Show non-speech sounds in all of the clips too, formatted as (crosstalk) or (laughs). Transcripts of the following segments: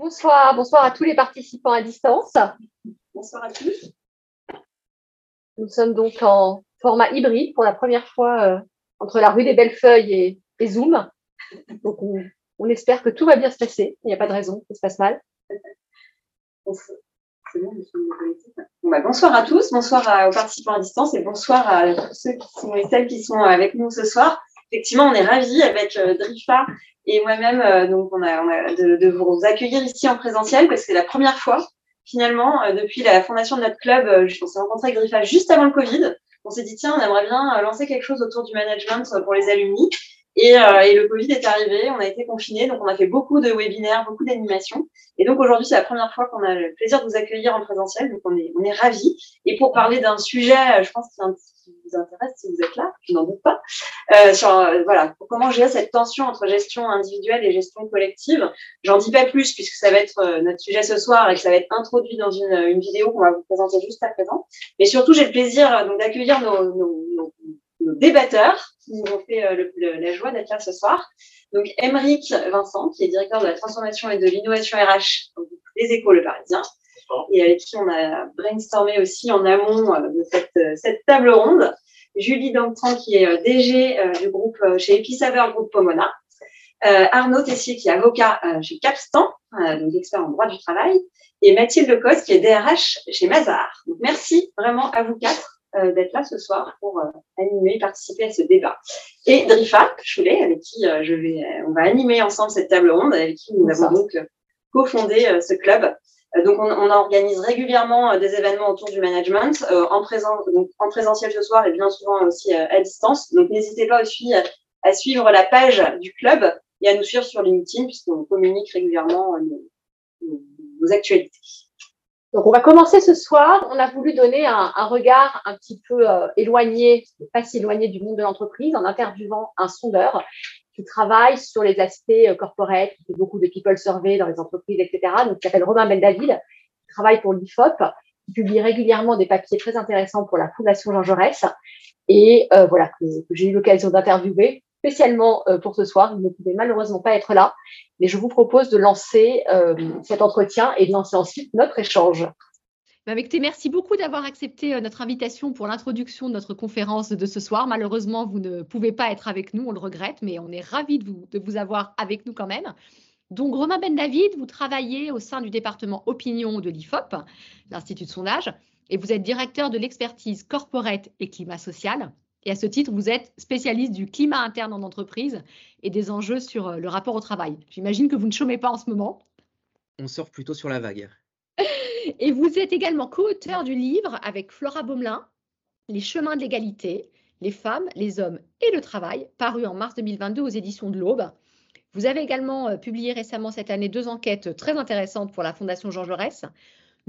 Bonsoir, bonsoir à tous les participants à distance. Bonsoir à tous. Nous sommes donc en format hybride pour la première fois euh, entre la rue des Bellefeuilles et, Zoom. Donc on, espère que tout va bien se passer. Il n'y a pas de raison que ça se passe mal. Bah, bonsoir à tous, bonsoir aux participants à distance et bonsoir à tous ceux qui sont et celles qui sont avec nous ce soir. Effectivement, on est ravis avec euh, Drifa et moi-même, euh, donc on a, de, vous accueillir ici en présentiel parce que c'est la première fois finalement euh, depuis la fondation de notre club. on s'est rencontré avec Drifa juste avant le Covid. On s'est dit tiens, on aimerait bien lancer quelque chose autour du management pour les alumni. Et, euh, et, le Covid est arrivé, on a été confinés, donc on a fait beaucoup de webinaires, beaucoup d'animations. Et donc aujourd'hui, c'est la première fois qu'on a le plaisir de vous accueillir en présentiel, donc on est, on est ravis. Et pour parler d'un sujet, euh, je pense qui, vous intéresse si vous êtes là, je n'en doute pas, euh, sur euh, voilà, comment gérer cette tension entre gestion individuelle et gestion collective. J'en dis pas plus puisque ça va être notre sujet ce soir et que ça va être introduit dans une, une vidéo qu'on va vous présenter juste à présent. Mais surtout, j'ai le plaisir donc d'accueillir nos, nos, nos nos débatteurs qui nous ont fait euh, la joie d'être là ce soir. Donc, Émeric Vincent, qui est directeur de la transformation et de l'innovation RH des Échos Le Parisien, et avec qui on a brainstormé aussi en amont euh, de cette, euh, cette table ronde. Julie Dantran, qui est DG du groupe chez Episaver Groupe Pomona. Arnaud Tessier, qui est avocat chez Capstan, donc expert en droit du travail. Et Mathilde Lecoste, qui est DRH chez Mazar. Donc, merci vraiment à vous quatre euh, d'être là ce soir pour euh, animer, participer à ce débat. Et Drifa Choulet, avec qui euh, je vais, on va animer ensemble cette table ronde, avec qui nous avons donc cofondé ce club. donc, on, on, organise régulièrement des événements autour du management, en, présent, donc, en présentiel ce soir et bien souvent aussi à distance. Donc, n'hésitez pas aussi à, suivre la page du club et à nous suivre sur LinkedIn, puisqu'on communique régulièrement nos actualités. Donc, on va commencer ce soir. On a voulu donner un, regard un petit peu euh, éloigné, pas si éloigné du monde de l'entreprise, en interviewant un sondeur qui travaille sur les aspects euh, corporate, qui fait beaucoup de people survey dans les entreprises, etc. Donc, qui s'appelle Romain Bendavid, qui travaille pour l'IFOP, qui publie régulièrement des papiers très intéressants pour la Fondation Jean Jaurès, et euh, voilà que j'ai eu l'occasion d'interviewer spécialement euh, pour ce soir. Vous ne pouvez malheureusement pas être là, mais je vous propose de lancer euh, cet entretien et de lancer ensuite notre échange. Bah, merci beaucoup d'avoir accepté euh, notre invitation pour l'introduction de notre conférence de ce soir. Malheureusement, vous ne pouvez pas être avec nous, on le regrette, mais on est ravis de vous, de vous avoir avec nous quand même. Donc, Romain Ben David, vous travaillez au sein du département opinion de l'IFOP, l'Institut de sondage, et vous êtes directeur de l'expertise corporate et climat social. Et à ce titre, vous êtes spécialiste du climat interne en entreprise et des enjeux sur euh, le rapport au travail. J'imagine que vous ne chômez pas en ce moment. On sort plutôt sur la vague. (laughs) Et vous êtes également co-auteur du livre avec Flora Baumelin, Les chemins de l'égalité, les femmes, les hommes et le travail, paru en mars 2022 aux éditions de l'Aube. Vous avez également euh, publié récemment cette année deux enquêtes très intéressantes pour la Fondation Georges Jaurès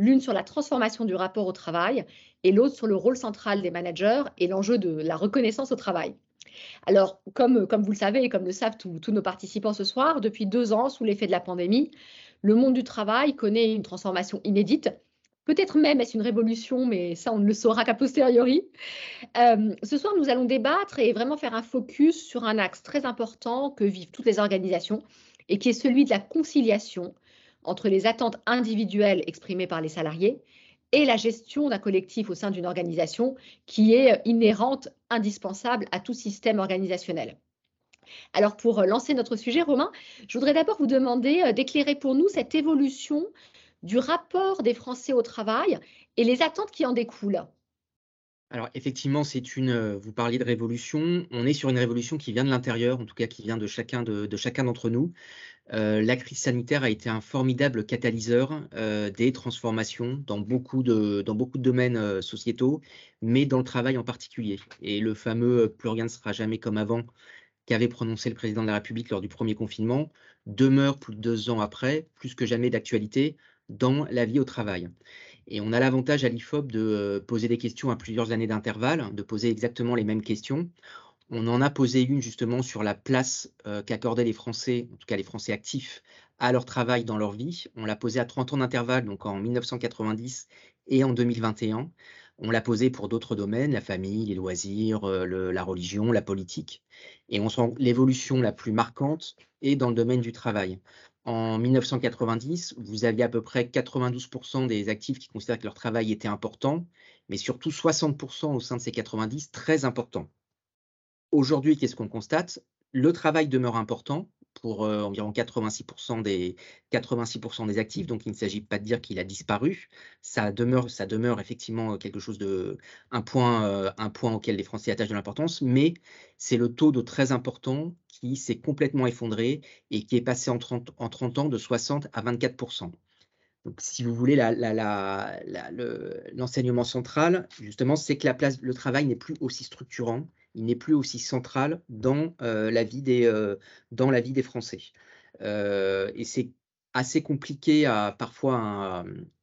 l'une sur la transformation du rapport au travail et l'autre sur le rôle central des managers et l'enjeu de la reconnaissance au travail. Alors, comme, vous le savez et comme le savent tous nos participants ce soir, depuis deux ans, sous l'effet de la pandémie, le monde du travail connaît une transformation inédite. Peut-être même est-ce une révolution, mais ça, on ne le saura qu'à posteriori. Euh, ce soir, nous allons débattre et vraiment faire un focus sur un axe très important que vivent toutes les organisations et qui est celui de la conciliation entre les attentes individuelles exprimées par les salariés et la gestion d'un collectif au sein d'une organisation qui est inhérente, indispensable à tout système organisationnel. Alors pour lancer notre sujet, Romain, je voudrais d'abord vous demander euh, d'éclairer pour nous cette évolution du rapport des Français au travail et les attentes qui en découlent. Alors effectivement, c'est une. Euh, vous parliez de révolution. On est sur une révolution qui vient de l'intérieur, en tout cas qui vient de chacun de, chacun d'entre nous. Euh, la crise sanitaire a été un formidable catalyseur euh, des transformations dans beaucoup de, dans beaucoup de domaines sociétaux, mais dans le travail en particulier. Et le fameux plus rien ne sera jamais comme avant qu'avait prononcé le président de la République lors du premier confinement demeure plus de deux ans après, plus que jamais d'actualité dans la vie au travail. Et on a l'avantage à l'IFOP de euh, poser des questions à plusieurs années d'intervalle, de poser exactement les mêmes questions. On en a posé une justement sur la place euh, qu'accordaient les Français, en tout cas les Français actifs, à leur travail dans leur vie. On l'a posé à 30 ans d'intervalle, donc en 1990 et en 2021. On l'a posé pour d'autres domaines, la famille, les loisirs, euh, la religion, la politique. Et on sent l'évolution la plus marquante est dans le domaine du travail. En 1990, vous aviez à peu près 92% des actifs qui considèrent que leur travail était important, mais surtout 60% au sein de ces 90 très important. Aujourd'hui, qu'est-ce qu'on constate? Le travail demeure important, pour euh, environ 86% des, 86 des actifs, donc il ne s'agit pas de dire qu'il a disparu. Ça demeure, ça demeure effectivement quelque chose de, un point, euh, un point auquel les Français attachent de l'importance, mais c'est le taux de très important qui s'est complètement effondré et qui est passé en 30, en 30 ans de 60 à 24%. Donc, si vous voulez, l'enseignement central, justement, c'est que la place, le travail n'est plus aussi structurant il n'est plus aussi central dans, euh, la, vie des, euh, dans la vie des Français. Euh, et c'est assez compliqué à, parfois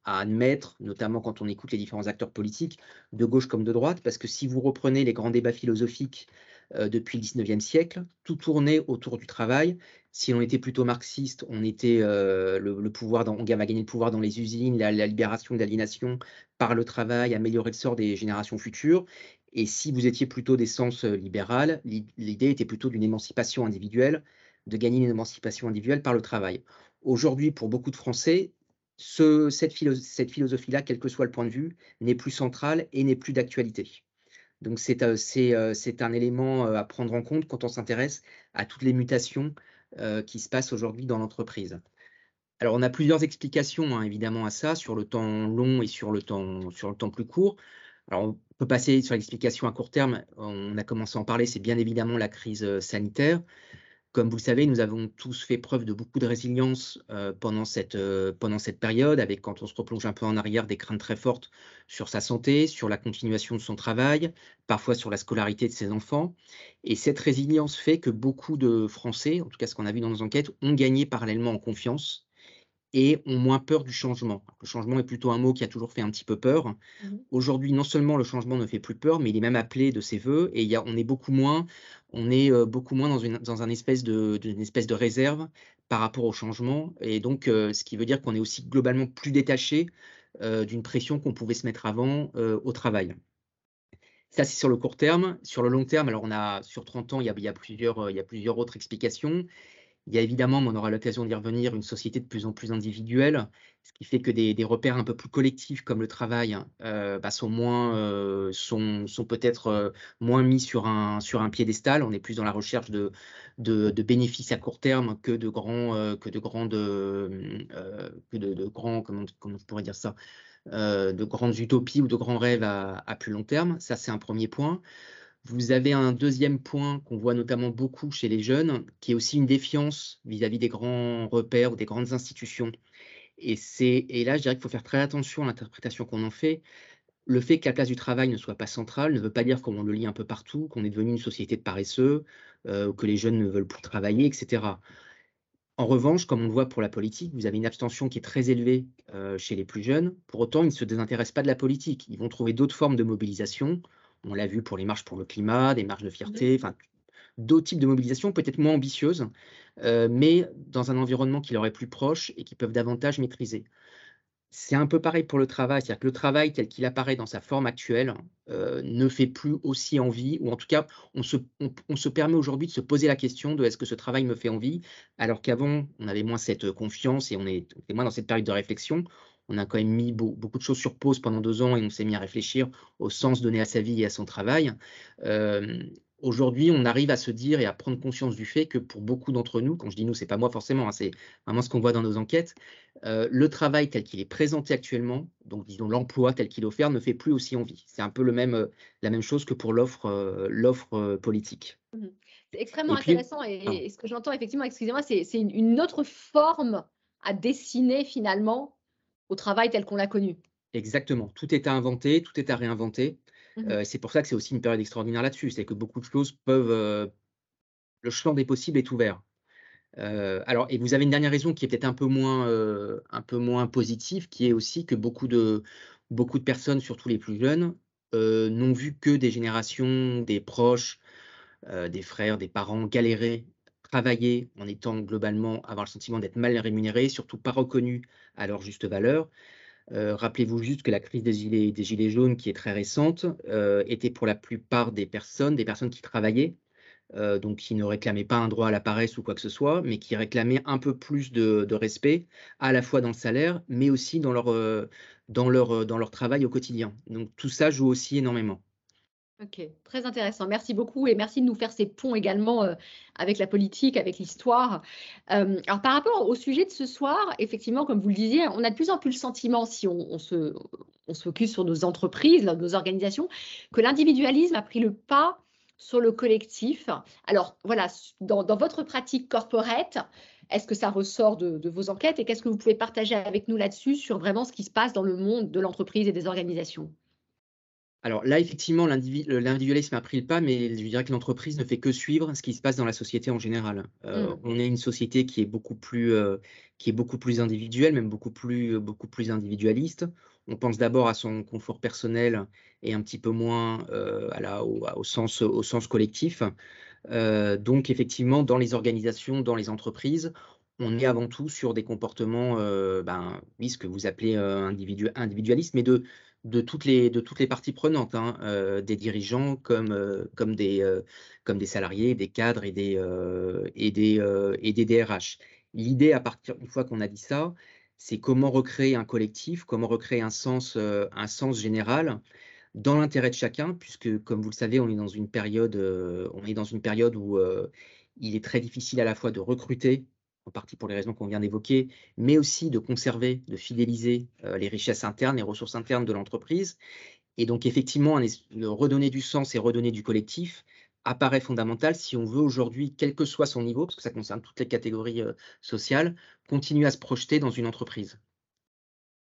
à, admettre, notamment quand on écoute les différents acteurs politiques, de gauche comme de droite, parce que si vous reprenez les grands débats philosophiques depuis le 19e siècle, tout tournait autour du travail. Si on était plutôt marxiste, on était le, pouvoir, dans, on le pouvoir dans les usines, la, la libération de l'aliénation par le travail, améliorer le sort des générations futures. Et si vous étiez plutôt d'essence libérale, l'idée était plutôt d'une émancipation individuelle, de gagner une émancipation individuelle par le travail. Aujourd'hui, pour beaucoup de Français, cette, philosophie-là, quel que soit le point de vue, n'est plus centrale et n'est plus d'actualité. Donc c'est un élément à prendre en compte quand on s'intéresse à toutes les mutations qui se passent aujourd'hui dans l'entreprise. Alors on a plusieurs explications hein, évidemment à ça, sur le temps long et sur le temps plus court. Alors, on peut passer sur l'explication à court terme. On a commencé à en parler, c'est bien évidemment la crise euh, sanitaire. Comme vous le savez, nous avons tous fait preuve de beaucoup de résilience euh, pendant, cette, euh, pendant cette période, avec, quand on se replonge un peu en arrière, des craintes très fortes sur sa santé, sur la continuation de son travail, parfois sur la scolarité de ses enfants. Et cette résilience fait que beaucoup de Français, en tout cas ce qu'on a vu dans nos enquêtes, ont gagné parallèlement en confiance et ont moins peur du changement. Le changement est plutôt un mot qui a toujours fait un petit peu peur. Mmh Aujourd'hui, non seulement le changement ne fait plus peur, mais il est même appelé de ses voeux et il y a, on est beaucoup moins, on est euh, beaucoup moins dans une, dans un espèce de, espèce de réserve par rapport au changement. Et donc, euh, ce qui veut dire qu'on est aussi globalement plus détaché euh, d'une pression qu'on pouvait se mettre avant au travail. Ça, c'est sur le court terme. Sur le long terme, alors on a sur 30 ans, il y a, il y a plusieurs, il y a plusieurs autres explications. Il y a évidemment, on aura l'occasion d'y revenir, une société de plus en plus individuelle, ce qui fait que des, repères un peu plus collectifs comme le travail euh, bah, sont, moins, euh, sont, sont peut-être euh, moins mis sur un, sur un piédestal. On est plus dans la recherche de, de, bénéfices à court terme que de grands, que de grandes, que de, grands, comment, comment je pourrais dire ça, de grandes utopies ou de grands rêves à plus long terme. Ça, c'est un premier point. Vous avez un deuxième point qu'on voit notamment beaucoup chez les jeunes, qui est aussi une défiance vis-à-vis des grands repères ou des grandes institutions. Et, là, je dirais qu'il faut faire très attention à l'interprétation qu'on en fait. Le fait que la place du travail ne soit pas centrale ne veut pas dire, comme on le lit un peu partout, qu'on est devenu une société de paresseux, euh, que les jeunes ne veulent plus travailler, etc. En revanche, comme on le voit pour la politique, vous avez une abstention qui est très élevée euh, chez les plus jeunes. Pour autant, ils ne se désintéressent pas de la politique. Ils vont trouver d'autres formes de mobilisation. On l'a vu pour les marches pour le climat, des marches de fierté, enfin d'autres types de mobilisation peut-être moins ambitieuses, euh, mais dans un environnement qui leur est plus proche et qui peuvent davantage maîtriser. C'est un peu pareil pour le travail, c'est-à-dire que le travail tel qu'il apparaît dans sa forme actuelle euh, ne fait plus aussi envie, ou en tout cas, on se, on se permet aujourd'hui de se poser la question de est-ce que ce travail me fait envie, alors qu'avant, on avait moins cette confiance et on est moins dans cette période de réflexion on a quand même mis beaucoup de choses sur pause pendant deux ans et on s'est mis à réfléchir au sens donné à sa vie et à son travail. Euh, aujourd'hui, on arrive à se dire et à prendre conscience du fait que pour beaucoup d'entre nous, quand je dis nous, c'est pas moi forcément, hein, c'est vraiment ce qu'on voit dans nos enquêtes, euh, le travail tel qu'il est présenté actuellement, donc disons l'emploi tel qu'il est offert, ne fait plus aussi envie. C'est un peu le même, euh, la même chose que pour l'offre, l'offre politique. Mmh c'est extrêmement intéressant et, ce que j'entends effectivement, excusez-moi, c'est une autre forme à dessiner finalement au travail tel qu'on l'a connu. Exactement. Tout est à inventer, tout est à réinventer. Mmh euh, c'est pour ça que c'est aussi une période extraordinaire là-dessus. C'est que beaucoup de choses peuvent. Euh, le champ des possibles est ouvert. Euh, alors, et vous avez une dernière raison qui est peut-être un peu moins, un peu moins positive, qui est aussi que beaucoup de, beaucoup de personnes, surtout les plus jeunes, n'ont vu que des générations, des proches, des frères, des parents galérer travailler en étant globalement, avoir le sentiment d'être mal rémunéré, surtout pas reconnu à leur juste valeur. Euh, rappelez-vous juste que la crise des gilets, jaunes, qui est très récente, euh, était pour la plupart des personnes, des personnes qui travaillaient, donc qui ne réclamaient pas un droit à la paresse ou quoi que ce soit, mais qui réclamaient un peu plus de, respect, à la fois dans le salaire, mais aussi dans leur, dans leur travail au quotidien. Donc tout ça joue aussi énormément. Ok, très intéressant. Merci beaucoup et merci de nous faire ces ponts également euh, avec la politique, avec l'histoire. Euh, alors par rapport au sujet de ce soir, effectivement, comme vous le disiez, on a de plus en plus le sentiment, si on, se, on se focus sur nos entreprises, nos organisations, que l'individualisme a pris le pas sur le collectif. Alors voilà, dans, votre pratique corporate, est-ce que ça ressort de, de vos enquêtes et qu'est-ce que vous pouvez partager avec nous là-dessus sur vraiment ce qui se passe dans le monde de l'entreprise et des organisations? Alors là, effectivement, l'individualisme a pris le pas, mais je dirais que l'entreprise ne fait que suivre ce qui se passe dans la société en général. Euh, mmh. On est une société qui est beaucoup plus, euh, qui est beaucoup plus individuelle, même beaucoup plus, beaucoup plus individualiste. On pense d'abord à son confort personnel et un petit peu moins euh, à la, au, sens, au sens collectif. donc effectivement, dans les organisations, dans les entreprises, on est avant tout sur des comportements, ben, oui, ce que vous appelez individu individualisme, mais de de toutes les, de toutes les parties prenantes, hein, euh, des dirigeants comme, euh, comme, des, euh, comme des salariés, des cadres et des, et des, et des DRH. L'idée, à partir une fois qu'on a dit ça, c'est comment recréer un collectif, comment recréer un sens, un sens général dans l'intérêt de chacun, puisque comme vous le savez, on est dans une période, on est dans une période où il est très difficile à la fois de recruter en partie pour les raisons qu'on vient d'évoquer, mais aussi de conserver, de fidéliser euh, les richesses internes, les ressources internes de l'entreprise. Et donc, effectivement, redonner du sens et redonner du collectif apparaît fondamental si on veut aujourd'hui, quel que soit son niveau, parce que ça concerne toutes les catégories euh, sociales, continuer à se projeter dans une entreprise.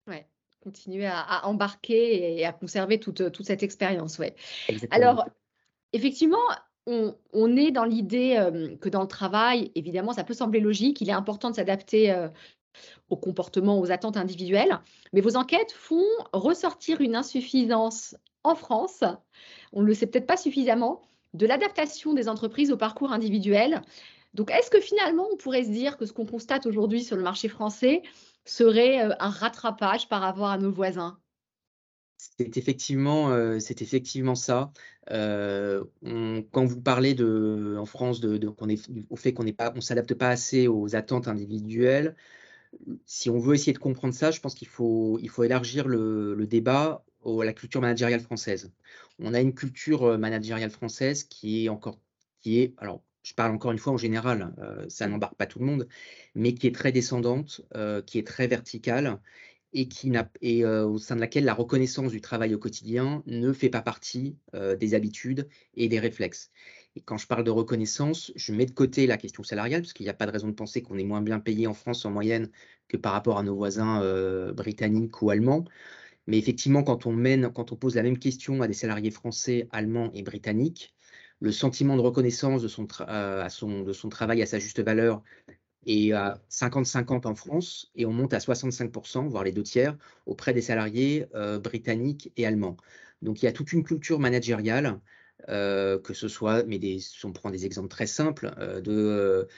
Oui, continuer à, embarquer et à conserver toute, toute cette expérience. Ouais. Alors, effectivement, on, est dans l'idée que dans le travail, évidemment, ça peut sembler logique, il est important de s'adapter au comportement, aux attentes individuelles, mais vos enquêtes font ressortir une insuffisance en France, on ne le sait peut-être pas suffisamment, de l'adaptation des entreprises au parcours individuel. Donc, est-ce que finalement, on pourrait se dire que ce qu'on constate aujourd'hui sur le marché français serait un rattrapage par rapport à nos voisins? C'est effectivement, euh, effectivement ça. Euh, quand vous parlez de, en France de, au fait qu'on on s'adapte pas assez aux attentes individuelles, si on veut essayer de comprendre ça, je pense qu'il faut, il faut élargir le, débat à la culture managériale française. On a une culture euh, managériale française qui est encore, qui est, alors je parle encore une fois en général, ça n'embarque pas tout le monde, mais qui est très descendante, qui est très verticale et, qui et euh, au sein de laquelle la reconnaissance du travail au quotidien ne fait pas partie euh, des habitudes et des réflexes. Et quand je parle de reconnaissance, je mets de côté la question salariale, parce qu'il n'y a pas de raison de penser qu'on est moins bien payé en France en moyenne que par rapport à nos voisins euh, britanniques ou allemands. Mais effectivement, quand on, mène, quand on pose la même question à des salariés français, allemands et britanniques, le sentiment de reconnaissance de son travail à sa juste valeur et à 50-50 en France, et on monte à 65%, voire les deux tiers, auprès des salariés euh, britanniques et allemands. Donc il y a toute une culture managériale, euh, que ce soit, mais on prend des exemples très simples, euh, de,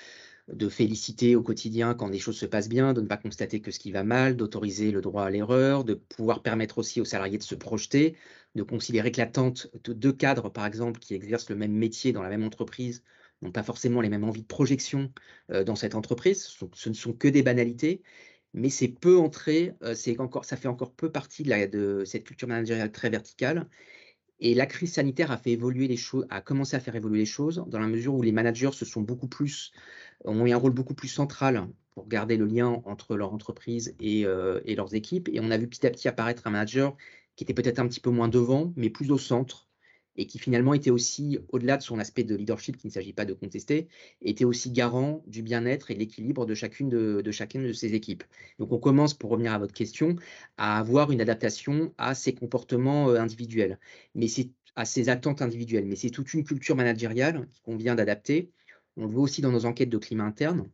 de féliciter au quotidien quand des choses se passent bien, de ne pas constater que ce qui va mal, d'autoriser le droit à l'erreur, de pouvoir permettre aussi aux salariés de se projeter, de considérer que l'attente de deux cadres, par exemple, qui exercent le même métier dans la même entreprise, n'ont pas forcément les mêmes envies de projection euh, dans cette entreprise. Ce, ne sont que des banalités, mais c'est peu entré, euh, c'est encore, ça fait encore peu partie de cette culture managériale très verticale. Et la crise sanitaire a fait évoluer les choses, a commencé à faire évoluer les choses dans la mesure où les managers se sont beaucoup plus, ont eu un rôle beaucoup plus central pour garder le lien entre leur entreprise et, euh, et leurs équipes. Et on a vu petit à petit apparaître un manager qui était peut-être un petit peu moins devant, mais plus au centre, et qui finalement était aussi, au-delà de son aspect de leadership qu'il ne s'agit pas de contester, était aussi garant du bien-être et de l'équilibre de chacune de, de de ses équipes. Donc on commence, pour revenir à votre question, à avoir une adaptation à ces comportements euh, individuels, mais à ces attentes individuelles. Mais c'est toute une culture managériale qu'on vient d'adapter. On le voit aussi dans nos enquêtes de climat interne.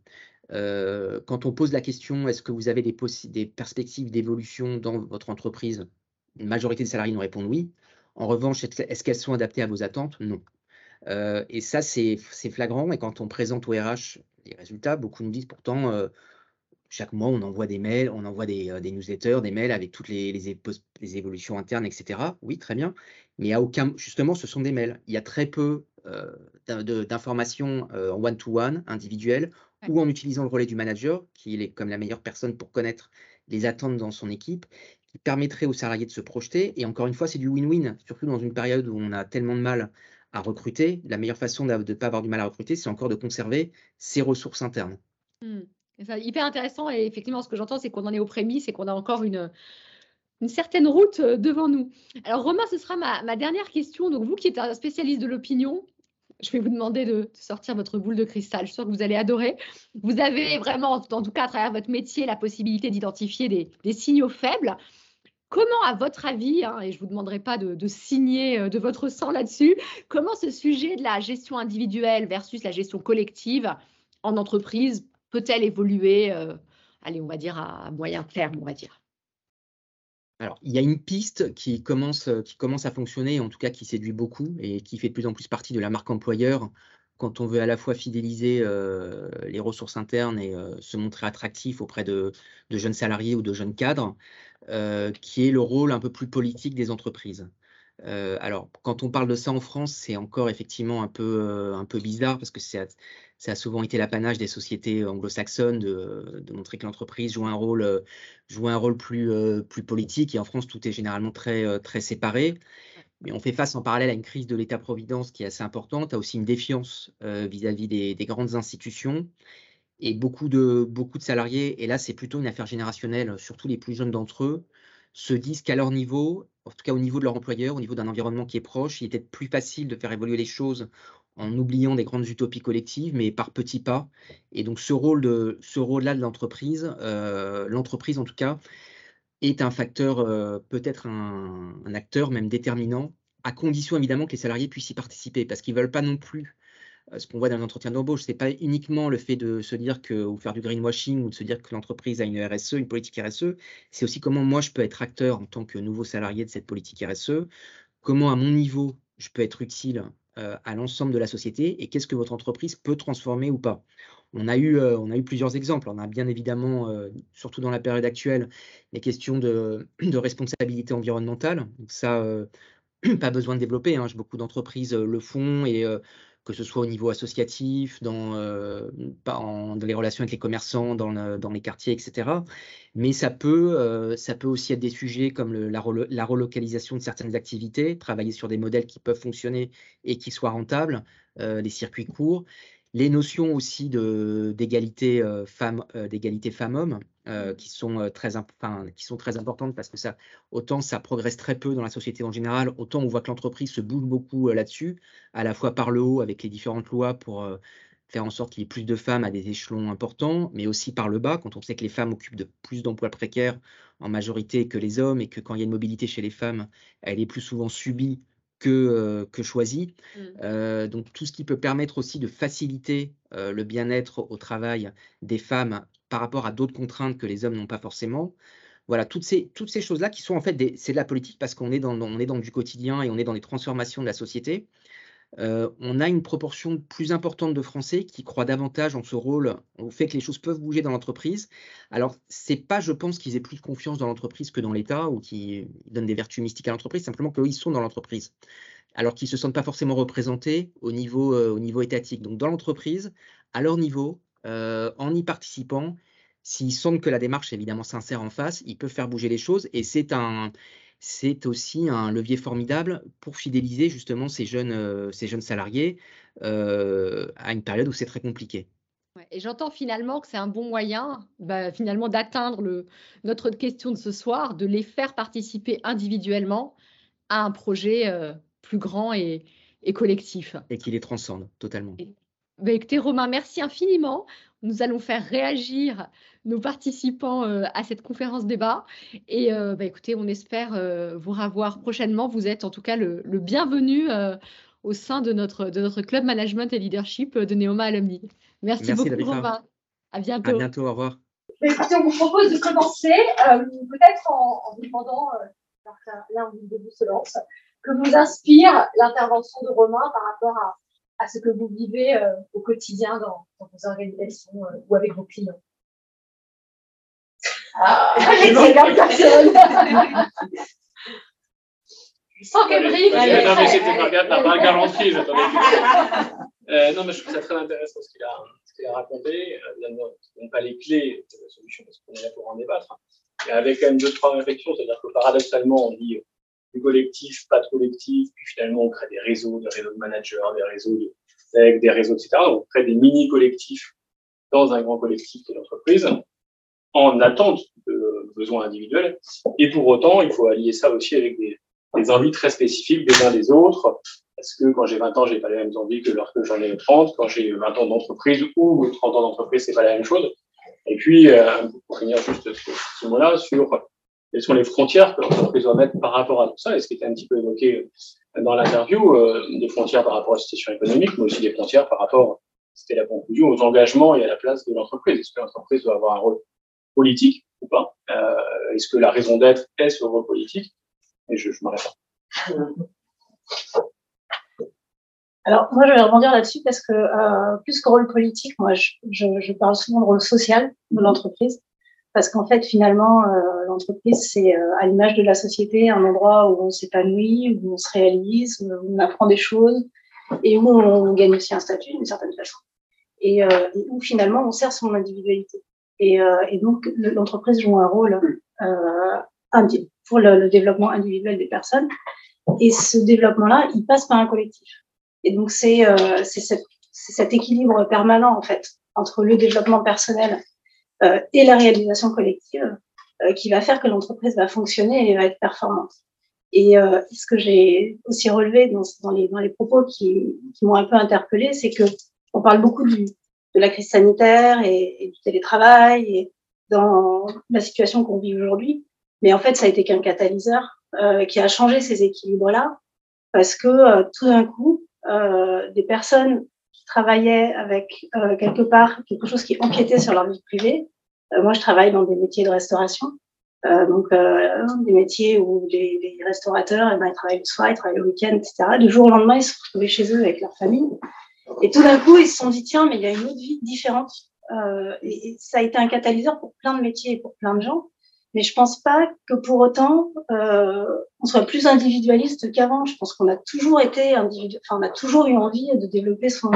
Euh, quand on pose la question, est-ce que vous avez des, des perspectives d'évolution dans votre entreprise? Une majorité des salariés nous répondent oui. En revanche, est-ce qu'elles sont adaptées à vos attentes? Non. Euh, et ça, c'est flagrant. Et quand on présente au RH les résultats, beaucoup nous disent pourtant, euh, chaque mois, on envoie des mails, on envoie des, euh, newsletters, des mails avec toutes les, les, évolutions internes, etc. Oui, très bien. Mais à aucun, justement, ce sont des mails. Il y a très peu d'informations en one-to-one, individuel, ou en utilisant le relais du manager, qui est comme la meilleure personne pour connaître les attentes dans son équipe, qui permettrait aux salariés de se projeter. Et encore une fois, c'est du win-win, surtout dans une période où on a tellement de mal à recruter. La meilleure façon de ne pas avoir du mal à recruter, c'est encore de conserver ses ressources internes. Mmh. Hyper intéressant. Et effectivement, ce que j'entends, c'est qu'on en est aux prémices et qu'on a encore une, certaine route euh, devant nous. Alors, Romain, ce sera ma dernière question. Donc, vous qui êtes un spécialiste de l'opinion, je vais vous demander de, sortir votre boule de cristal. Je suis sûre que vous allez adorer. Vous avez vraiment, en tout cas à travers votre métier, la possibilité d'identifier des, signaux faibles. Comment, à votre avis, hein, et je ne vous demanderai pas de, signer euh, de votre sang là-dessus, comment ce sujet de la gestion individuelle versus la gestion collective en entreprise peut-elle évoluer, euh, allez, on va dire à moyen terme, on va dire? Alors, il y a une piste qui commence, euh, qui commence à fonctionner, en tout cas qui séduit beaucoup et qui fait de plus en plus partie de la marque employeur quand on veut à la fois fidéliser euh, les ressources internes et euh, se montrer attractif auprès de, jeunes salariés ou de jeunes cadres, qui est le rôle un peu plus politique des entreprises. alors, quand on parle de ça en France, c'est encore effectivement un peu, un peu bizarre parce que ça a souvent été l'apanage des sociétés anglo-saxonnes de, montrer que l'entreprise joue un rôle, euh, joue un rôle plus, euh, plus politique. Et en France, tout est généralement très, euh, très séparé. Mais on fait face en parallèle à une crise de l'État-providence qui est assez importante. As aussi une défiance vis-à-vis des, des, grandes institutions. Et beaucoup de, beaucoup de salariés, et là c'est plutôt une affaire générationnelle, surtout les plus jeunes d'entre eux, se disent qu'à leur niveau, en tout cas au niveau de leur employeur, au niveau d'un environnement qui est proche, il est peut-être plus facile de faire évoluer les choses en oubliant des grandes utopies collectives, mais par petits pas. Et donc ce rôle de ce rôle-là de l'entreprise, euh, l'entreprise en tout cas, est un facteur, euh, peut-être un, acteur même déterminant, à condition évidemment que les salariés puissent y participer, parce qu'ils ne veulent pas non plus. Euh, ce qu'on voit dans un entretien d'embauche, ce n'est pas uniquement le fait de se dire que, ou faire du greenwashing, ou de se dire que l'entreprise a une RSE, une politique RSE, c'est aussi comment moi je peux être acteur en tant que nouveau salarié de cette politique RSE, comment à mon niveau je peux être utile euh, à l'ensemble de la société et qu'est-ce que votre entreprise peut transformer ou pas. On a eu, euh, on a eu plusieurs exemples. On a bien évidemment, euh, surtout dans la période actuelle, les questions de, responsabilité environnementale. Donc ça, (clears throat) pas besoin de développer. Hein. Beaucoup d'entreprises le font et que ce soit au niveau associatif, dans, euh, les relations avec les commerçants, dans, les quartiers, etc. Mais ça peut, euh, aussi être des sujets comme la, relocalisation de certaines activités, travailler sur des modèles qui peuvent fonctionner et qui soient rentables, euh, les circuits courts les notions aussi d'égalité euh, femmes, euh, d'égalité femmes-hommes euh, qui sont très qui sont très importantes parce que ça autant ça progresse très peu dans la société en général, autant on voit que l'entreprise se bouge beaucoup là-dessus, à la fois par le haut avec les différentes lois pour faire en sorte qu'il y ait plus de femmes à des échelons importants, mais aussi par le bas, quand on sait que les femmes occupent de plus d'emplois précaires en majorité que les hommes, et que quand il y a une mobilité chez les femmes, elle est plus souvent subie que, euh, que choisi. Mmh. Euh, donc tout ce qui peut permettre aussi de faciliter euh, le bien-être au travail des femmes par rapport à d'autres contraintes que les hommes n'ont pas forcément. Voilà, toutes ces, toutes ces choses-là qui sont en fait, c'est de la politique parce qu'on est, dans, on est dans du quotidien et on est dans des transformations de la société. Euh, on a une proportion plus importante de Français qui croient davantage en ce rôle, au fait que les choses peuvent bouger dans l'entreprise. Alors, c'est pas, je pense, qu'ils aient plus de confiance dans l'entreprise que dans l'État ou qu'ils donnent des vertus mystiques à l'entreprise, simplement qu'ils sont dans l'entreprise, alors qu'ils ne se sentent pas forcément représentés au niveau, euh, au niveau étatique. Donc, dans l'entreprise, à leur niveau, euh, en y participant, s'ils sentent que la démarche est évidemment sincère en face, ils peuvent faire bouger les choses et c'est un c'est aussi un levier formidable pour fidéliser justement ces jeunes, euh, ces jeunes salariés euh, à une période où c'est très compliqué. et j'entends finalement que c'est un bon moyen bah, finalement d'atteindre notre question de ce soir, de les faire participer individuellement à un projet euh, plus grand et, collectif. Et qui les transcende totalement. Bah, écoutez, Romain, merci infiniment. Nous allons faire réagir nos participants euh, à cette conférence débat. Et euh, bah, écoutez, on espère euh, vous revoir prochainement. Vous êtes en tout cas le, bienvenu au sein de notre, de notre club management et leadership de Neoma Alumni. Merci, beaucoup, Romain. À bientôt. À bientôt, au revoir. Bah, écoutez, on vous propose de commencer, peut-être en, en, demandant, là, on vous se lance, que vous inspire l'intervention de Romain par rapport à à ce que vous vivez euh, au quotidien dans, vos organisations euh, ou avec vos clients. Ah, (laughs) je ne regarde personne. Sans Cambridge. Non, mais c'était pas, j'attendais. Euh, non, mais je trouve ça très intéressant ce qu'il a, ce a raconté. Euh, ne pas les clés de la solution parce qu'on est là pour en débattre. Mais avec quand même deux, trois réflexions, c'est-à-dire que paradoxalement, on dit du collectif, pas de collectif, puis finalement, on crée des réseaux, des réseaux de managers, des réseaux de avec des réseaux, etc. On crée des mini-collectifs dans un grand collectif est l'entreprise, en attente de besoins individuels. Et pour autant, il faut allier ça aussi avec des, des envies très spécifiques des uns des autres. Parce que quand j'ai 20 ans, j'ai pas les mêmes envies que lorsque j'en ai 30. Quand j'ai 20 ans d'entreprise ou 30 ans d'entreprise, c'est pas la même chose. Et puis, euh, pour finir juste ce, ce mot-là, sur quelles sont les frontières que l'entreprise doit mettre par rapport à tout ça, et ce qui était un petit peu évoqué dans l'interview, euh, des frontières par rapport à la situation économique, mais aussi des frontières par rapport, c'était la conclusion, aux engagements et à la place de l'entreprise. Est-ce que l'entreprise doit avoir un rôle politique ou pas? Euh, Est-ce que la raison d'être est ce rôle politique? Et je, je m'arrête Alors, moi, je vais rebondir là-dessus parce que euh, plus que rôle politique, moi, je, je, je, parle souvent de rôle social de l'entreprise. Parce qu'en fait, finalement, euh, l'entreprise, c'est euh, à l'image de la société, un endroit où on s'épanouit, où on se réalise, où on apprend des choses et où on gagne aussi un statut d'une certaine façon. Et, euh, où finalement, on sert son individualité. Et, euh, et donc, l'entreprise joue un rôle pour le, développement individuel des personnes. Et ce développement-là, il passe par un collectif. Et donc, c'est cet, cet équilibre permanent, en fait, entre le développement personnel euh, et la réalisation collective euh, qui va faire que l'entreprise va fonctionner et va être performante. Et euh, ce que j'ai aussi relevé dans, les, dans les propos qui, qui m'ont un peu interpellé, c'est que on parle beaucoup du, de la crise sanitaire et, et, du télétravail et dans la situation qu'on vit aujourd'hui. Mais en fait, ça a été qu'un catalyseur euh, qui a changé ces équilibres-là parce que euh, tout d'un coup, euh, des personnes travaillaient avec euh, quelque part quelque chose qui empiétait sur leur vie privée. Euh, moi, je travaille dans des métiers de restauration, euh, donc des métiers où les, restaurateurs, eh ben, ils travaillent le soir, ils travaillent le week-end, etc. Du jour au lendemain, ils se retrouvaient chez eux avec leur famille. Et tout d'un coup, ils se sont dit tiens, mais il y a une autre vie différente. Et, ça a été un catalyseur pour plein de métiers et pour plein de gens. Mais je pense pas que pour autant euh, on soit plus individualiste qu'avant. Je pense qu'on a toujours été individu... enfin on a toujours eu envie de développer son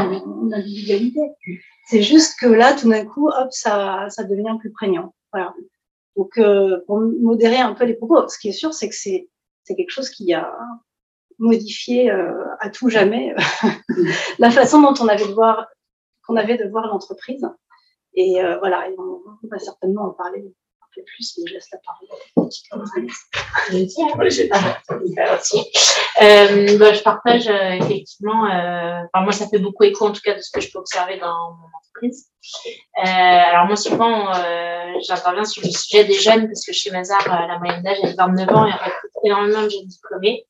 individualité. C'est juste que là, tout d'un coup, hop, ça, ça devient plus prégnant. Voilà. Donc euh, pour modérer un peu les propos, ce qui est sûr, c'est que c'est c'est quelque chose qui a modifié euh, à tout jamais (laughs) la façon dont on avait de voir qu'on avait de voir l'entreprise. Et euh, voilà, et on, on va certainement en parler plus, mais je laisse la parole. Euh, bah, je partage euh, effectivement, euh, enfin, moi ça fait beaucoup écho en tout cas de ce que je peux observer dans mon entreprise. Euh, alors moi souvent euh, j'interviens sur le sujet des jeunes parce que chez Mazar la moyenne d'âge est 29 ans et on recrute énormément de jeunes diplômés.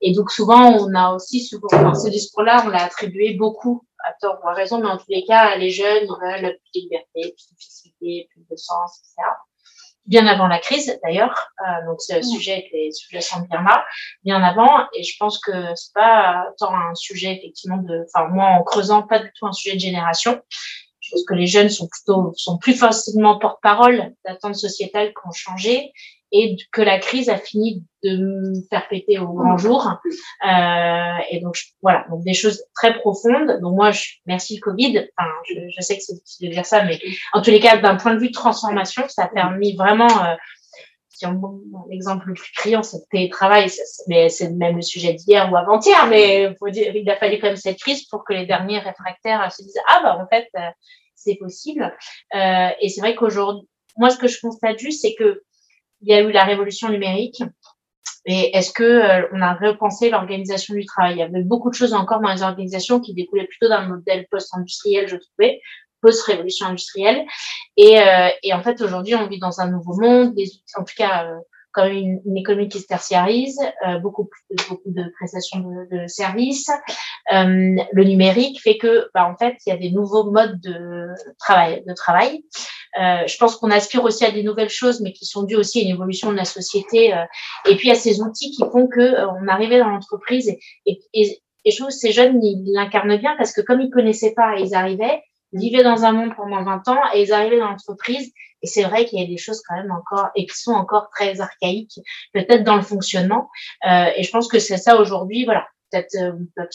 Et donc souvent on a aussi souvent, enfin, ce discours-là on l'a attribué beaucoup à tort ou à raison, mais en tous les cas les jeunes ils veulent plus de liberté, plus de facilité, plus de sens, etc bien avant la crise d'ailleurs. Euh, donc c'est un sujet que les sous-jacents bien là, bien avant. Et je pense que c'est pas tant un sujet effectivement de, enfin moi en creusant pas du tout un sujet de génération. Je pense que les jeunes sont plutôt sont plus facilement porte-parole d'attentes sociétales qui ont changé et que la crise a fini de me faire péter au grand jour. Euh, et donc voilà, donc des choses très profondes. Donc moi, je, merci Covid. Enfin, je, sais que c'est difficile de dire ça, mais en tous les cas, d'un point de vue de transformation, ça a permis vraiment. Euh, si on, l'exemple le plus criant, c'est le télétravail, mais c'est même le sujet d'hier ou avant-hier, mais il a fallu quand même cette crise pour que les derniers réfractaires se disent ah bah en fait euh, c'est possible. Euh, et c'est vrai qu'aujourd'hui, moi ce que je constate juste, c'est que il y a eu la révolution numérique. Et est-ce que euh, on a repensé l'organisation du travail? Il y avait beaucoup de choses encore dans les organisations qui découlaient plutôt d'un modèle post-industriel, je trouvais, post-révolution industrielle. Et, euh, et en fait, aujourd'hui, on vit dans un nouveau monde, en tout cas, euh, comme une, une, économie qui se tertiarise, euh, beaucoup beaucoup de prestations de, de services. Euh, le numérique fait que, bah, en fait, il y a des nouveaux modes de travail. De travail. Euh, je pense qu'on aspire aussi à des nouvelles choses, mais qui sont dues aussi à une évolution de la société. Euh, et puis à ces outils qui font que euh, arrivait dans l'entreprise et, et, et, je trouve ces jeunes ils l'incarnent bien parce que comme ils connaissaient pas, ils arrivaient, ils vivaient dans un monde pendant 20 ans et ils arrivaient dans l'entreprise Et c'est vrai qu'il y a des choses quand même encore et qui sont encore très archaïques, peut-être dans le fonctionnement. Et je pense que c'est ça aujourd'hui, voilà. Peut-être euh,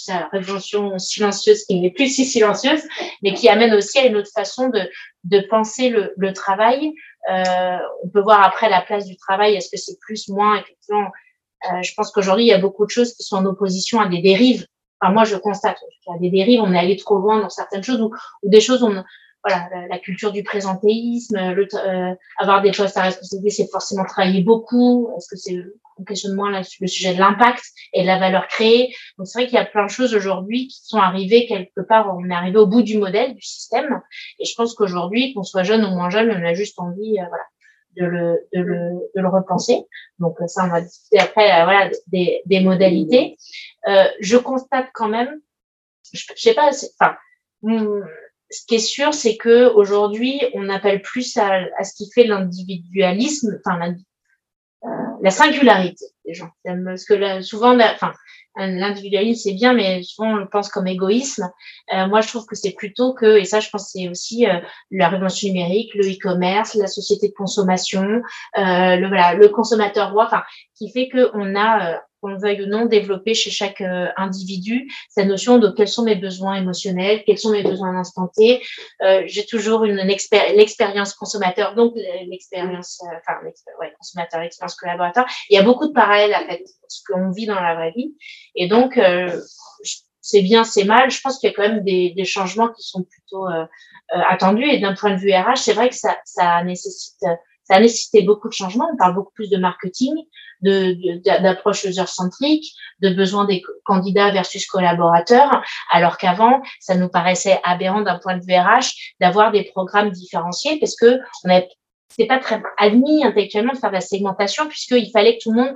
la révolution silencieuse qui n'est plus si silencieuse, mais qui amène aussi à une autre façon de, de penser le, le travail. Euh, on peut voir après la place du travail. Est-ce que c'est plus, moins Effectivement, euh, je pense qu'aujourd'hui, il y a beaucoup de choses qui sont en opposition à des dérives. Enfin, moi, je constate qu'il y a des dérives. On est allé trop loin dans certaines choses ou, ou des choses on, voilà, la, culture du présentéisme, le, euh, avoir des postes à responsabilité, c'est forcément travailler beaucoup. Est-ce que c'est on questionne moins le sujet de l'impact et de la valeur créée? Donc c'est vrai qu'il y a plein de choses aujourd'hui qui sont arrivées quelque part. On est arrivé au bout du modèle du système. Et je pense qu'aujourd'hui, qu'on soit jeune ou moins jeune, on a juste envie, euh, voilà, de le, de le, de le repenser. Donc ça, on va discuter après, euh, voilà, des, des modalités. Euh, je constate quand même, je, je sais pas, enfin ce qui est sûr, c'est que aujourd'hui, on appelle plus à, à ce qui fait l'individualisme, enfin la, euh, la, singularité des gens. Parce que là, souvent, enfin, l'individualisme c'est bien, mais souvent on le pense comme égoïsme. Euh, moi, je trouve que c'est plutôt que, et ça, je pense, c'est aussi euh, la révolution numérique, le e-commerce, la société de consommation, euh, le, voilà, le consommateur roi, enfin, qui fait que on a euh, qu'on veuille ou non, développer chez chaque euh, individu cette notion de quels sont mes besoins émotionnels, quels sont mes besoins T. Euh, J'ai toujours une, l'expérience consommateur, donc l'expérience, euh, enfin, ouais, consommateur, l'expérience collaborateur. Il y a beaucoup de parallèles à ce qu'on vit dans la vraie vie. Et donc, euh, c'est bien, c'est mal. Je pense qu'il y a quand même des, des changements qui sont plutôt euh, attendus. Et d'un point de vue RH, c'est vrai que ça, ça nécessite ça a nécessité beaucoup de changements. On parle beaucoup plus de marketing, d'approche de, user-centrique, de besoin des candidats versus collaborateurs, alors qu'avant, ça nous paraissait aberrant d'un point de vue RH d'avoir des programmes différenciés parce que on c'est pas très admis intellectuellement de faire de la segmentation puisqu'il fallait que tout le monde,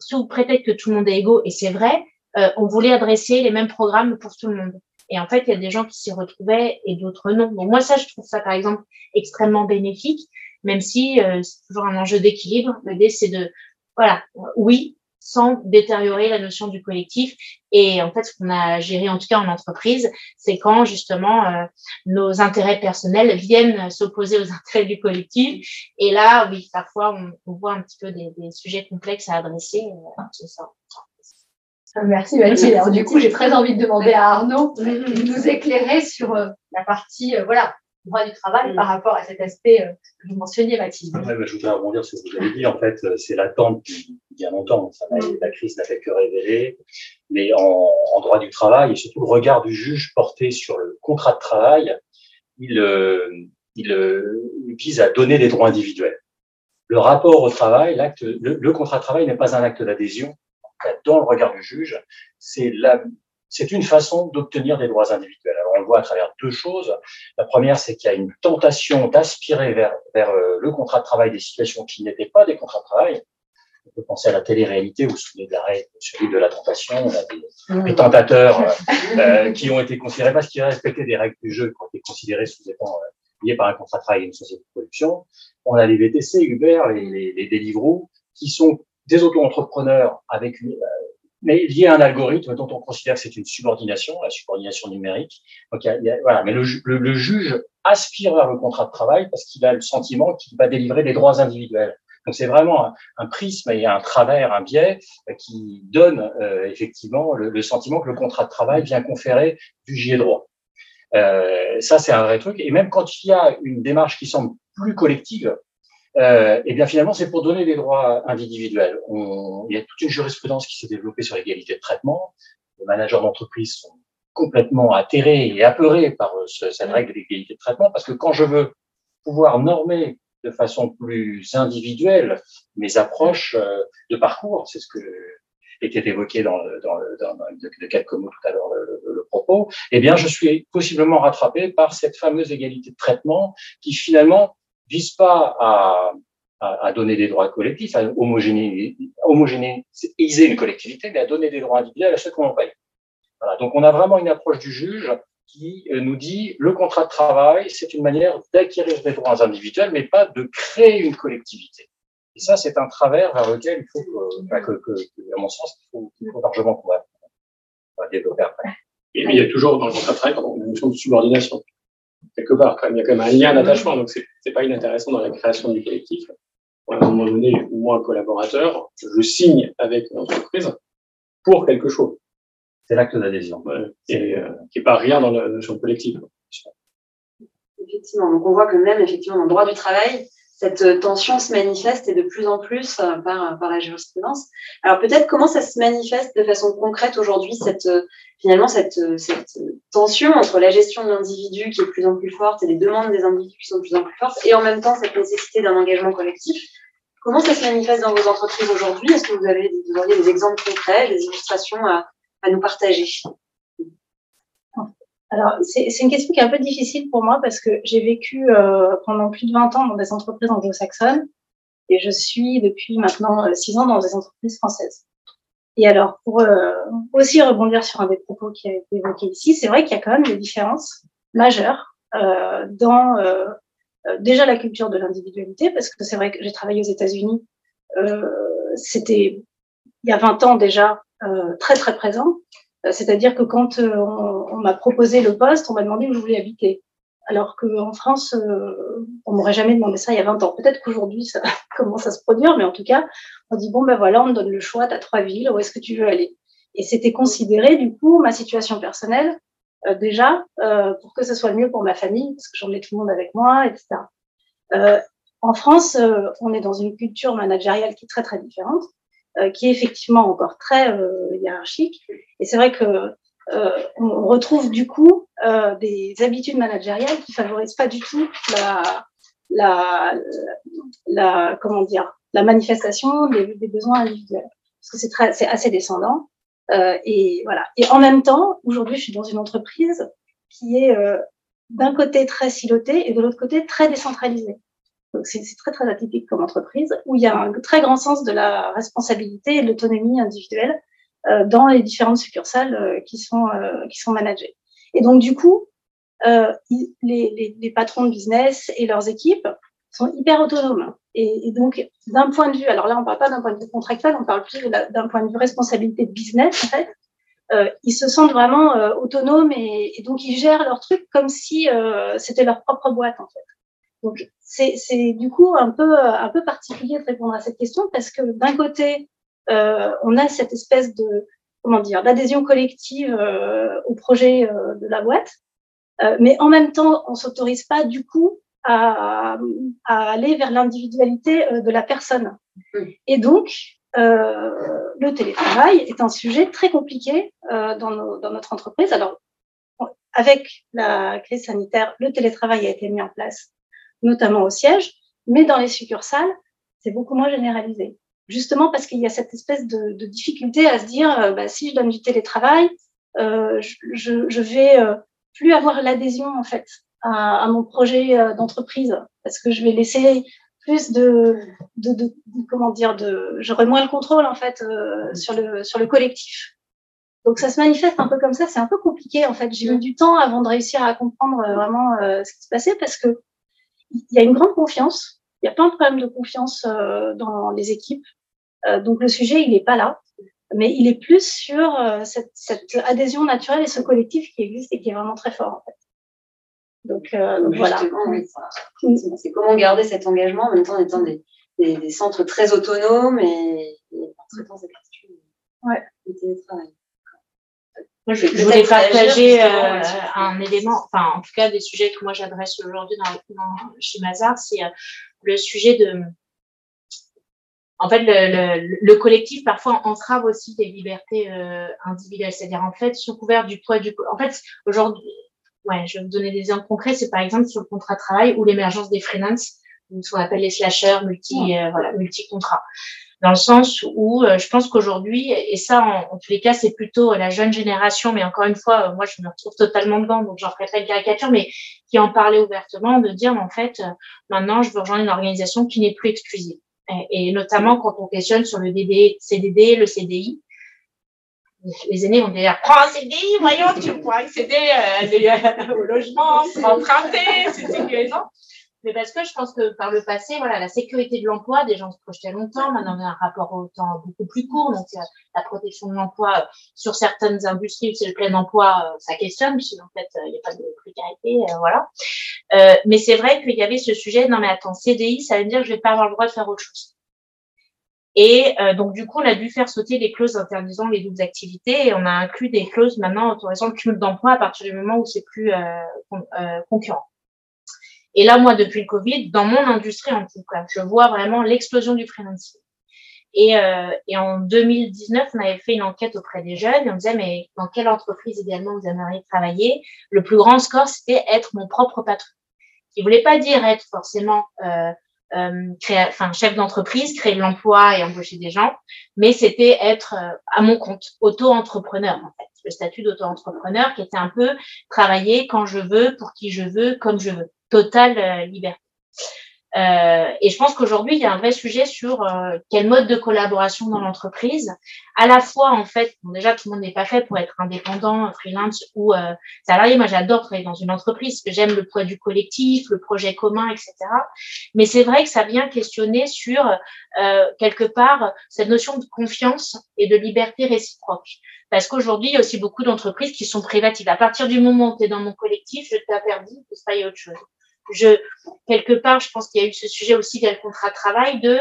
sous prétexte que tout le monde est égaux, et c'est vrai, euh, on voulait adresser les mêmes programmes pour tout le monde. Et en fait, il y a des gens qui s'y retrouvaient et d'autres non. Donc moi, ça, je trouve ça, par exemple, extrêmement bénéfique, même si euh, c'est toujours un enjeu d'équilibre. L'idée, c'est de voilà, oui, sans détériorer la notion du collectif. Et en fait, ce qu'on a géré, en tout cas en entreprise, c'est quand justement euh, nos intérêts personnels viennent s'opposer aux (laughs) intérêts du collectif. Et là, oui, parfois, on, voit un petit peu des, sujets complexes à adresser. Euh, c'est ça. Merci Mathilde. Alors du coup, j'ai très envie de demander à Arnaud (laughs) de nous éclairer sur euh, la partie, voilà, droit du travail mm. par rapport à cet aspect euh, que vous mentionniez, Mathilde. Ouais, bah, je voudrais rebondir sur ce que vous avez dit. En fait, euh, c'est l'attente depuis bien longtemps. Ça mm. La crise n'a fait que révéler. Mais en, en, droit du travail, et surtout le regard du juge porté sur le contrat de travail, il, euh, il, il vise à donner des droits individuels. Le rapport au travail, l'acte, le, le contrat de travail n'est pas un acte d'adhésion. Dans le regard du juge, c'est la, c'est une façon d'obtenir des droits individuels. Alors on le voit à travers deux choses. La première, c'est qu'il y a une tentation d'aspirer vers, vers euh, le contrat de travail des situations qui n'étaient pas des contrats de travail. On peut penser à la télé-réalité, vous souvenez de l'arrêt celui de la tentation, on a des, tentateurs euh, euh, qui ont été considérés parce qu'ils respectaient des règles du jeu, qui ont été considérés sous étant liés par un contrat de travail et une société de production. On a les VTC, Uber, les, les, les Deliveroo, qui sont des auto-entrepreneurs avec une, mais lié à un algorithme dont on considère que c'est une subordination, la subordination numérique. Donc, il y a, voilà. Mais le, le, juge aspire vers le contrat de travail parce qu'il a le sentiment qu'il va délivrer des droits individuels. Donc, c'est vraiment un, un, prisme et un travers, un biais euh, qui donne euh, effectivement le, le, sentiment que le contrat de travail vient conférer du gilet droit. Euh, ça, c'est un vrai truc. Et même quand il y a une démarche qui semble plus collective, euh, et bien finalement, c'est pour donner des droits individuels. On, il y a toute une jurisprudence qui s'est développée sur l'égalité de traitement. Les managers d'entreprise sont complètement atterrés et apeurés par euh, cette règle d'égalité de traitement parce que quand je veux pouvoir normer de façon plus individuelle mes approches euh, de parcours, c'est ce que était évoqué dans, dans, dans, de, quelques mots tout à l'heure le, le, propos, eh bien, je suis possiblement rattrapé par cette fameuse égalité de traitement qui finalement vise pas à, à, à, donner des droits collectifs, à homogénéiser, homogénéiser une collectivité, mais à donner des droits individuels à ceux qu'on paye. Voilà. Donc, on a vraiment une approche du juge qui euh, nous dit le contrat de travail, c'est une manière d'acquérir des droits individuels, mais pas de créer une collectivité. Et ça, c'est un travers vers lequel il faut que, que, que, à mon sens, il faut, il faut largement va, développer après. Et puis, il y a toujours dans le contrat de travail une notion de subordination. Quelque part. Quand même. Il y a quand même un lien d'attachement, donc c'est n'est pas inintéressant dans la création du collectif. À un moment donné, moi, collaborateur, je signe avec une entreprise pour quelque chose. C'est l'acte d'adhésion. et euh, qui n'est pas rien dans la notion collective. Effectivement, donc on voit que même effectivement dans le droit du travail, cette euh, tension se manifeste et de plus en plus euh, par, par la jurisprudence. Alors peut-être comment ça se manifeste de façon concrète aujourd'hui, cette, euh, finalement cette, cette tension entre la gestion de l'individu qui est de plus en plus forte et les demandes des individus qui sont de plus en plus fortes, et en même temps cette nécessité d'un engagement collectif? Comment ça se manifeste dans vos entreprises aujourd'hui? Est-ce que vous avez des exemples concrets, des illustrations à, à nous partager? Alors, c'est une question qui est un peu difficile pour moi parce que j'ai vécu euh, pendant plus de 20 ans dans des entreprises anglo-saxonnes et je suis depuis maintenant 6 euh, ans dans des entreprises françaises. Et alors, pour euh, aussi rebondir sur un des propos qui a été évoqué ici, c'est vrai qu'il y a quand même des différences majeures euh, dans euh, déjà la culture de l'individualité, parce que c'est vrai que j'ai travaillé aux États-Unis, c'était il y a 20 ans déjà très très présent. Euh, c'est-à-dire que quand euh, on, m'a proposé le poste, on m'a demandé où je voulais habiter. Alors qu'en France, euh, on m'aurait jamais demandé ça il y a 20 ans. Peut-être qu'aujourd'hui, ça (laughs) commence à se produire, mais en tout cas, on dit, bon, ben voilà, on te donne le choix, tu as trois villes, où est-ce que tu veux aller? Et c'était considéré, du coup, ma situation personnelle, déjà, pour que ce soit le mieux pour ma famille, parce que j'emmenais tout le monde avec moi, etc. en France, on est dans une culture managériale qui est très, très différente. Euh, qui est effectivement encore très euh, hiérarchique. Et c'est vrai que euh, on retrouve du coup des habitudes managériales qui favorisent pas du tout la, la, la comment dire, la manifestation des, des besoins individuels, parce que c'est très, c'est assez descendant. Euh, et voilà. Et en même temps, aujourd'hui, je suis dans une entreprise qui est euh, d'un côté très silotée et de l'autre côté très décentralisée. C'est très très atypique comme entreprise où il y a un très grand sens de la responsabilité et de l'autonomie individuelle euh, dans les différentes succursales euh, qui sont euh, qui sont managées. Et donc du coup, euh, les, les, les, patrons de business et leurs équipes sont hyper autonomes. Et, donc d'un point de vue, alors là on parle pas d'un point de vue contractuel, on parle plus d'un point de vue responsabilité business en fait. Euh, ils se sentent vraiment autonomes et, et, donc ils gèrent leur truc comme si c'était leur propre boîte en fait. Donc, c'est du coup un peu, un peu particulier de répondre à cette question parce que d'un côté, euh, on a cette espèce de, comment dire, d'adhésion collective euh, au projet euh, de la boîte, euh, mais en même temps, on s'autorise pas du coup à, à aller vers l'individualité euh, de la personne. Et donc, le télétravail est un sujet très compliqué dans, nos, dans notre entreprise. Alors, avec la crise sanitaire, le télétravail a été mis en place notamment au siège, mais dans les succursales, c'est beaucoup moins généralisé. Justement parce qu'il y a cette espèce de, de, difficulté à se dire, euh, bah, si je donne du télétravail, euh, je, je, vais euh, plus avoir l'adhésion en fait à, à mon projet euh, d'entreprise parce que je vais laisser plus de, de, de, comment dire, de, j'aurai moins le contrôle en fait sur le sur le collectif. Donc ça se manifeste un peu comme ça, c'est un peu compliqué en fait. J'ai mis du temps avant de réussir à comprendre vraiment ce qui se passait parce que il y a une grande confiance. Il y a plein de problèmes de confiance euh, dans les équipes. Euh, donc le sujet, il n'est pas là, mais il est plus sur euh, cette, cette, adhésion naturelle et ce collectif qui existe et qui est vraiment très fort en fait. Donc, donc voilà. C'est comment garder cet engagement en même temps en étant des, des, des centres très autonomes et, et en traitant cette question ouais. du télétravail. Moi, je, je voulais partager euh, un élément, enfin, en tout cas, des sujets que moi j'adresse aujourd'hui dans, dans, chez Mazar, c'est euh, le sujet de. En fait, le, le, le, collectif parfois entrave aussi des libertés euh, individuelles. C'est-à-dire, en fait, sous couvert du poids du. En fait, aujourd'hui, ouais, je vais vous donner des exemples concrets. C'est par exemple sur le contrat de travail ou l'émergence des freelances, ce qu'on appelle les slashers, multi, euh, voilà, multi-contrats dans le sens où euh, je pense qu'aujourd'hui, et ça, en, tous les cas, c'est plutôt la jeune génération, mais encore une fois, euh, moi, je me retrouve totalement dedans, donc j'en ferai pas une caricature, mais qui en parlait ouvertement, de dire, en fait, euh, maintenant, je veux rejoindre une organisation qui n'est plus exclusive. Et, notamment quand on questionne sur le DD, CDD, le CDI, les aînés vont dire prends un CDI, voyons, tu pourras accéder euh, (laughs) au logement, emprunter, c'est sécurisant. Mais parce que je pense que par le passé, voilà, la sécurité de l'emploi, des gens se projetaient longtemps, maintenant on a un rapport au temps beaucoup plus court, donc la protection de l'emploi euh, sur certaines industries où c'est le plein emploi, euh, ça questionne, puisqu'en fait, il n'y a pas de précarité, voilà. Euh, mais c'est vrai qu'il y avait ce sujet, non mais attends, CDI, ça veut dire que je vais pas avoir le droit de faire autre chose. Et euh, donc, du coup, on a dû faire sauter les clauses interdisant les doubles activités et on a inclus des clauses maintenant autorisant le cumul d'emploi à partir du moment où c'est plus euh, euh, concurrent. Et là, moi, depuis le Covid, dans mon industrie en tout cas, je vois vraiment l'explosion du freelancing. Et, euh, et, en 2019, on avait fait une enquête auprès des jeunes et on disait, mais dans quelle entreprise également vous aimeriez travailler? Le plus grand score, c'était être mon propre patron. Qui voulait pas dire être forcément euh, euh, enfin, chef d'entreprise, créer de l'emploi et embaucher des gens, mais c'était être euh, à mon compte, auto-entrepreneur en fait, le statut d'auto-entrepreneur qui était un peu travailler quand je veux, pour qui je veux, comme je veux, totale euh, liberté. Euh, et je pense qu'aujourd'hui, il y a un vrai sujet sur euh, quel mode de collaboration dans l'entreprise. À la fois, en fait, bon, déjà, tout le monde n'est pas fait pour être indépendant, freelance ou euh, salarié. Moi, j'adore travailler dans une entreprise j'aime le poids du collectif, le projet commun, etc. Mais c'est vrai que ça vient questionner sur, euh, quelque part, cette notion de confiance et de liberté réciproque. Parce qu'aujourd'hui, il y a aussi beaucoup d'entreprises qui sont privatives. À partir du moment où tu es dans mon collectif, je t'interdis de travailler autre chose je, quelque part, je pense qu'il y a eu ce sujet aussi via le contrat de travail de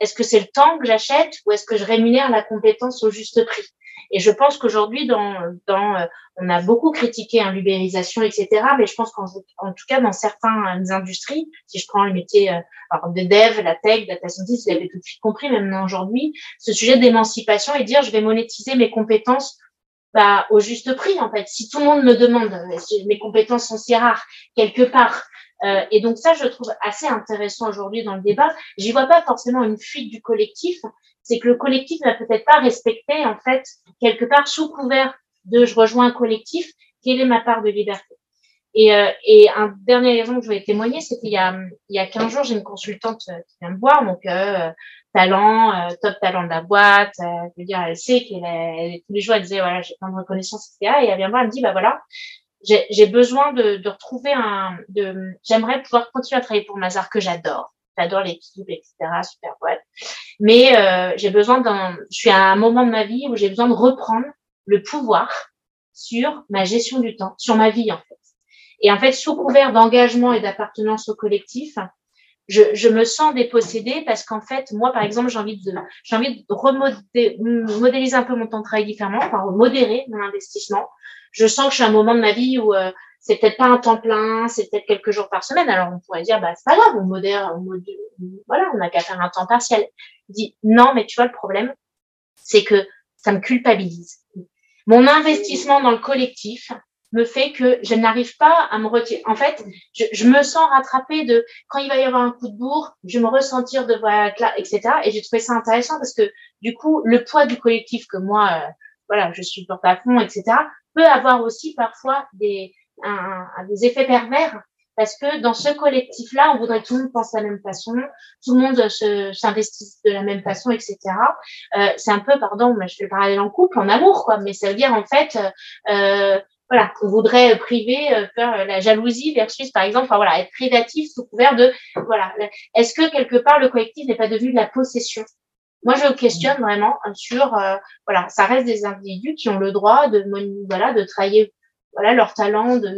est-ce que c'est le temps que j'achète ou est-ce que je rémunère la compétence au juste prix? Et je pense qu'aujourd'hui, dans, euh, on a beaucoup critiqué hein, l'ubérisation, etc. Mais je pense qu'en en tout cas, dans certaines industries, si je prends le métier euh, de dev, la tech, data scientist, vous avez tout de suite compris, même aujourd'hui, ce sujet d'émancipation et dire je vais monétiser mes compétences bah, au juste prix, en fait. Si tout le monde me demande, mes compétences sont si rares, quelque part, euh, et donc ça, je trouve assez intéressant aujourd'hui dans le débat. J'y vois pas forcément une fuite du collectif. C'est que le collectif n'a peut-être pas respecté, en fait, quelque part sous couvert de je rejoins un collectif, quelle est ma part de liberté. Et, euh, et un dernier exemple que je voulais témoigner, c'est qu'il y a, il y a 15 jours, j'ai une consultante euh, qui vient me voir, donc euh, talent, top talent de la boîte, je veux dire, elle sait qu'elle tous les jours, elle disait, voilà, j'ai plein de reconnaissance, etc. Et elle vient voir, elle me dit, bah voilà, j'ai besoin de, de, retrouver un. De, J'aimerais pouvoir continuer à travailler pour Mazar que j'adore. J'adore l'équipe, etc. Super boîte. Mais euh, j'ai besoin d'un. Je suis à un moment de ma vie où j'ai besoin de reprendre le pouvoir sur ma gestion du temps, sur ma vie en fait. Et en fait, sous couvert d'engagement et d'appartenance au collectif, je, je, me sens dépossédée parce qu'en fait, moi, par exemple, j'ai envie de, j'ai envie de remodéliser un peu mon temps de travail différemment, enfin, modérer mon investissement, je sens que je suis à un moment de ma vie où euh, c'est peut-être pas un temps plein, c'est peut-être quelques jours par semaine. Alors on pourrait dire, bah c'est pas grave, on modère, on modère, voilà, on n'a qu'à faire un temps partiel. Je dis non, mais tu vois le problème, c'est que ça me culpabilise. Mon investissement dans le collectif me fait que je n'arrive pas à me retirer. En fait, je, je, me sens rattrapée de quand il va y avoir un coup de bourre, je me ressentir de voilà, etc. Et j'ai trouvé ça intéressant parce que du coup, le poids du collectif que moi, euh, voilà, je supporte à fond, etc peut avoir aussi parfois des, un, des effets pervers parce que dans ce collectif-là, on voudrait que tout le monde pense de la même façon, tout le monde s'investisse de la même façon, etc. Euh, c'est un peu, pardon, mais je fais le parallèle en couple, en amour, quoi. Mais ça veut dire en fait, euh, voilà, on voudrait priver, euh, faire la jalousie versus, par exemple, enfin, voilà, être privatif sous couvert de, voilà. Est-ce que quelque part le collectif n'est pas devenu de la possession? Moi, je questionne vraiment sur, euh, voilà, ça reste des individus qui ont le droit de, voilà, de travailler, voilà, leur talent, de,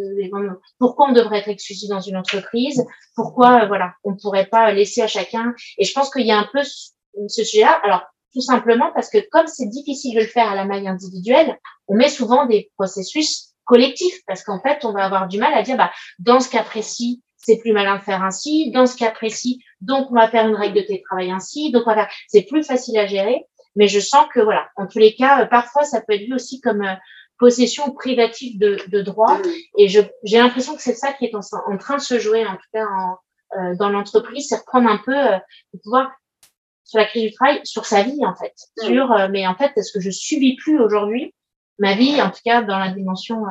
pourquoi on devrait être exclusif dans une entreprise, pourquoi, euh, voilà, on pourrait pas laisser à chacun? Et je pense qu'il y a un peu ce, sujet-là. Alors, tout simplement parce que comme c'est difficile de le faire à la maille individuelle, on met souvent des processus collectifs parce qu'en fait, on va avoir du mal à dire, bah, dans ce cas précis, c'est plus malin de faire ainsi. Dans ce cas précis, donc on va faire une règle de télétravail ainsi. Donc on va c'est plus facile à gérer. Mais je sens que voilà, en tous les cas, euh, parfois ça peut être vu aussi comme euh, possession privative de, de droit. Et j'ai l'impression que c'est ça qui est en, train de se jouer, en tout cas en, euh, dans l'entreprise, c'est reprendre un peu le pouvoir sur la crise du travail, sur sa vie en fait. Sur, mais en fait, est-ce que je subis plus aujourd'hui ma vie, en tout cas dans la dimension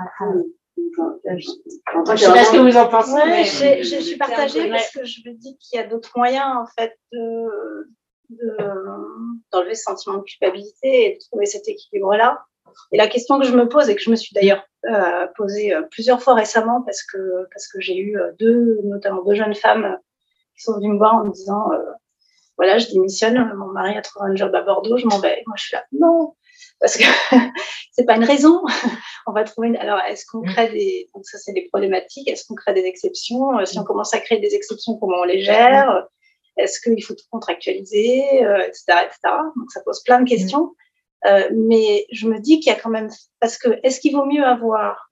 je ne sais pas ce que vous en pensez. je, suis partagée parce que je me dis qu'il y a d'autres moyens en fait de, d'enlever ce sentiment de culpabilité et de trouver cet équilibre-là. Et la question que je me pose et que je me suis d'ailleurs euh, posée euh, plusieurs fois récemment parce que, parce que j'ai eu euh, deux, notamment deux jeunes femmes qui sont venus me voir en me disant voilà, je démissionne, mon mari a trouvé un job à Bordeaux, je m'en vais. Moi, je suis là, non, parce que (laughs) c'est pas une raison. on va trouver. Une... Alors, est-ce qu'on crée des. Donc, ça, c'est des problématiques. Est-ce qu'on crée des exceptions? Si on commence à créer des exceptions, comment on les gère? Est-ce qu'il faut tout contractualiser, etc., etc. Donc, ça pose plein de questions. Euh, mais je me dis qu'il y a quand même. Parce que, est-ce qu'il vaut mieux avoir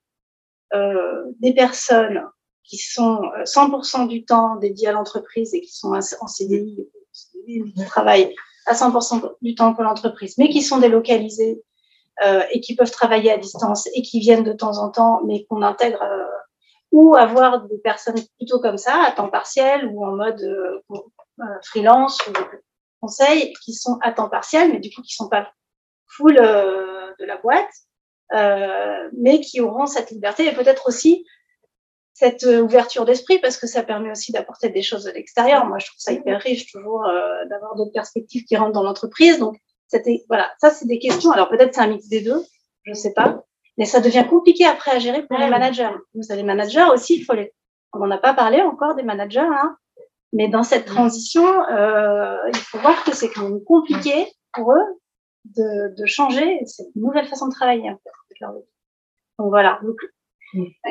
euh, des personnes qui sont 100% du temps dédiées à l'entreprise et qui sont en CDI qui travaillent à 100% du temps pour l'entreprise, mais qui sont délocalisés euh, et qui peuvent travailler à distance et qui viennent de temps en temps, mais qu'on intègre euh, ou avoir des personnes plutôt comme ça, à temps partiel ou en mode euh, euh freelance ou conseil, qui sont à temps partiel, mais du coup qui sont pas full euh, de la boîte, mais qui auront cette liberté et peut-être aussi cette euh, ouverture d'esprit parce que ça permet aussi d'apporter des choses de l'extérieur. Moi, je trouve ça hyper riche toujours euh, d'avoir d'autres perspectives qui rentrent dans l'entreprise. Donc, c'était voilà, ça c'est des questions. Alors peut-être c'est un mix des deux, je ne sais pas, mais ça devient compliqué après à gérer pour les managers. Vous avez les managers aussi, il faut les. On n'en a pas parlé encore des managers, hein, mais dans cette transition, euh, il faut voir que c'est quand même compliqué pour eux de, de changer. C'est une nouvelle façon de travailler. En fait. Donc voilà. Donc,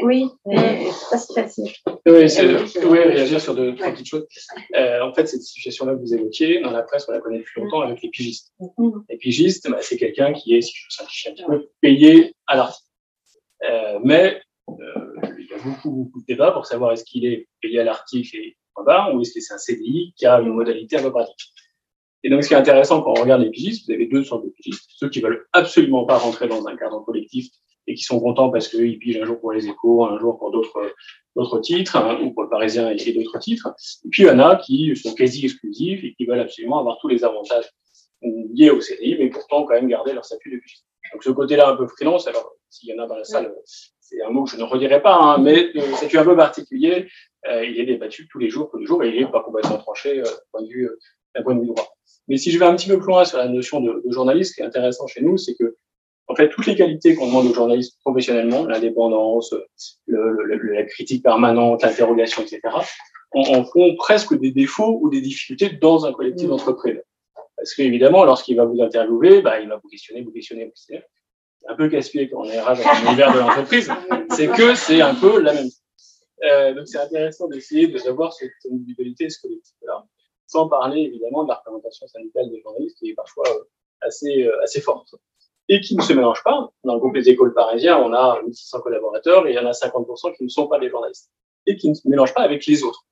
oui, mais c'est pas facile. Oui, c'est, oui, réagir sur deux, trois petites choses. Euh, en fait, cette situation-là que vous évoquiez, dans la presse, on la connaît depuis longtemps avec les pigistes. Mm-hmm. Les pigistes, bah, c'est quelqu'un qui est, si je simplifie un petit peu, payé à l'article. Euh, mais euh, il y a beaucoup, beaucoup de débats pour savoir est-ce qu'il est payé à l'article et point barre, ou est-ce que c'est un CDI qui a une modalité un peu pratique. Et donc, ce qui est intéressant quand on regarde les pigistes, vous avez deux sortes de pigistes. Ceux qui veulent absolument pas rentrer dans un cadre collectif et qui sont contents parce qu'ils pigent un jour pour les échos, un jour pour d'autres d'autres titres, hein, ou pour le Parisien et d'autres titres. Et puis il y en a qui sont quasi exclusifs et qui veulent absolument avoir tous les avantages liés au CDI, mais pourtant quand même garder leur statut de pigiste. Donc ce côté-là un peu freelance, alors s'il y en a dans la salle, c'est un mot que je ne redirai pas, hein, mais euh, statut un peu particulier, euh, il est débattu tous les jours, tous les jours, et il n'est pas complètement tranché euh, d'un point, de vue, euh, point de vue droit. Mais si je vais un petit peu plus loin sur la notion de, de journaliste, ce qui est intéressant chez nous, c'est que en fait, toutes les qualités qu'on demande aux journalistes professionnellement, l'indépendance, la critique permanente, l'interrogation, etc., en, font presque des défauts ou des difficultés dans un collectif mmh. d'entreprise. Parce qu'évidemment, lorsqu'il va vous interviewer, bah, il va vous questionner, vous questionner, vous questionner. C'est un peu casse-pied quand on est RH dans l'univers de l'entreprise, c'est que c'est un peu la même chose. Euh, donc c'est intéressant d'essayer d'avoir cette individualité, ce collectif-là, sans parler évidemment de la représentation syndicale des journalistes qui est parfois euh, assez, euh, assez forte et qui ne se mélangent pas. Dans le groupe des écoles parisiens, on a 1600 collaborateurs et il y en a 50% qui ne sont pas des journalistes et qui ne se mélangent pas avec les autres.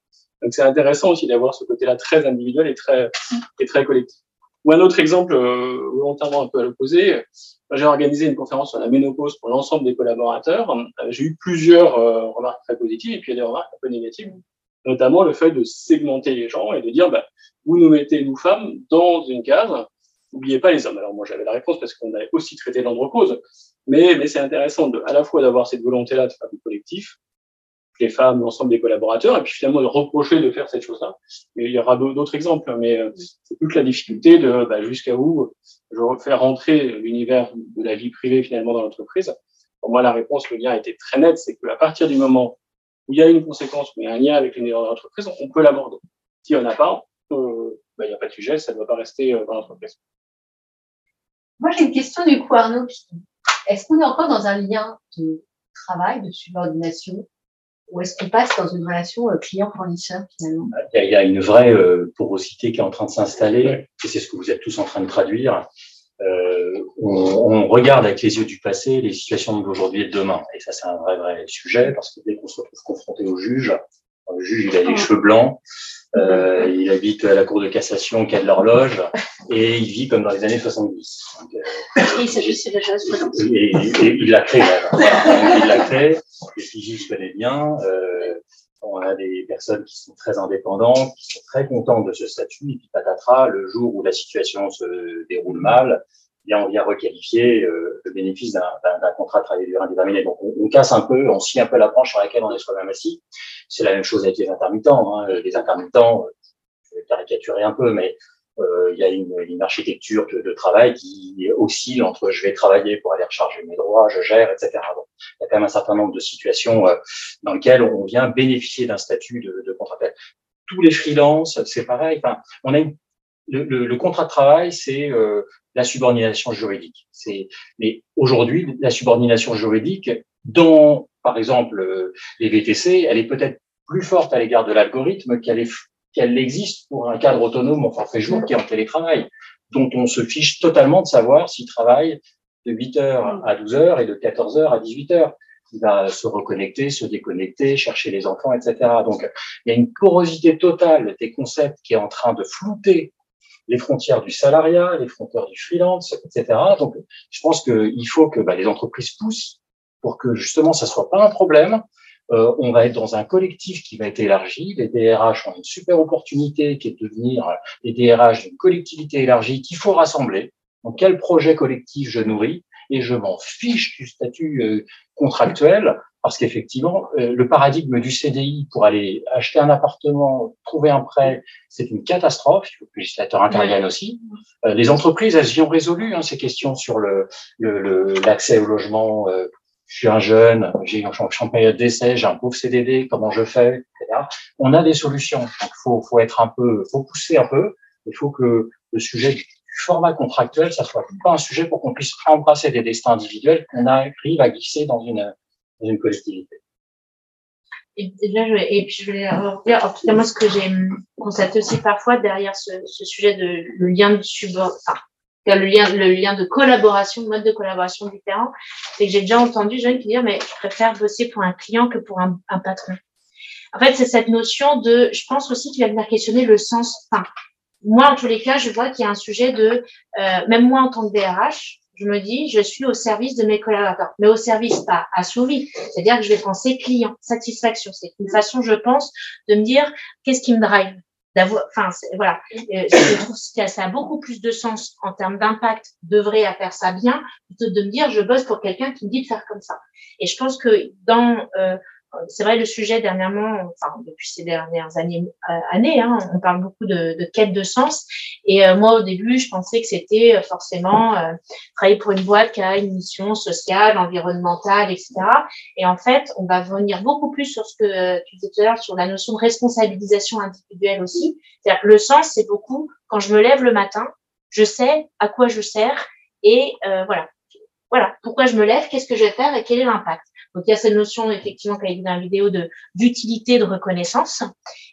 Donc c'est intéressant aussi d'avoir ce côté-là très individuel et très, et très collectif. Ou un autre exemple euh, volontairement un peu à l'opposé, j'ai organisé une conférence sur la ménopause pour l'ensemble des collaborateurs. Euh, j'ai eu plusieurs euh, remarques très positives et puis il y a des remarques un peu négatives, notamment le fait de segmenter les gens et de dire bah, vous nous mettez, nous femmes, dans une case n'oubliez pas les hommes. Alors moi j'avais la réponse parce qu'on avait aussi traité l'andropause, mais, mais c'est intéressant de, à la fois d'avoir cette volonté-là de faire du collectif, les femmes, l'ensemble des collaborateurs, et puis finalement de reprocher de faire cette chose-là. Mais il y aura d'autres exemples, mais euh, c'est toute la difficulté de bah, jusqu'à où je faire rentrer l'univers de la vie privée finalement dans l'entreprise. Pour moi, la réponse, le lien était très net, c'est qu'à partir du moment où il y a une conséquence, où a un lien avec l'univers de l'entreprise, on peut l'aborder. Si on n'a pas, euh, bah, il n'y a pas de sujet, ça ne doit pas rester euh, dans l'entreprise. Moi, j'ai une question du coup, Arnaud. Est-ce qu'on est encore dans un lien de travail, de subordination, ou est-ce qu'on passe dans une relation euh, client-fournisseur finalement? Il y, a, une vraie euh, porosité qui est en train de s'installer, et c'est ce que vous êtes tous en train de traduire. Euh, on, on, regarde avec les yeux du passé les situations d'aujourd'hui et de demain, et ça c'est un vrai vrai sujet parce que dès qu'on se retrouve confronté au juge, le juge il a les cheveux blancs, euh, il habite à la cour de cassation, qui a de l'horloge, et il vit comme dans les années 70. Donc, euh, il s'agit déjà et, et, il l'a créé. il l'a créé. Les figistes connaît bien. Euh, on a des personnes qui sont très indépendantes, qui sont très contentes de ce statut, et puis patatras, le jour où la situation se déroule mal, on vient requalifier euh, le bénéfice d'un contrat de travail durée indéterminé. Donc on, casse un peu, on scie un peu la branche sur laquelle on est soi-même assis. C'est la même chose avec les intermittents. Hein. Les intermittents, euh, je vais caricaturer un peu, mais euh, il y a une, une architecture de, de, travail qui oscille entre je vais travailler pour aller recharger mes droits, je gère, etc. Il y a quand même un certain nombre de situations euh, dans lesquelles on vient bénéficier d'un statut de, de contractuel tous les freelances, c'est pareil. Enfin, on a le, le, contrat de travail, c'est euh, la subordination juridique. C'est, mais aujourd'hui, la subordination juridique, dans, par exemple, les VTC, elle est peut-être plus forte à l'égard de l'algorithme qu'elle qu'elle existe pour un cadre autonome en forfait jour qui est en télétravail, dont on se fiche totalement de savoir s'il travaille de 8 heures à 12 heures et de 14 heures à 18 heures. Il va se reconnecter, se déconnecter, chercher les enfants, etc. Donc, il y a une porosité totale des concepts qui est en train de flouter les frontières du salariat, les frontières du freelance, etc. Donc, je pense qu'il faut que bah, les entreprises poussent pour que justement ça soit pas un problème. Euh, on va être dans un collectif qui va être élargi. Les DRH ont une super opportunité qui est de devenir les DRH d'une collectivité élargie qu'il faut rassembler. Donc, quel projet collectif je nourris et je m'en fiche du statut euh, contractuel parce qu'effectivement, euh, le paradigme du CDI pour aller acheter un appartement, trouver un prêt, c'est une catastrophe. Il faut que le législateur intervienne aussi. Euh, les entreprises, elles y ont résolu hein, ces questions sur le l'accès au logement. je suis un jeune, j'ai une en période d'essai, j'ai un pauvre CDD, comment je fais, etc. On a des solutions. Donc, faut, faut être un peu, faut pousser un peu. Il faut que le sujet format contractuel, ça soit pas un sujet pour qu'on puisse embrasser des destins individuels qu'on arrive à glisser dans une, dans une collectivité. Et, je, et puis je voulais dire, en tout cas, moi, ce que j'ai constaté aussi parfois derrière ce, ce sujet de le lien de subord, enfin, le lien, le lien de collaboration, mode de collaboration différent, c'est que j'ai déjà entendu gens qui dire, mais je préfère bosser pour un client que pour un, un patron. En fait, c'est cette notion de, je pense aussi qu'il va venir questionner le sens, enfin, moi, en tous les cas, je vois qu'il y a un sujet de, euh, même moi en tant que DRH, je me dis, je suis au service de mes collaborateurs, mais au service pas assouvie. C'est-à-dire que je vais penser client, satisfaction. C'est une façon, je pense, de me dire qu'est-ce qui me drive. Enfin, voilà. Euh, je trouve que ça a beaucoup plus de sens en termes d'impact d'œuvrer à faire ça bien, plutôt de me dire je bosse pour quelqu'un qui me dit de faire comme ça. Et je pense que dans euh, c'est vrai, le sujet dernièrement, enfin depuis ces dernières années, euh, années hein, on parle beaucoup de, de, quête de sens. Et euh, moi, au début, je pensais que c'était euh, forcément travailler pour une boîte qui a une mission sociale, environnementale, etc. Et en fait, on va venir beaucoup plus sur ce que tu disais tout à l'heure, sur la notion de responsabilisation individuelle aussi. C'est-à-dire le sens, c'est beaucoup quand je me lève le matin, je sais à quoi je sers et voilà, voilà, pourquoi je me lève, qu'est-ce que je vais faire et quel est l'impact. Donc, il y a cette notion, effectivement, qui a été dans la vidéo, de, d'utilité, de reconnaissance.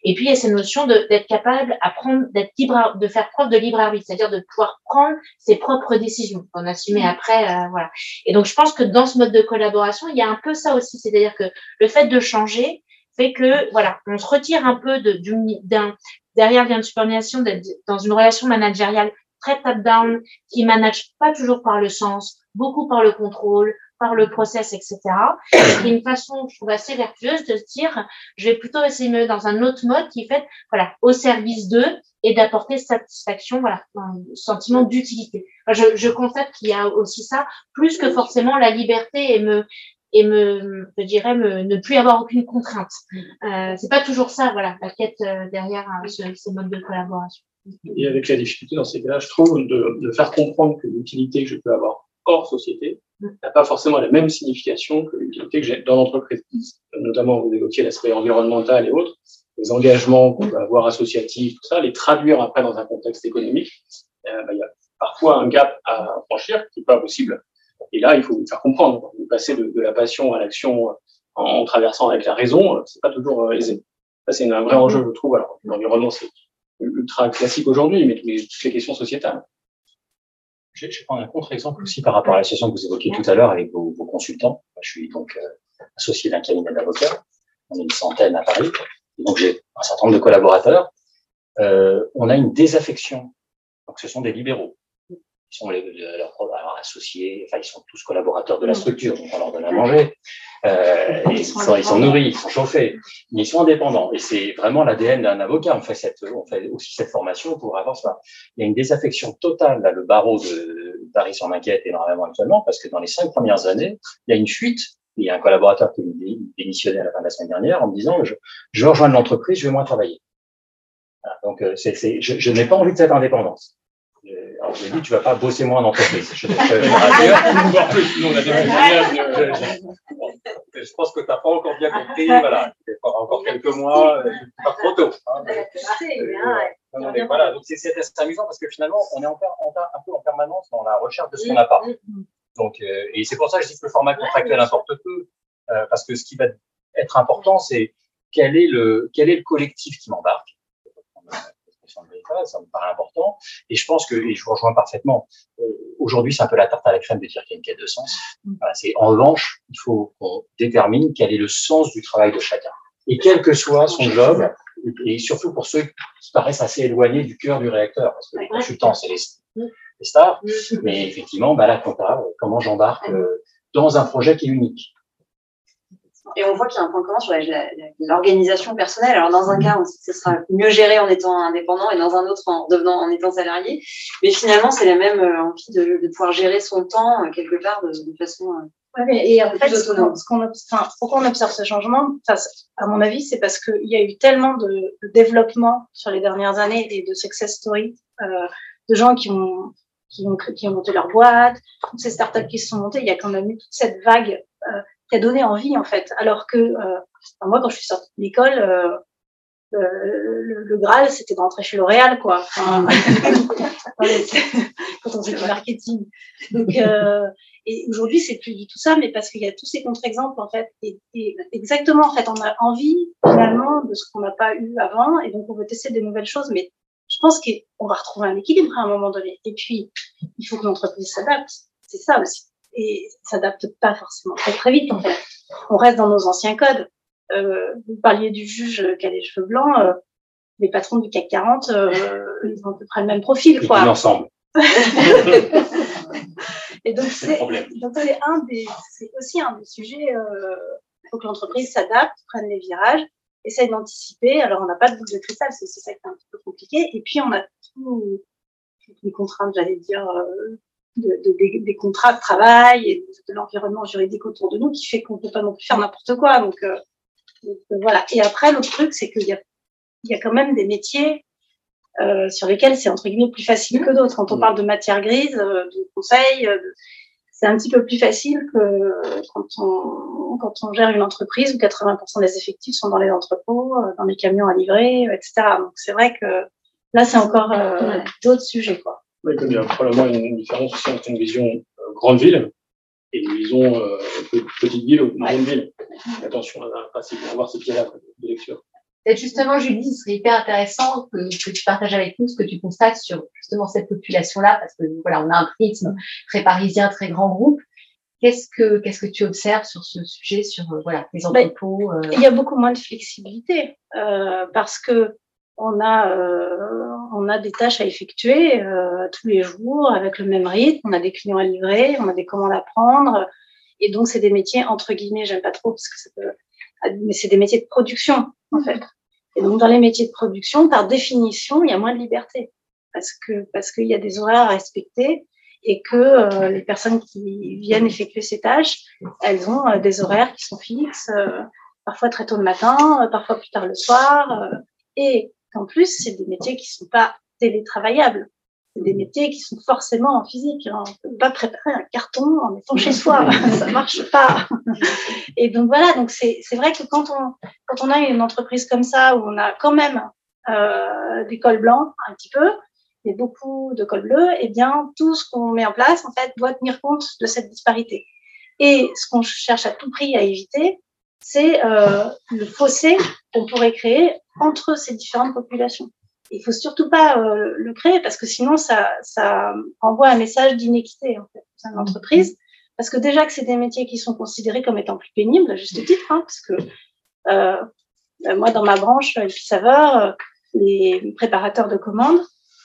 Et puis, il y a cette notion de, d'être capable à prendre, d'être libre, de faire preuve de libre arbitre, c'est-à-dire de pouvoir prendre ses propres décisions, qu'on assumer après, euh, voilà. Et donc, je pense que dans ce mode de collaboration, il y a un peu ça aussi, c'est-à-dire que le fait de changer fait que, voilà, on se retire un peu de, d'un, derrière une subordination, d'être dans une relation managériale très top-down, qui manage pas toujours par le sens, beaucoup par le contrôle, par le process, etc. C'est une façon, je trouve, assez vertueuse de se dire, je vais plutôt essayer de me dans un autre mode qui fait, voilà, au service d'eux et d'apporter satisfaction, voilà, un sentiment d'utilité. je, je constate qu'il y a aussi ça, plus que forcément la liberté et me et me, je dirais, me, ne plus avoir aucune contrainte. Euh, c'est pas toujours ça, voilà, la quête euh, derrière euh, ce, ces modes de collaboration. Et avec la difficulté dans ces cas-là, je trouve, de, de faire comprendre que l'utilité que je peux avoir hors société n'a pas forcément la même signification que l'utilité que j'ai dans l'entreprise. Notamment, vous évoquiez l'aspect environnemental et autres, les engagements qu'on peut avoir associatifs, tout ça, les traduire après dans un contexte économique, euh, bah, il y a parfois un gap à franchir qui n'est pas possible. Et là, il faut faire comprendre. Passer de, de la passion à l'action en, traversant avec la raison, c'est pas toujours euh, aisé. Ça, c'est un vrai enjeu, je trouve. Alors, l'environnement, c'est ultra classique aujourd'hui, mais toutes les questions sociétales. Je vais prendre un contre-exemple aussi par rapport à la situation que vous évoquiez tout à l'heure avec vos, vos, consultants. Je suis donc euh, associé d'un cabinet d'avocats. On est une centaine à Paris. Donc j'ai un certain nombre de collaborateurs. Euh, on a une désaffection. Donc ce sont des libéraux. Ils sont les, leurs associés, enfin ils sont tous collaborateurs de la structure, donc on leur donne à manger. Euh, ils, sont, ils sont nourris, ils sont chauffés, ils sont indépendants. Et c'est vraiment l'ADN d'un avocat. On fait, cette, on fait aussi cette formation pour avoir ça. Il y a une désaffection totale. Là, le barreau de Paris s'en inquiète énormément actuellement parce que dans les cinq premières années, il y a une fuite. Il y a un collaborateur qui est démissionné à la fin de la semaine dernière en me disant je, je rejoindre l'entreprise, je vais moins travailler. Voilà, donc, euh, c'est, je, je n'ai pas envie de cette indépendance. Alors, je dis, tu vas pas bosser moins en (laughs) entreprise. Je, je, je, je pense que tu n'as pas encore bien compris. Voilà. encore quelques mois, euh, pas trop tôt. Hein, mais, voilà, donc c'est assez amusant parce que finalement, on est en, un peu en permanence dans la recherche de ce qu'on n'a pas. Donc, et c'est pour ça que je dis que le format contractuel importe peu, parce que ce qui va être important, c'est quel est le quel est le collectif qui m'embarque ça me paraît important. Et je pense que, et je vous rejoins parfaitement, euh, aujourd'hui, c'est un peu la tarte à la crème de dire qu'il y a une quête de sens. Mm. c'est, en revanche, il faut qu'on détermine quel est le sens du travail de chacun. Et quel que soit son job, et surtout pour ceux qui paraissent assez éloignés du cœur du réacteur, parce que les consultants, c'est les, les stars, mm. mais effectivement, bah, la compta, comment j'embarque euh, dans un projet qui est unique. Et on voit qu'il y a un point commun sur l'organisation personnelle. Alors, dans un cas, on sait que ce sera mieux géré en étant indépendant et dans un autre en devenant, en étant salarié. Mais finalement, c'est la même euh, envie de, de, pouvoir gérer son temps euh, quelque part de, de façon. Euh, ouais, et en fait, ce qu'on, enfin, pourquoi on observe ce changement? À mon avis, c'est parce qu'il y a eu tellement de, de, développement sur les dernières années et de success stories euh, de gens qui ont qui ont, qui ont monté leur boîte, toutes ces startups qui se sont montées. Il y a quand même eu toute cette vague euh, qui a donné envie en fait. Alors que euh, moi, quand je suis sortie de l'école, euh, euh le, le, Graal, c'était d'entrer chez L'Oréal, quoi. Enfin, (laughs) (laughs) quand on faisait du marketing. Donc, euh, et aujourd'hui, c'est plus du tout ça, mais parce qu'il y a tous ces contre-exemples, en fait. Et, et, exactement, en fait, on a envie, finalement, de ce qu'on n'a pas eu avant, et donc on veut tester des nouvelles choses, mais je pense qu'on va retrouver un équilibre à un moment donné. Et puis, il faut que l'entreprise s'adapte. C'est ça aussi et s'adapte pas forcément très très vite en fait. On reste dans nos anciens codes. Euh, vous parliez du juge qui a les cheveux blancs, euh, les patrons du CAC 40, euh, ils ont à peu près le même profil quoi. ensemble. (laughs) et donc c'est un des c'est aussi un des sujets. Il euh, faut que l'entreprise s'adapte, prenne les virages, essaye d'anticiper. Alors on n'a pas de boule de cristal, c'est ça qui est un petit peu compliqué. Et puis on a tout, toutes les contraintes, j'allais dire, euh, de, des, contrats de travail et de, l'environnement juridique autour de nous qui fait qu'on peut pas non plus faire n'importe quoi. Donc, euh, euh, voilà. Et après, l'autre truc, c'est qu'il y a, il y a quand même des métiers euh, sur lesquels c'est entre guillemets plus facile que d'autres. Quand on parle de matière grise, de conseil, c'est un petit peu plus facile que quand on, quand on gère une entreprise où 80% des effectifs sont dans les entrepôts, dans les camions à livrer, etc. Donc c'est vrai que là, c'est encore d'autres sujets, quoi. Oui, il y a probablement une, différence aussi entre une vision euh, grande ville et une vision euh, petite ville ou grande ville. Attention à, à, à avoir ces pieds-là de lecture. Peut-être justement, Julie, ce serait hyper intéressant que, que, tu partages avec nous ce que tu constates sur justement cette population-là, parce que voilà, on a un prisme très parisien, très grand groupe. Qu'est-ce que qu'est-ce que tu observes sur ce sujet, sur euh, voilà les ben, entrepôts euh... Il y a beaucoup moins de flexibilité euh, parce que on a, euh, on a des tâches à effectuer euh, tous les jours avec le même rythme. On a des clients à livrer, on a des commandes à prendre. Et donc, c'est des métiers, entre guillemets, j'aime pas trop parce que ça peut, mais c'est des métiers de production, en fait. Et donc, dans les métiers de production, par définition, il y a moins de liberté parce que, parce qu'il y a des horaires à respecter et que euh, les personnes qui viennent effectuer ces tâches, elles ont euh, des horaires qui sont fixes, parfois très tôt le matin, parfois plus tard le soir. et en plus, c'est des métiers qui sont pas télétravaillables. C'est des métiers qui sont forcément en physique. Hein. On peut pas préparer un carton en étant chez soi. (laughs) ça marche pas. Et donc voilà. Donc c'est, c'est vrai que quand on, quand on a une entreprise comme ça où on a quand même euh, des cols blancs un petit peu, et beaucoup de cols bleus, eh bien, tout ce qu'on met en place, en fait, doit tenir compte de cette disparité. Et ce qu'on cherche à tout prix à éviter, c'est euh, le fossé qu'on pourrait créer entre ces différentes populations. Il faut surtout pas euh, le créer parce que sinon ça, envoie un message d'inéquité en fait à l'entreprise. Parce que déjà que c'est des métiers qui sont considérés comme étant plus pénibles, à juste titre, hein, parce que euh, moi dans ma branche, saveurs, euh, les préparateurs de commandes,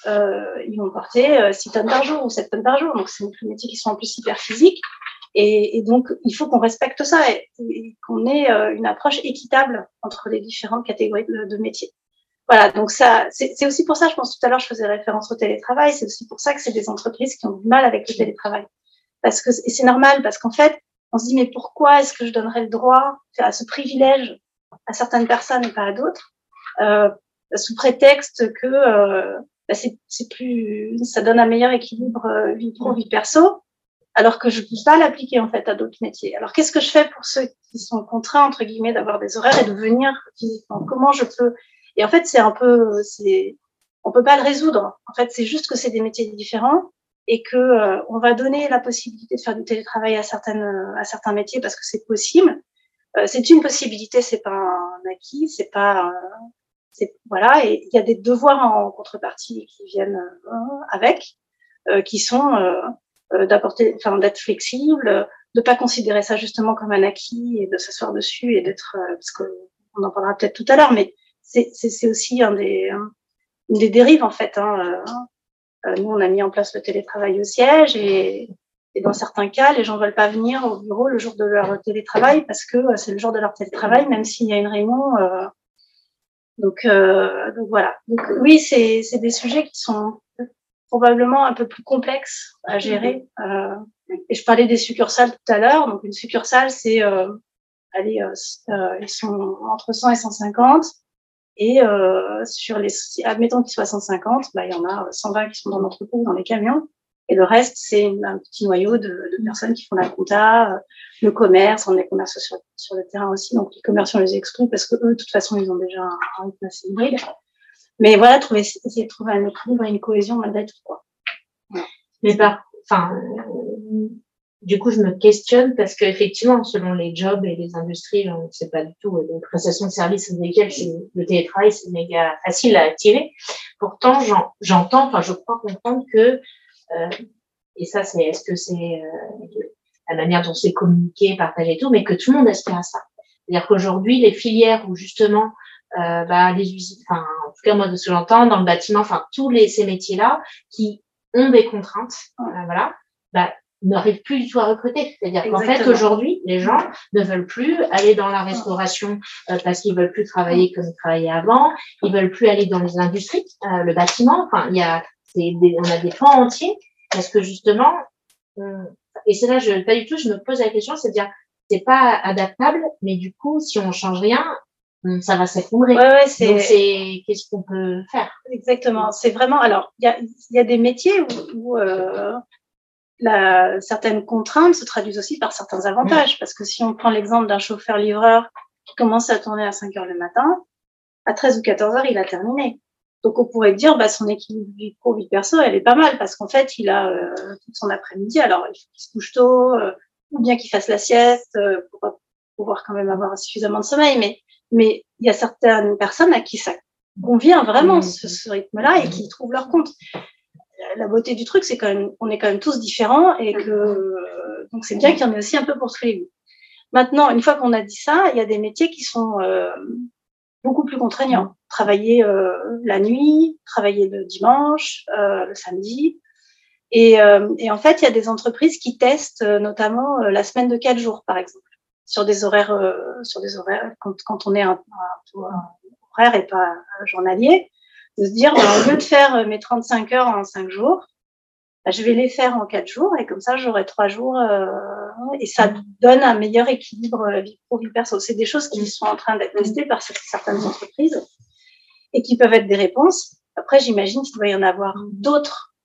euh, ils vont porter 6 tonnes par jour ou 7 tonnes par jour. Donc c'est des métiers qui sont en plus hyper physiques. Et, et, donc, il faut qu'on respecte ça et, qu'on ait euh, une approche équitable entre les différentes catégories de, de métiers. Voilà, donc ça, c'est aussi pour ça, je pense tout à l'heure, je faisais référence au télétravail, c'est aussi pour ça que c'est des entreprises qui ont du mal avec le télétravail. Parce que, c'est normal, parce qu'en fait, on se dit, mais pourquoi est-ce que je donnerais le droit à ce privilège à certaines personnes et pas à d'autres, euh, sous prétexte que euh, bah c'est plus, ça donne un meilleur équilibre euh, vie pro, vie perso, alors que je ne peux pas l'appliquer en fait à d'autres métiers. Alors qu'est-ce que je fais pour ceux qui sont contraints entre guillemets d'avoir des horaires et de venir physiquement? Comment je peux? Et en fait, c'est un peu, c'est, on peut pas le résoudre. En fait, c'est juste que c'est des métiers différents et que euh, on va donner la possibilité de faire du télétravail à certaines, à certains métiers parce que c'est possible. Euh, c'est une possibilité, c'est pas un acquis, c'est pas, c'est voilà. Et il y a des devoirs en contrepartie qui viennent avec, qui sont euh, d'apporter, enfin d'être flexible, de pas considérer ça justement comme un acquis et de s'asseoir dessus et d'être, euh, parce que on en parlera peut-être tout à l'heure, mais c'est c'est aussi un des une des dérives en fait. Hein. Euh, nous, on a mis en place le télétravail au siège et, et dans certains cas, les gens veulent pas venir au bureau le jour de leur télétravail parce que c'est le jour de leur télétravail, même s'il y a une réunion. Euh, donc, euh, donc voilà. Donc oui, c'est des sujets qui sont probablement un peu plus complexe à gérer. Euh, et je parlais des succursales tout à l'heure. Donc une succursale, c'est euh, allez, euh, euh ils sont entre 100 et 150. Et euh, sur les, admettons qu'ils soient 150, bah, il y en a 120 qui sont dans l'entrepôt dans les camions. Et le reste, c'est un petit noyau de, de, personnes qui font la compta, le commerce, on est commerce sur, sur le terrain aussi. Donc les on les exclut parce que eux, de toute façon, ils ont déjà un, un rythme assez hybride. Mais voilà, trouver, essayer de trouver un équilibre et une cohésion malgré tout. Quoi. Mais par, enfin, euh, du coup, je me questionne parce qu'effectivement, selon les jobs et les industries, on ne sait pas du tout, euh, les prestations de services lesquelles le télétravail, c'est méga facile à attirer. Pourtant, j'entends, enfin, je crois comprendre que, euh, et ça, c'est, est-ce que c'est euh, la manière dont c'est communiqué, partagé et tout, mais que tout le monde aspire à ça. C'est-à-dire qu'aujourd'hui, les filières où justement euh, bah, les usines, enfin, en tout cas moi de ce que j'entends, dans le bâtiment, enfin tous les ces métiers-là qui ont des contraintes, euh, voilà, bah, n'arrivent plus du tout à recruter. C'est-à-dire qu'en fait aujourd'hui, les gens ne veulent plus aller dans la restauration euh, parce qu'ils veulent plus travailler comme ils travaillaient avant, ils veulent plus aller dans les industries, euh, le bâtiment. Enfin, il y a, des, on a des pans entiers parce que justement, et c'est là, je, pas du tout, je me pose la question, c'est-à-dire c'est pas adaptable, mais du coup, si on change rien, ça va s'effondrer. Ouais, ouais, c'est... Donc, c'est qu'est-ce qu'on peut faire? Exactement. C'est vraiment. Alors, il y a, y a des métiers où, où euh, la, certaines contraintes se traduisent aussi par certains avantages. Parce que si on prend l'exemple d'un chauffeur-livreur qui commence à tourner à 5 heures le matin, à 13 ou 14 heures, il a terminé. Donc, on pourrait dire, bah, son équilibre vie pro, vie perso, elle est pas mal parce qu'en fait, il a euh, tout son après-midi. Alors, il faut qu'il se couche tôt, euh, ou bien qu'il fasse la sieste euh, pour pouvoir quand même avoir suffisamment de sommeil. Mais mais il y a certaines personnes à qui ça convient vraiment mmh. ce, rythme-là et qui trouvent leur compte. La beauté du truc, c'est quand même, on est quand même tous différents et que donc c'est bien qu'il y en ait aussi un peu pour tous les goûts. Maintenant, une fois qu'on a dit ça, il y a des métiers qui sont euh, beaucoup plus contraignants. Travailler euh, la nuit, travailler le dimanche, euh, le samedi. Et, euh, et, en fait, il y a des entreprises qui testent euh, notamment euh, la semaine de quatre jours, par exemple sur des horaires, euh, sur des horaires quand, quand on est un, un, un, horaire et pas journalier, de se dire, bah, au lieu de faire euh, mes 35 heures en 5 jours, bah, je vais les faire en 4 jours et comme ça, j'aurai 3 jours euh, et ça donne un meilleur équilibre euh, vie pro, vie perso. C'est des choses qui sont en train d'être testées par certaines entreprises et qui peuvent être des réponses. Après, j'imagine qu'il doit y en avoir d'autres.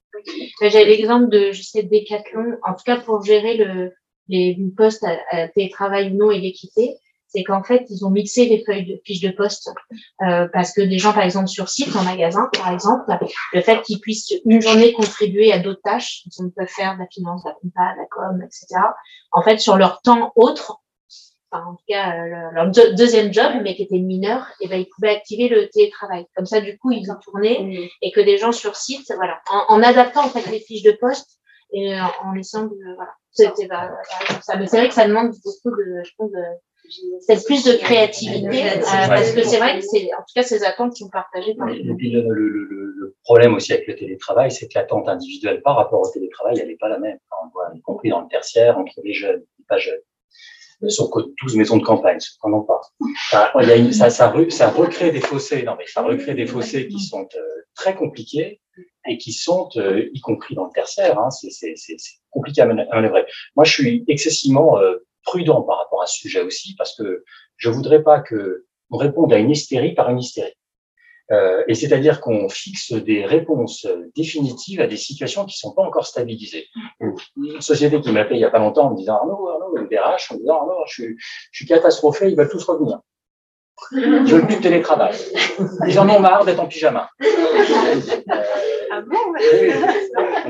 J'ai l'exemple de, je sais, Decathlon, en tout cas pour gérer le, les postes à, à télétravail non et l'équité, c'est qu'en fait, ils ont mixé les feuilles de fiches de poste euh, parce que des gens, par exemple, sur site, en magasin, par exemple, le fait qu'ils puissent une journée contribuer à d'autres tâches, ils peuvent faire de la finance, de la compta, de la com, etc. En fait, sur leur temps autre, enfin, en tout cas, euh, leur deuxième job, mais qui était mineur, et eh ben, ils pouvaient activer le télétravail. Comme ça, du coup, ils ont tourné mmh. et que des gens sur site, voilà, en, en adaptant en fait les fiches de poste et euh, en laissant voilà c'est vrai que ça demande beaucoup de je pense de plus de créativité euh, parce que c'est vrai que c'est en tout cas ces attentes qui sont partagées par et puis le, le, le, problème aussi avec le télétravail c'est que l'attente individuelle par rapport au télétravail elle n'est pas la même. On voit y compris dans le tertiaire entre les jeunes et pas jeunes. Sur 12 maisons de campagne. Ça, y a une, ça, ça, ça recrée des fossés, non mais ça recrée des fossés qui sont euh, très compliqués et qui sont, euh, y compris dans le tertiaire, hein, c'est compliqué à manœuvrer. Moi, je suis excessivement euh, prudent par rapport à ce sujet aussi, parce que je voudrais pas que on réponde à une hystérie par une hystérie. Euh, et c'est-à-dire qu'on fixe des réponses définitives à des situations qui sont pas encore stabilisées. Une société qui m'appelait il n'y a pas longtemps en me disant Arnaud, Arnaud, une DRH, en me disant Arnaud, je je suis catastrophé, ils veulent tous revenir. Je veux plus de télétravail. Ils en ont marre d'être en pyjama. Ah bon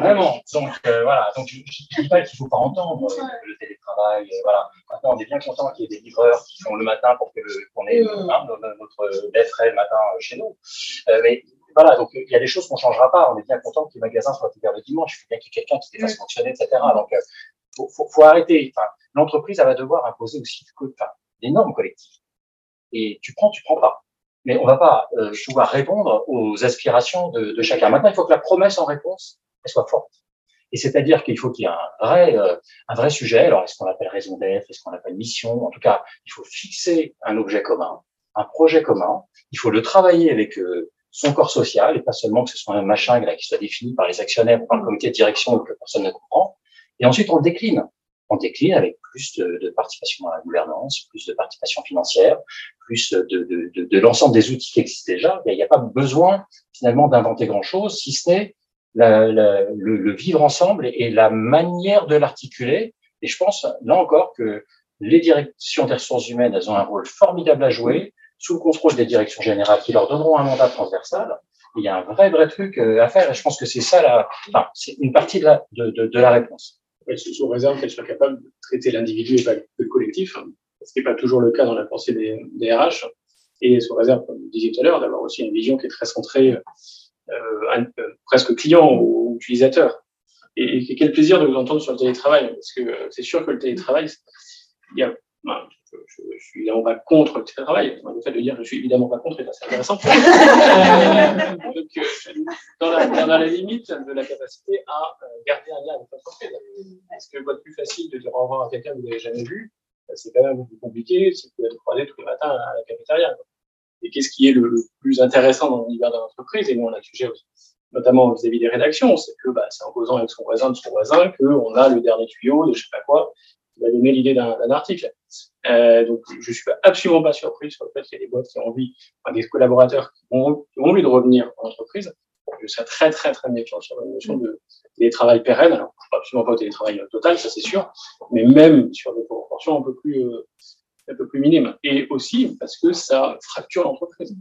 Vraiment. Donc euh, voilà. Donc je ne dis pas qu'il ne faut pas entendre euh, le télétravail. euh, voilà. Maintenant, on est bien content qu'il y ait des livreurs qui font le matin pour que qu'on ait Mm. hein, notre lait frais le matin euh, chez nous. Mais voilà. Donc il y a des choses qu'on ne changera pas. On est bien content que les magasins soient ouverts le dimanche. Il faut bien qu'il y ait quelqu'un qui les fasse fonctionner, etc. Donc euh, faut, faut, faut arrêter. Enfin, l'entreprise elle va devoir imposer aussi enfin, des normes collectives. Et tu prends, tu prends pas. Mais on va pas euh, pouvoir répondre aux aspirations de, de chacun. Maintenant, il faut que la promesse en réponse elle soit forte. Et c'est-à-dire qu'il faut qu'il y ait un vrai, euh, un vrai sujet. Alors, est-ce qu'on l'appelle raison d'être, est-ce qu'on l'appelle mission? En tout cas, il faut fixer un objet commun, un projet commun. Il faut le travailler avec euh, son corps social et pas seulement que ce soit un machin là, qui soit défini par les actionnaires ou par le comité de direction ou que personne ne comprend. Et ensuite, on le décline. Le décline avec plus de, de participation dans la gouvernance, plus de participation financière, plus de, de, de, de l'ensemble des outils qui existent déjà. Il n'y a, pas besoin finalement d'inventer grand-chose, si ce n'est la, la, le, le, vivre ensemble et, et la manière de l'articuler. Et je pense, là encore, que les directions des ressources humaines, elles ont un rôle formidable à jouer sous le contrôle des directions générales qui leur donneront un mandat transversal. Il y a un vrai, vrai truc euh, à faire et je pense que c'est ça, la, enfin, c'est une partie de la, de, de, de la réponse. Sous, réserve qu'elle soit capable de traiter l'individu et pas le collectif, ce qui n'est pas toujours le cas dans la pensée des, des RH, et sous réserve, comme vous disiez tout à l'heure, d'avoir aussi une vision qui est très centrée euh, euh, presque client ou utilisateur. Et, et, quel plaisir de vous entendre sur le télétravail, parce que euh, c'est sûr que le télétravail, il y a, ben, je, je, je, suis évidemment pas contre le télétravail. Le fait de dire je suis évidemment pas contre est assez intéressant. (laughs) euh, donc, dans la, dans la limite de la capacité à garder un lien avec l'entreprise. Est-ce que votre plus facile de dire au revoir à quelqu'un que vous n'avez jamais vu, c'est quand même peu plus compliqué, c'est de être croisé tous les matins à la cafétéria. Et qu'est-ce qui est le, le plus intéressant dans l'univers de l'entreprise, et nous on a le sujet aussi, notamment vis-à-vis des rédactions, c'est que bah, c'est en causant avec son voisin de son voisin qu'on a le dernier tuyau de je sais pas quoi, qui va donner l'idée d'un article. Euh, donc je suis absolument pas surpris sur le fait qu'il y ait des boîtes qui ont envie, enfin, des collaborateurs qui ont, envie de revenir en entreprise. Je serais très très très méfiant sur la notion de télétravail pérenne. Alors, absolument pas au télétravail total, ça c'est sûr, mais même sur des proportions un peu plus euh, un peu plus minimes. Et aussi parce que ça fracture l'entreprise.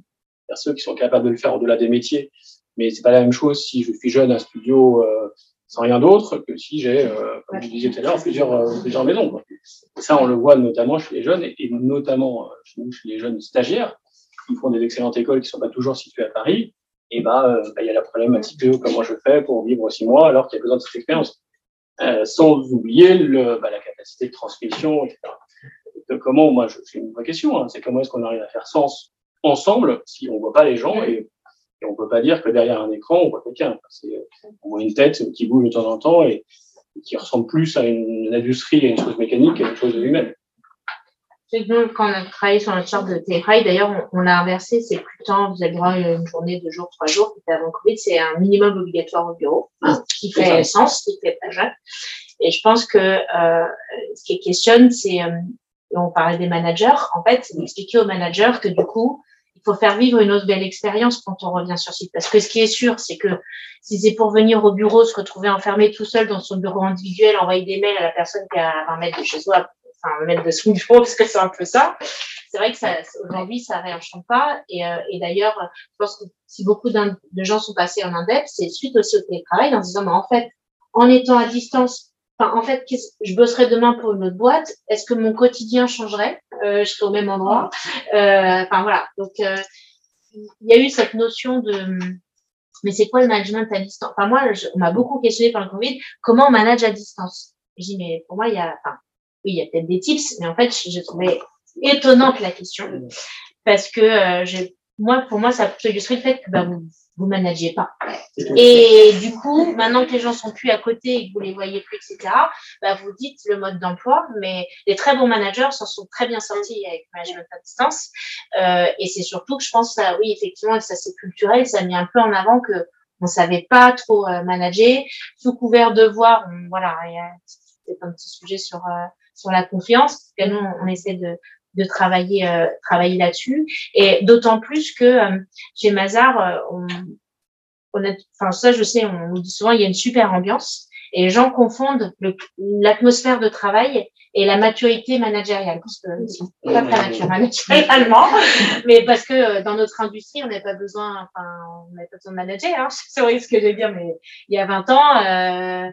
A ceux qui sont capables de le faire au-delà des métiers, mais c'est pas la même chose si je suis jeune un studio euh, sans rien d'autre que si j'ai, euh, comme je disais tout à l'heure, plusieurs, euh, plusieurs maisons. Quoi. Ça, on le voit notamment chez les jeunes et, et notamment chez, nous, chez les jeunes stagiaires qui font des excellentes écoles qui sont pas toujours situées à Paris. Et bah, il bah, y a la problématique de comment je fais pour vivre six mois alors qu'il y a besoin de cette expérience. Euh, sans oublier le, bah, la capacité de transmission, etc. De comment, moi, c'est une vraie question, hein, c'est comment est-ce qu'on arrive à faire sens ensemble si on voit pas les gens et, et on peut pas dire que derrière un écran on voit quelqu'un. On voit une tête qui bouge de temps en temps et, et qui ressemble plus à une, une industrie, à une chose mécanique qu'à une chose humaine. Nous, quand on a travaillé sur notre charte de télétravail, d'ailleurs, on, on l'a inversé, c'est plus temps, vous avez droit à une journée, deux jours, trois jours, avant Covid, c'est un minimum obligatoire au bureau, hein, qui fait sens, qui fait pas. Et je pense que euh, ce qui questionne, c'est, euh, on parlait des managers, en fait, c'est d'expliquer aux managers que du coup, il faut faire vivre une autre belle expérience quand on revient sur site. Parce que ce qui est sûr, c'est que si c'est pour venir au bureau, se retrouver enfermé tout seul dans son bureau individuel, envoyer des mails à la personne qui est à 20 mètres de chez soi, enfin, mettre de son (laughs) bureau, parce que c'est un peu ça. C'est vrai que ça, aujourd'hui, ça réenchante pas. Et, euh, et d'ailleurs, je pense que si beaucoup de gens sont passés en indep, c'est suite aussi au télétravail en se disant, mais en fait, en étant à distance, enfin, en fait, je bosserai demain pour une autre boîte. Est-ce que mon quotidien changerait? Euh, Je serais au même endroit. Euh, enfin voilà. Donc, euh, il y a eu cette notion de mais c'est quoi le management à distance? Enfin moi, je, on m'a beaucoup questionné par le Covid. Comment on manage à distance? Je dis mais pour moi, il y a, enfin, oui, il y a peut-être des tips, mais en fait, j'ai trouvé étonnante la question parce que euh, j'ai, moi, pour moi, ça peut illustrer le fait que bah, vous vous managez pas. Et du coup, maintenant que les gens sont plus à côté et que vous les voyez plus, etc., bah, vous dites le mode d'emploi, mais les très bons managers s'en sont très bien sortis avec management à distance. Euh, et c'est surtout que je pense, ça, oui, effectivement, ça c'est culturel, ça a mis un peu en avant que on savait pas trop euh, manager, sous couvert de voir, on, voilà, peut-être un petit sujet sur euh, sur la confiance, parce que nous, on essaie de de travailler, euh, travailler là-dessus. Et d'autant plus que euh, chez Mazar, on, on a, enfin ça je sais, on nous dit souvent il y a une super ambiance et les gens confondent l'atmosphère de travail et la maturité managériale, parce que sont pas très matures managérialement, mais parce que dans notre industrie, on n'a pas besoin, enfin, on n'a pas besoin de manager, hein, (laughs) c'est vrai ce que je vais dire, mais il y a 20 ans, euh,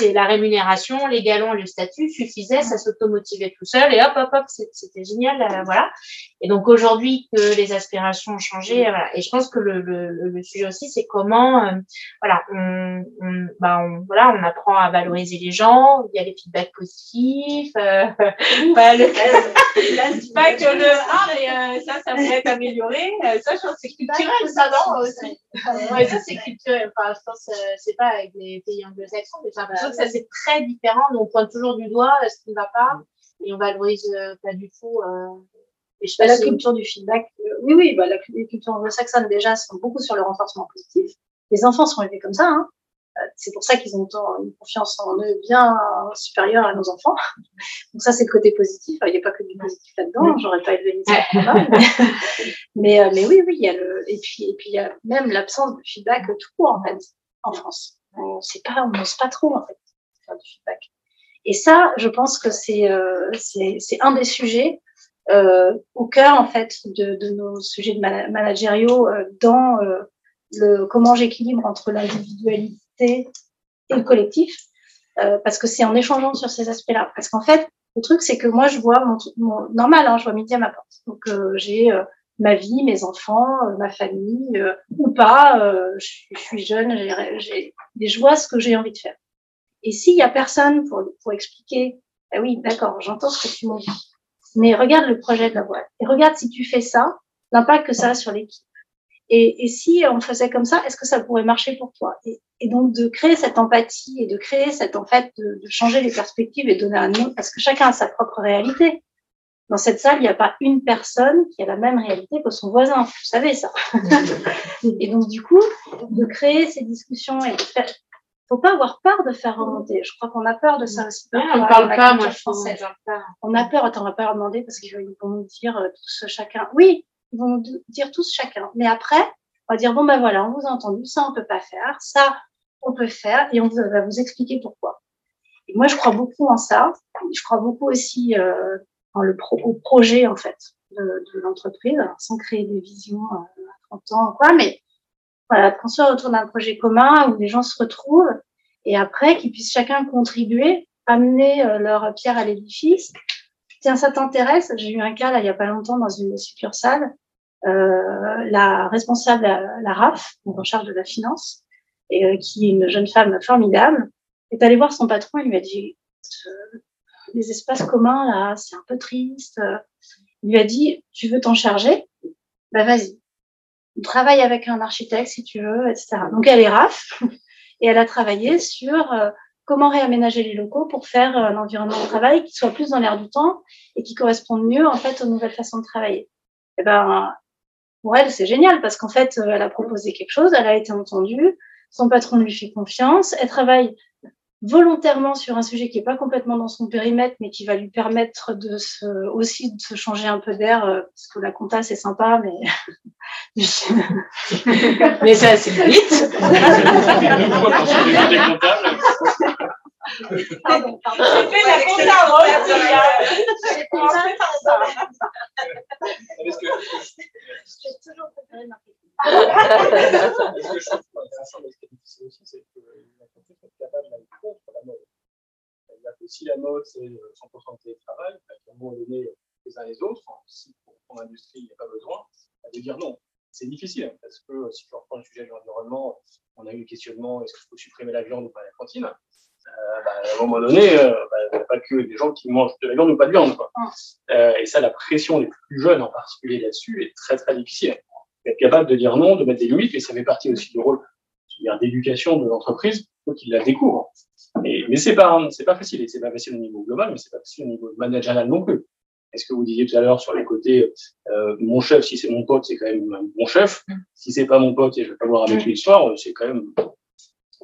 la rémunération, les galons, le statut suffisaient, ça s'automotivait tout seul et hop, hop, hop, c'était génial, euh, voilà. Et donc aujourd'hui que les aspirations ont changé, voilà. Et je pense que le, le, le sujet aussi, c'est comment, euh, voilà, on, on, bah on, voilà, on apprend à valoriser les gens. Il y a les feedbacks positifs. Euh, bah, le, là, je dis (laughs) pas que le ah mais euh, ça, ça pourrait être amélioré. ça, je pense que c'est culturel, ça non aussi. ouais, ça c'est culturel. Enfin, je pense c'est pas avec les pays anglo-saxons, mais j'ai l'impression que ça c'est très différent. Nous, on pointe toujours du doigt ce qui ne va pas et on valorise pas du tout. Et je bah, la culture du feedback, euh, oui, oui, bah, la, les cultures anglo-saxonnes déjà sont beaucoup sur le renforcement positif. Les enfants sont élevés comme ça. Hein. Euh, c'est pour ça qu'ils ont une confiance en eux bien supérieure à nos enfants. (laughs) Donc ça, c'est le côté positif. Il n'y a pas que du positif là-dedans. J'aurais pas élevé enfants (laughs) mais, euh, mais, oui, oui, il y a le et puis et puis il y a même l'absence de feedback tout court en fait en France. On sait pas, on n'ose pas trop en fait faire du feedback. Et ça, je pense que c'est euh, c'est un des sujets au cœur en fait de, de nos sujets de managériaux euh, dans euh, le comment j'équilibre entre l'individualité et le collectif, parce que c'est en échangeant sur ces aspects-là. Parce qu'en fait, le truc c'est que moi je vois mon, mon normal, hein, je vois midi à ma porte. Donc j'ai ma vie, mes enfants, ma famille, ou pas, je, je, suis jeune, j'ai, je vois ce que j'ai envie de faire. Et s'il y a personne pour, pour expliquer, ah oui, d'accord, j'entends ce que tu m'as dit mais regarde le projet de la boîte et regarde si tu fais ça, l'impact que ça a sur l'équipe. Et, et, si on faisait comme ça, est-ce que ça pourrait marcher pour toi? Et, et, donc de créer cette empathie et de créer cette en fait de, de, changer les perspectives et donner un nom parce que chacun a sa propre réalité. Dans cette salle, il n'y a pas une personne qui a la même réalité que son voisin. Vous savez ça. (laughs) et donc du coup, de créer ces discussions et de faire faut pas avoir peur de faire remonter. Je crois qu'on a peur de ça aussi. on ne parle pas, moi, je pense. On a peur, attends, on va pas leur demander parce qu'ils vont nous dire euh, tous chacun. Oui, ils vont nous dire tous chacun. Mais après, on va dire, bon, ben voilà, on vous a entendu, ça, on peut pas faire, ça, on peut faire, et on va vous expliquer pourquoi. Et moi, je crois beaucoup en ça. Je crois beaucoup aussi euh, le pro au projet, en fait, de, de l'entreprise, sans créer des visions euh, à 30 ans, quoi, mais voilà, qu'on soit autour d'un projet commun où les gens se retrouvent et après qu'ils puissent chacun contribuer, amener euh, leur pierre à l'édifice. Tiens, ça t'intéresse? J'ai eu un cas là il y a pas longtemps dans une succursale. Euh, la responsable, la, RAF, en charge de la finance, et euh, qui est une jeune femme formidable, est allée voir son patron et lui a dit euh, les espaces communs là, c'est un peu triste. Il lui a dit tu veux t'en charger? Bah vas-y travaille avec un architecte si tu veux, etc. Donc elle est RAF (laughs) et elle a travaillé sur euh, comment réaménager les locaux pour faire euh, un environnement de travail qui soit plus dans l'air du temps et qui corresponde mieux en fait aux nouvelles façons de travailler. Et eh ben pour elle c'est génial parce qu'en fait euh, elle a proposé quelque chose, elle a été entendue, son patron lui fait confiance, elle travaille volontairement sur un sujet qui n'est pas complètement dans son périmètre, mais qui va lui permettre de se, aussi de se changer un peu d'air, euh, parce que la compta, c'est sympa, mais... (laughs) mais ça, c'est vite Pardon, pardon. J'ai fait la compta, J'ai commencé par ça. J'ai toujours préféré marquer. Ce que je trouve intéressant avec ce que aussi, (laughs) c'est que capable d'aller contre la mode. C'est-à-dire que si la mode, c'est 100% de télétravail, à un moment donné, les uns les autres, si pour ton industrie, il n'y a pas besoin, elle veut dire non. C'est difficile, hein, parce que si tu reprends le sujet de l'environnement, on a eu le questionnement est-ce qu'il faut supprimer la viande ou pas la cantine euh, bah, à un moment donné, euh, bah, il n'y a pas que des gens qui mangent de la viande ou pas de viande. Quoi. Ah. Euh, et ça, la pression des plus jeunes en particulier là-dessus est très très difficile être capable de dire non, de mettre des limites, et ça fait partie aussi du rôle d'éducation de l'entreprise, faut qu'il la découvre. Mais, mais c'est pas, c'est pas facile, et c'est pas facile au niveau global, mais c'est pas facile au niveau managérial non plus. Est-ce que vous disiez tout à l'heure sur les côtés, euh, mon chef, si c'est mon pote, c'est quand même mon chef. Si c'est pas mon pote et je vais pas voir avec lui le soir, c'est quand même,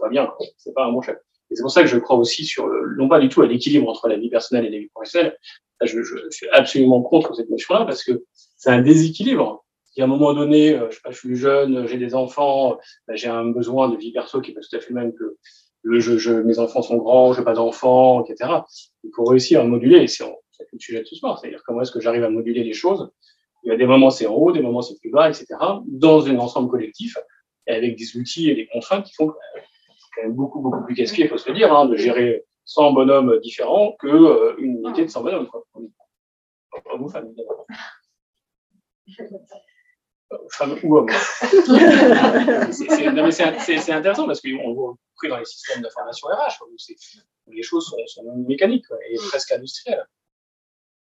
va bien, c'est pas un bon chef. Et c'est pour ça que je crois aussi sur, non pas du tout à l'équilibre entre la vie personnelle et la vie professionnelle, je, je, suis absolument contre cette notion-là parce que c'est un déséquilibre. Si à un moment donné, euh, je, sais pas, je suis jeune, j'ai des enfants, bah, j'ai un besoin de vie perso qui est pas tout à fait le même que mes enfants sont grands, je n'ai pas d'enfants, etc. Il faut réussir à moduler. C'est le sujet de ce soir. C'est-à-dire comment est-ce que j'arrive à moduler les choses. Il y a des moments c'est haut, des moments c'est plus bas, etc. Dans un ensemble collectif et avec des outils et des contraintes qui font quand même beaucoup, beaucoup plus casse-pied, il faut se le dire, hein, de gérer 100 bonhommes différents que euh, une unité de 100 bonhommes. Quoi. Pas vous, femme, (laughs) Femme ou homme. (laughs) c'est intéressant parce qu'on voit pris dans les systèmes d'information RH, où, les choses sont, sont mécaniques et presque industrielles.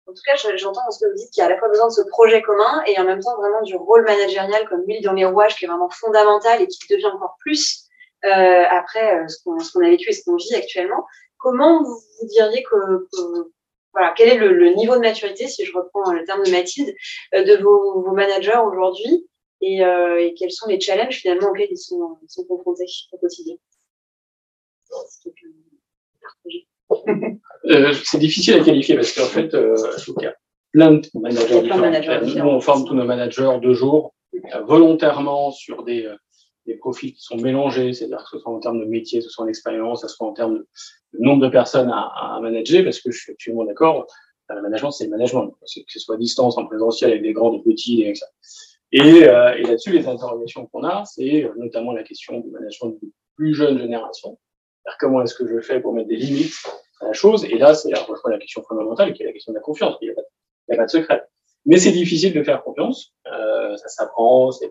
En tout cas, j'entends dans ce que vous dites qu'il y a à la fois besoin de ce projet commun et en même temps vraiment du rôle managérial comme l'huile dans les rouages qui est vraiment fondamental et qui devient encore plus euh, après euh, ce qu'on a vécu et ce qu'on vit actuellement. Comment vous, diriez que, voilà, quel est le, niveau de maturité, si je reprends le terme de Mathilde, euh, de vos, vos managers aujourd'hui et, euh, et, quels sont les challenges finalement auxquels ils sont, ils sont confrontés au quotidien? Euh, c'est difficile à qualifier parce qu'en fait, euh, il y a plein de managers différents. Nous, on forme tous nos managers deux jours, volontairement sur des, euh, des profils qui sont mélangés, c'est-à-dire que ce soit en termes de métier, ce soit en expérience, ce soit en termes de, nombre de personnes à, à, manager, parce que je suis absolument d'accord, le management, c'est le management, que ce soit à distance, en présentiel, avec des grands, des petits, ça. Et, euh, et là-dessus, les interrogations qu'on a, c'est notamment la question du management de plus jeune génération. Comment est-ce que je fais pour mettre des limites à la chose? Et là, c'est la question fondamentale, qui est la question de la confiance. Il n'y a, a, pas de secret. Mais c'est difficile de faire confiance. Euh, ça s'apprend, ça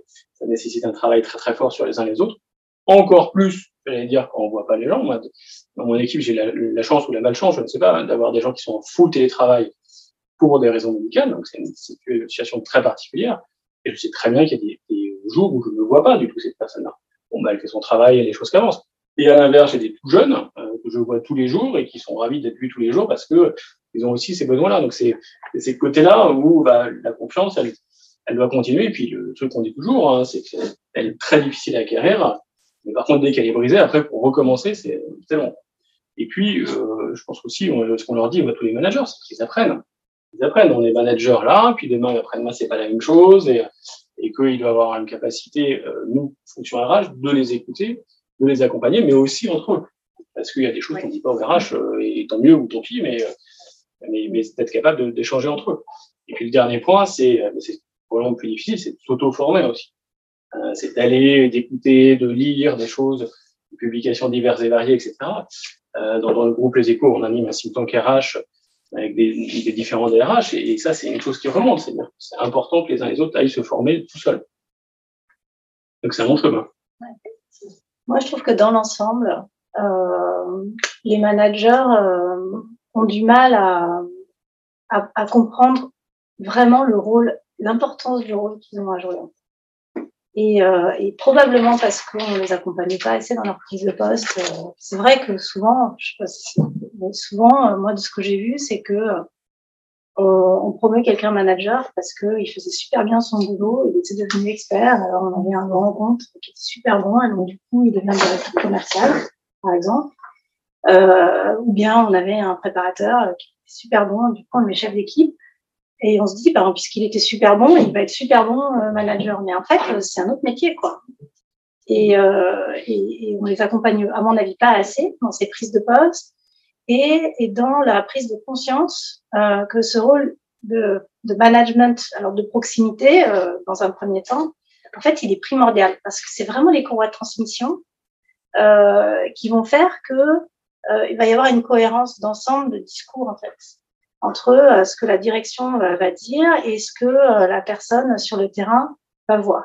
nécessite un travail très très fort sur les uns les autres. Encore plus, j'allais dire, quand on voit pas les gens. Moi, dans mon équipe, j'ai la, chance ou la malchance, je ne sais pas, d'avoir des gens qui sont en full télétravail pour des raisons médicales. Donc, c'est une, une, situation très particulière. Et je sais très bien qu'il y a des, des, jours où je ne vois pas du tout cette personne-là. Bon, bah, elle fait son travail et les choses qui avancent. Et à l'inverse, j'ai des tout jeunes euh, que je vois tous les jours et qui sont ravis d'être vus tous les jours parce que ils ont aussi ces besoins-là. Donc c'est ces côtés-là où bah, la confiance, elle, elle doit continuer. Et puis le truc qu'on dit toujours, hein, c'est qu'elle est très difficile à acquérir. Mais par contre, dès qu'elle est brisée, après pour recommencer, c'est long. Et puis, euh, je pense aussi, ce qu'on leur dit à tous les managers, c'est qu'ils apprennent. Ils apprennent. On est manager là, puis demain, après-demain, c'est pas la même chose, et, et qu'il doit avoir une capacité, euh, nous, fonction RH, de les écouter de les accompagner, mais aussi entre eux. Parce qu'il y a des choses qu'on ne dit pas au RH, euh, et tant mieux ou tant pis, mais, euh, mais, mais d'être capable d'échanger entre eux. Et puis le dernier point, c'est euh, probablement plus difficile, c'est de s'auto-former aussi. c'est d'aller, d'écouter, de lire des choses, des publications diverses et variées, etc. dans, dans, le groupe Les Échos, on anime un think RH avec des, des différents DRH, et, ça, c'est une chose qui remonte. C'est important que les uns les autres aillent se former tout seuls. Donc c'est un bon chemin. Moi, je trouve que dans l'ensemble, euh, les managers euh, ont du mal à, comprendre vraiment le rôle, l'importance du rôle qu'ils ont à jouer. Et, euh, probablement parce qu'on ne les accompagne pas assez dans leur prise de poste. Euh, c'est vrai que souvent, je sais pas si, souvent, euh, moi, de ce que j'ai vu, c'est que on, promet quelqu'un manager parce qu'il faisait super bien son boulot, il était devenu expert, alors on avait un grand compte qui était super bon, et donc du coup il devient directeur commercial, par exemple. Euh, ou bien on avait un préparateur qui était super bon, du coup on le met chef d'équipe, et on se dit, bah, puisqu'il était super bon, il va être super bon euh, manager. Mais en fait, c'est un autre métier, quoi. Et, euh, et, et, on les accompagne, à mon avis, pas assez dans ces prises de poste et, et dans la prise de conscience euh, que ce rôle de, de, management, alors de proximité, euh, dans un premier temps, en fait, il est primordial parce que c'est vraiment les courroies de transmission euh, qui vont faire que euh, il va y avoir une cohérence d'ensemble de discours en fait entre euh, ce que la direction va dire et ce que la personne sur le terrain va voir.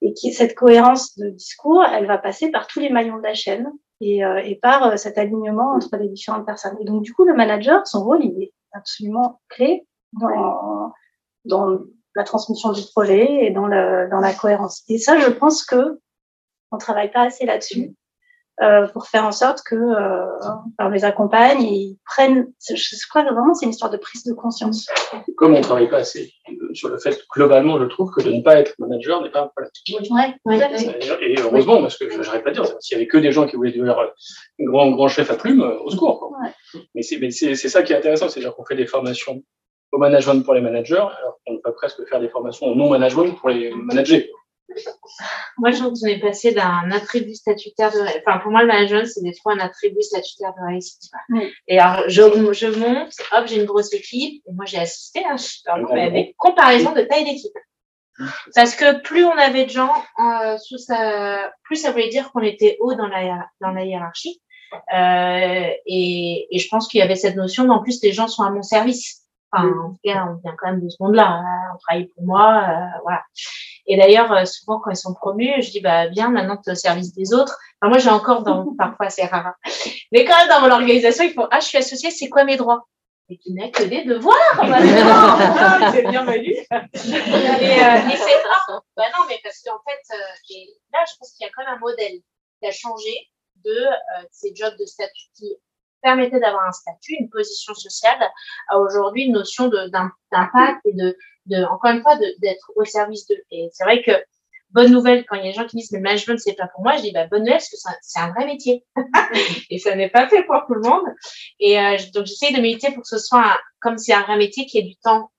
Et qui, cette cohérence de discours, elle va passer par tous les maillons de la chaîne, et, euh, et par euh, cet alignement entre les différentes personnes. Et donc, du coup, le manager, son rôle, il est absolument clé dans, dans la transmission du projet et dans, le, dans la cohérence. Et ça, je pense que on travaille pas assez là-dessus. Euh, pour faire en sorte que euh, on les accompagne et ils prennent. Je crois que vraiment c'est une histoire de prise de conscience. Comme on ne travaille pas assez sur le fait, globalement, je trouve que de ne pas être manager n'est pas un problème. Ouais, Et heureusement, parce que je n'arrête pas de dire, s'il y avait que des gens qui voulaient devenir grand, grand chef à plume, au secours. Quoi. Mais c'est ça qui est intéressant, c'est-à-dire qu'on fait des formations au management pour les managers, alors qu'on peut presque faire des formations au non-management pour les managers. Moi, je trouve qu'on est passé d'un attribut statutaire de Enfin, pour moi, le management, c'est des fois un attribut statutaire de réussite. Et alors, je, je monte, hop, j'ai une grosse équipe. Et moi, j'ai assisté, hein, je mais avec comparaison de taille d'équipe. Parce que plus on avait de gens euh, sous sa, plus ça voulait dire qu'on était haut dans la, dans la hiérarchie. Euh, et, et, je pense qu'il y avait cette notion d'en plus les gens sont à mon service. Enfin, en tout cas, on vient quand même de ce monde-là. Hein, on travaille pour moi, euh, voilà. Et d'ailleurs, euh, souvent quand ils sont promus, je dis bah bien maintenant tu es au service des autres. Enfin, moi j'ai encore dans (laughs) parfois c'est rare, hein. mais quand même dans mon organisation ils font ah je suis associé, c'est quoi mes droits? Et tu n'as que des devoirs. (laughs) Bah, c'est bien valu. et, euh, et c'est rare. Bah non mais parce qu'en fait euh, et là je pense qu'il y a quand même un modèle qui a changé de ces jobs de statut qui permettait d'avoir un statut, une position sociale, à aujourd'hui une notion d'impact et de, de, encore une fois, d'être au service d'eux. Et c'est vrai que bonne nouvelle quand il y a des gens qui disent mais le management c'est pas pour moi, je dis bah bonne nouvelle parce que c'est un, vrai métier (laughs) et ça n'est pas fait pour tout le monde. Et euh, donc j'essaie de méditer pour que ce soit comme c'est un vrai métier qui ait du temps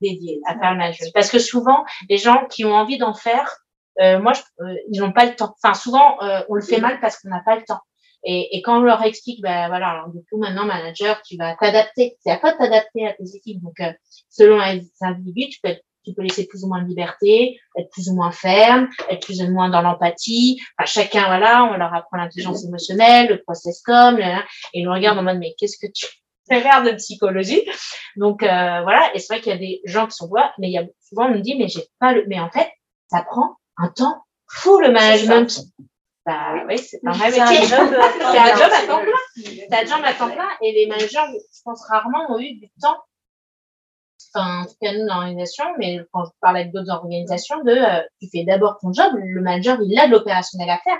dédié à faire le management. Parce que souvent les gens qui ont envie d'en faire, euh, moi je, euh, ils n'ont pas le temps. Enfin souvent euh, on le fait mal parce qu'on n'a pas le temps. Et, et, quand on leur explique, ben voilà, alors du coup maintenant manager, tu vas t'adapter. C'est à toi de t'adapter à tes équipes. Donc euh, selon les individus, tu peux, tu peux laisser plus ou moins de liberté, être plus ou moins ferme, être plus ou moins dans l'empathie. Enfin, chacun, voilà, on leur apprend l'intelligence émotionnelle, le process com, et ils nous regardent en mode mais qu'est-ce que tu fais faire de psychologie? Donc euh, voilà, et c'est vrai qu'il y a des gens qui sont quoi, mais il y a souvent on me dit mais j'ai pas le, mais en fait ça prend un temps fou le management. Bah oui, (laughs) c'est un vrai métier. C'est un job à temps plein. C'est un job à temps plein et les managers, je pense, rarement ont eu du temps. Enfin, en tout cas, nous, dans l'organisation, mais quand je parle avec d'autres organisations, de euh, tu fais d'abord ton job, le manager, il a de l'opérationnel à faire.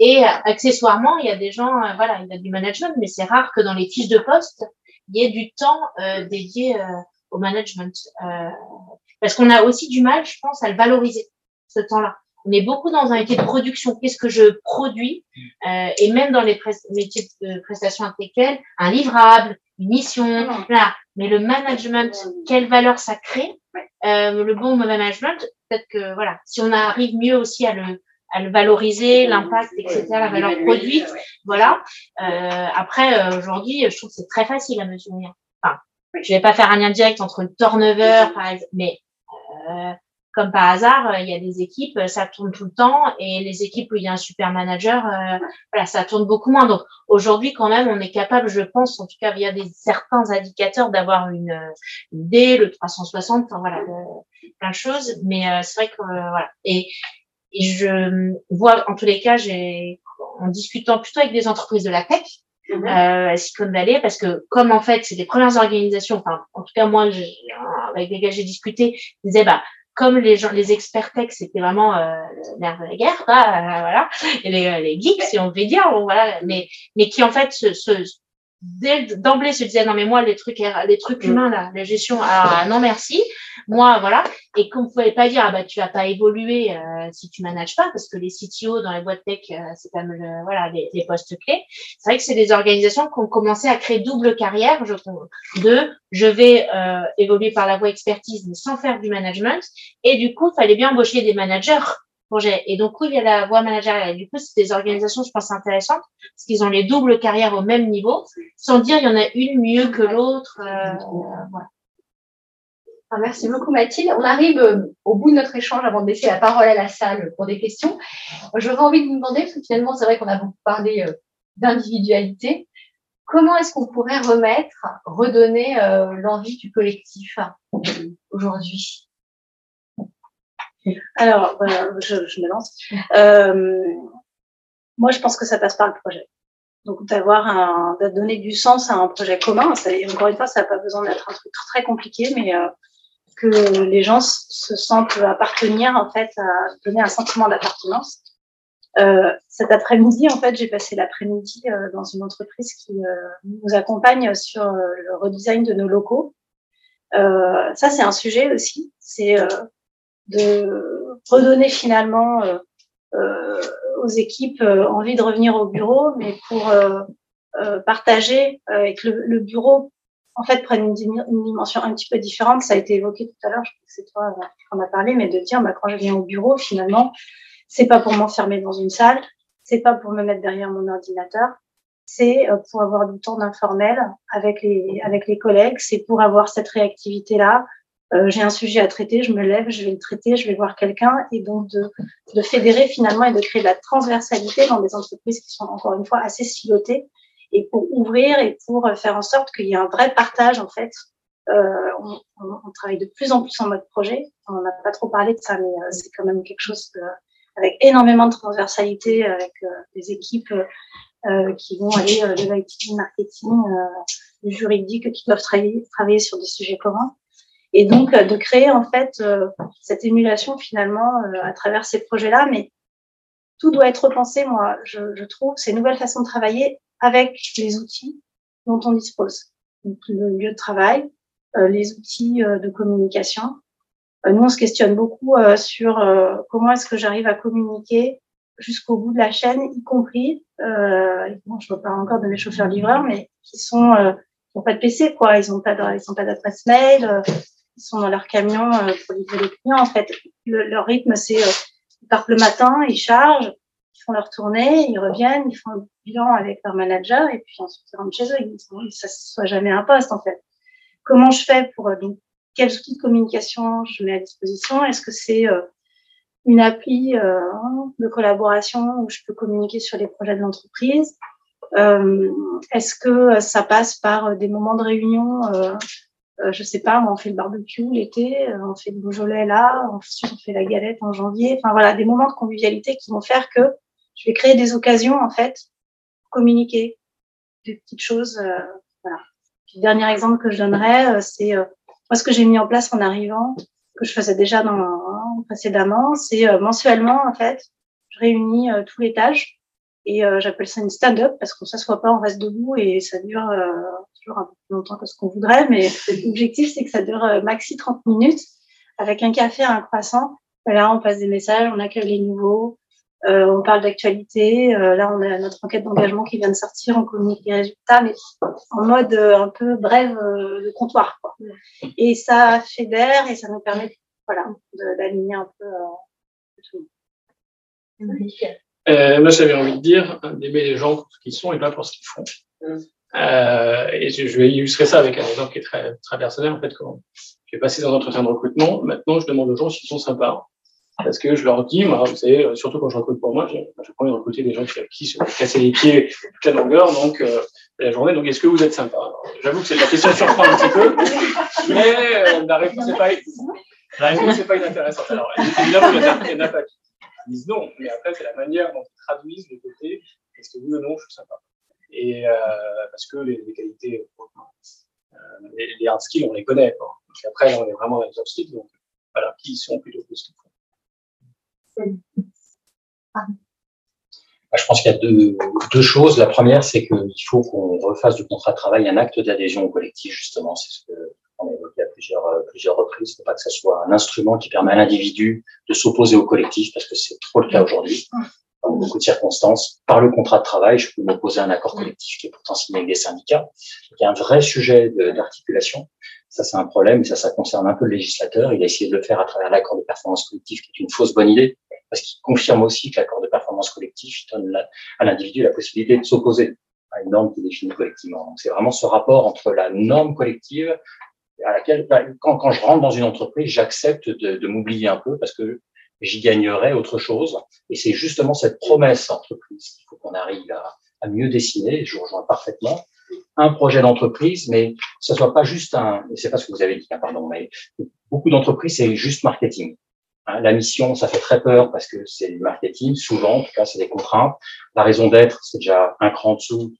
Et euh, accessoirement, il y a des gens, euh, voilà, il y a du management, mais c'est rare que dans les fiches de poste, il y ait du temps dédié au management. parce qu'on a aussi du mal, je pense, à le valoriser, ce temps-là on est beaucoup dans un métier de production. Qu'est-ce que je produis euh, Et même dans les métiers de prestation intellectuelle, un livrable, une mission, voilà. Mais le management, quelle valeur ça crée euh, Le bon management, peut-être que voilà, si on arrive mieux aussi à le à le valoriser, l'impact, etc., la valeur produite, voilà. Euh, après, euh, aujourd'hui, je trouve que c'est très facile à mesurer. Enfin, je vais pas faire un lien direct entre le turnover, par exemple, mais euh, comme par hasard, euh, il y a des équipes, euh, ça tourne tout le temps, et les équipes où il y a un super manager, euh, voilà, ça tourne beaucoup moins. Donc aujourd'hui, quand même, on est capable, je pense, en tout cas via des certains indicateurs, d'avoir une, idée, le 360, enfin voilà, plein de choses. Mais c'est vrai que voilà. Et, et je vois, en tous les cas, j'ai en discutant plutôt avec des entreprises de la tech, mm à Silicon Valley parce que comme en fait c'est les premières organisations enfin en tout cas moi avec lesquels j'ai discuté ils disaient bah comme les gens, les experts tech, c'était vraiment euh, l'air de la guerre, quoi, euh, voilà, et les, euh, les geeks, si on veut dire, voilà, mais mais qui en fait se, se d'emblée se disaient non mais moi les trucs les trucs mm. humains là, la gestion, ah non merci, moi voilà, et qu'on pouvait pas dire ah bah tu vas pas évoluer euh, si tu manages pas parce que les CTO dans les boîtes tech euh, c'est quand même voilà les, les, postes clés. C'est vrai que c'est des organisations qui ont commencé à créer double carrière, je trouve. De je vais euh, évoluer par la voie expertise mais sans faire du management et du coup il fallait bien embaucher des managers Et donc, oui, il y a la voie managériale. Du coup, c'est des organisations, je pense, intéressantes parce qu'ils ont les doubles carrières au même niveau, sans dire il y en a une mieux que l'autre. voilà. Ah, merci beaucoup Mathilde. On arrive euh, au bout de notre échange avant de laisser la parole à la salle pour des questions. J'aurais envie de vous demander, parce que finalement c'est vrai qu'on a beaucoup parlé euh, d'individualité, comment est-ce qu'on pourrait remettre, redonner euh, l'envie du collectif aujourd'hui? Alors, je, je, me lance. moi, je pense que ça passe par le projet. Donc d'avoir un, de donner du sens à un projet commun. Ça, encore une fois, ça n'a pas besoin d'être un truc très compliqué, mais que les gens se sentent appartenir, en fait, à donner un sentiment d'appartenance. Euh, cet après-midi, en fait, j'ai passé l'après-midi euh, dans une entreprise qui euh, nous accompagne sur euh, le redesign de nos locaux. ça, c'est un sujet aussi, c'est de redonner finalement aux équipes envie de revenir au bureau, mais pour partager avec le, le, bureau, en fait, prenne une, dimension un petit peu différente. Ça a été évoqué tout à l'heure, je crois que c'est toi qui en as parlé, mais de dire, bah, quand je viens au bureau, finalement, c'est pas pour m'enfermer dans une salle, c'est pas pour me mettre derrière mon ordinateur, c'est euh, pour avoir du temps d'informel avec les avec les collègues, c'est pour avoir cette réactivité là. Euh, j'ai un sujet à traiter, je me lève, je vais le traiter, je vais voir quelqu'un et donc de, de fédérer finalement et de créer de la transversalité dans des entreprises qui sont encore une fois assez silotées et pour ouvrir et pour faire en sorte qu'il y ait un vrai partage en fait. Euh, on, on, travaille de plus en plus en mode projet. On n'a pas trop parlé de ça, mais euh, c'est quand même quelque chose que avec énormément de transversalité, avec euh, des équipes euh, qui vont aller de l'IT, marketing, du juridique, qui doivent travailler, travailler sur des sujets communs. Et donc, de créer en fait cette émulation finalement à travers ces projets-là, mais tout doit être repensé, moi, je, je trouve, ces nouvelles façons de travailler avec les outils dont on dispose. Donc, le lieu de travail, les outils de communication, euh, nous, on se questionne beaucoup euh, sur euh, comment est-ce que j'arrive à communiquer jusqu'au bout de la chaîne, y compris, euh, bon, je parle encore de mes chauffeurs-livreurs, mais qui sont, euh, qui n'ont pas de PC, quoi. Ils n'ont pas d'adresse mail, ils sont dans leur camion pour livrer les clients. En fait, leur rythme, c'est ils partent le matin, ils chargent, ils font leur tournée, ils reviennent, ils font le bilan avec leur manager, et puis ensuite ils rentrent chez eux. Ils, ça ne soit jamais un poste, en fait. Comment je fais pour donc quels outils de communication je mets à disposition? Est-ce que c'est euh, une appli euh, de collaboration où je peux communiquer sur les projets de l'entreprise? Euh, Est-ce que ça passe par des moments de réunion Je sais pas, on fait le barbecue l'été, on fait le Beaujolais là, ensuite on fait la galette en janvier. Enfin voilà, des moments de convivialité qui vont faire que je vais créer des occasions en fait pour communiquer des petites choses. voilà. Puis, dernier exemple que je donnerais, c'est moi, ce que j'ai mis en place en arrivant, que je faisais déjà dans, hein, précédemment, c'est euh, mensuellement, en fait, je réunis euh, tous les tâches et euh, j'appelle ça une stand-up parce qu'on s'assoit pas, on reste debout et ça dure toujours un peu plus longtemps que ce qu'on voudrait, mais l'objectif, c'est que ça dure maxi 30 minutes avec un café, un croissant. Là, on passe des messages, on accueille les nouveaux, euh, on parle d'actualité. Euh, là, on a notre enquête d'engagement qui vient de sortir. On communique les résultats, mais en mode euh, un peu brève de comptoir. Quoi. Et ça fédère et ça nous permet voilà, d'aligner un peu tout le monde. moi, j'avais envie de dire d'aimer les gens pour ce qu'ils sont et pas pour ce qu'ils font. Et je, vais illustrer ça avec un exemple qui est très, très personnel. En fait, quand j'ai passé dans un entretien de recrutement, maintenant, je demande aux gens s'ils sont sympas parce que je leur dis, vous savez, euh, surtout quand je recrute pour moi, j'ai envie de recruter des gens qui, se casser les pieds toute la longueur, donc euh, la journée. Donc, est-ce que vous êtes sympa? J'avoue que la question surprend un petit peu, mais euh, la réponse n'est pas inintéressante. Alors, évidemment, il y en a pas qui disent non, mais après, c'est la manière dont ils traduisent le côté est-ce que oui ou non, je suis sympa? Et euh, parce que les, qualités, euh, les, les, hard skills, on les connaît. Quoi. Donc après, on est vraiment dans les soft skills, donc voilà, qui sont plutôt plus qu'ils font. Je pense qu'il y a deux, choses. La première, c'est qu'il faut qu'on refasse du contrat de travail un acte d'adhésion au collectif, justement. C'est ce qu'on a évoqué à plusieurs, plusieurs reprises. Il ne faut pas que ce soit un instrument qui permet à l'individu de s'opposer au collectif, parce que c'est trop le cas aujourd'hui. Dans beaucoup de circonstances, par le contrat de travail, je peux m'opposer à un accord collectif qui est pourtant signé avec des syndicats. il y a un vrai sujet d'articulation. Ça, c'est un problème, et ça, ça concerne un peu le législateur. Il a essayé de le faire à travers l'accord de performance collective, qui est une fausse bonne idée parce qu'il confirme aussi que l'accord de performance collective donne à l'individu la possibilité de s'opposer à une norme qui est définie collectivement. Donc, c'est vraiment ce rapport entre la norme collective à laquelle, bah, quand, je rentre dans une entreprise, j'accepte de, de m'oublier un peu parce que j'y gagnerai autre chose. Et c'est justement cette promesse entreprise qu'il faut qu'on arrive à, mieux dessiner. Je rejoins parfaitement un projet d'entreprise, mais ce soit pas juste un, c'est pas ce que vous avez dit, hein, pardon, mais beaucoup d'entreprises, c'est juste marketing. Hein, la mission, ça fait très peur parce que c'est du marketing, souvent, en tout cas, c'est des contraintes. La raison d'être, c'est déjà un cran dessous,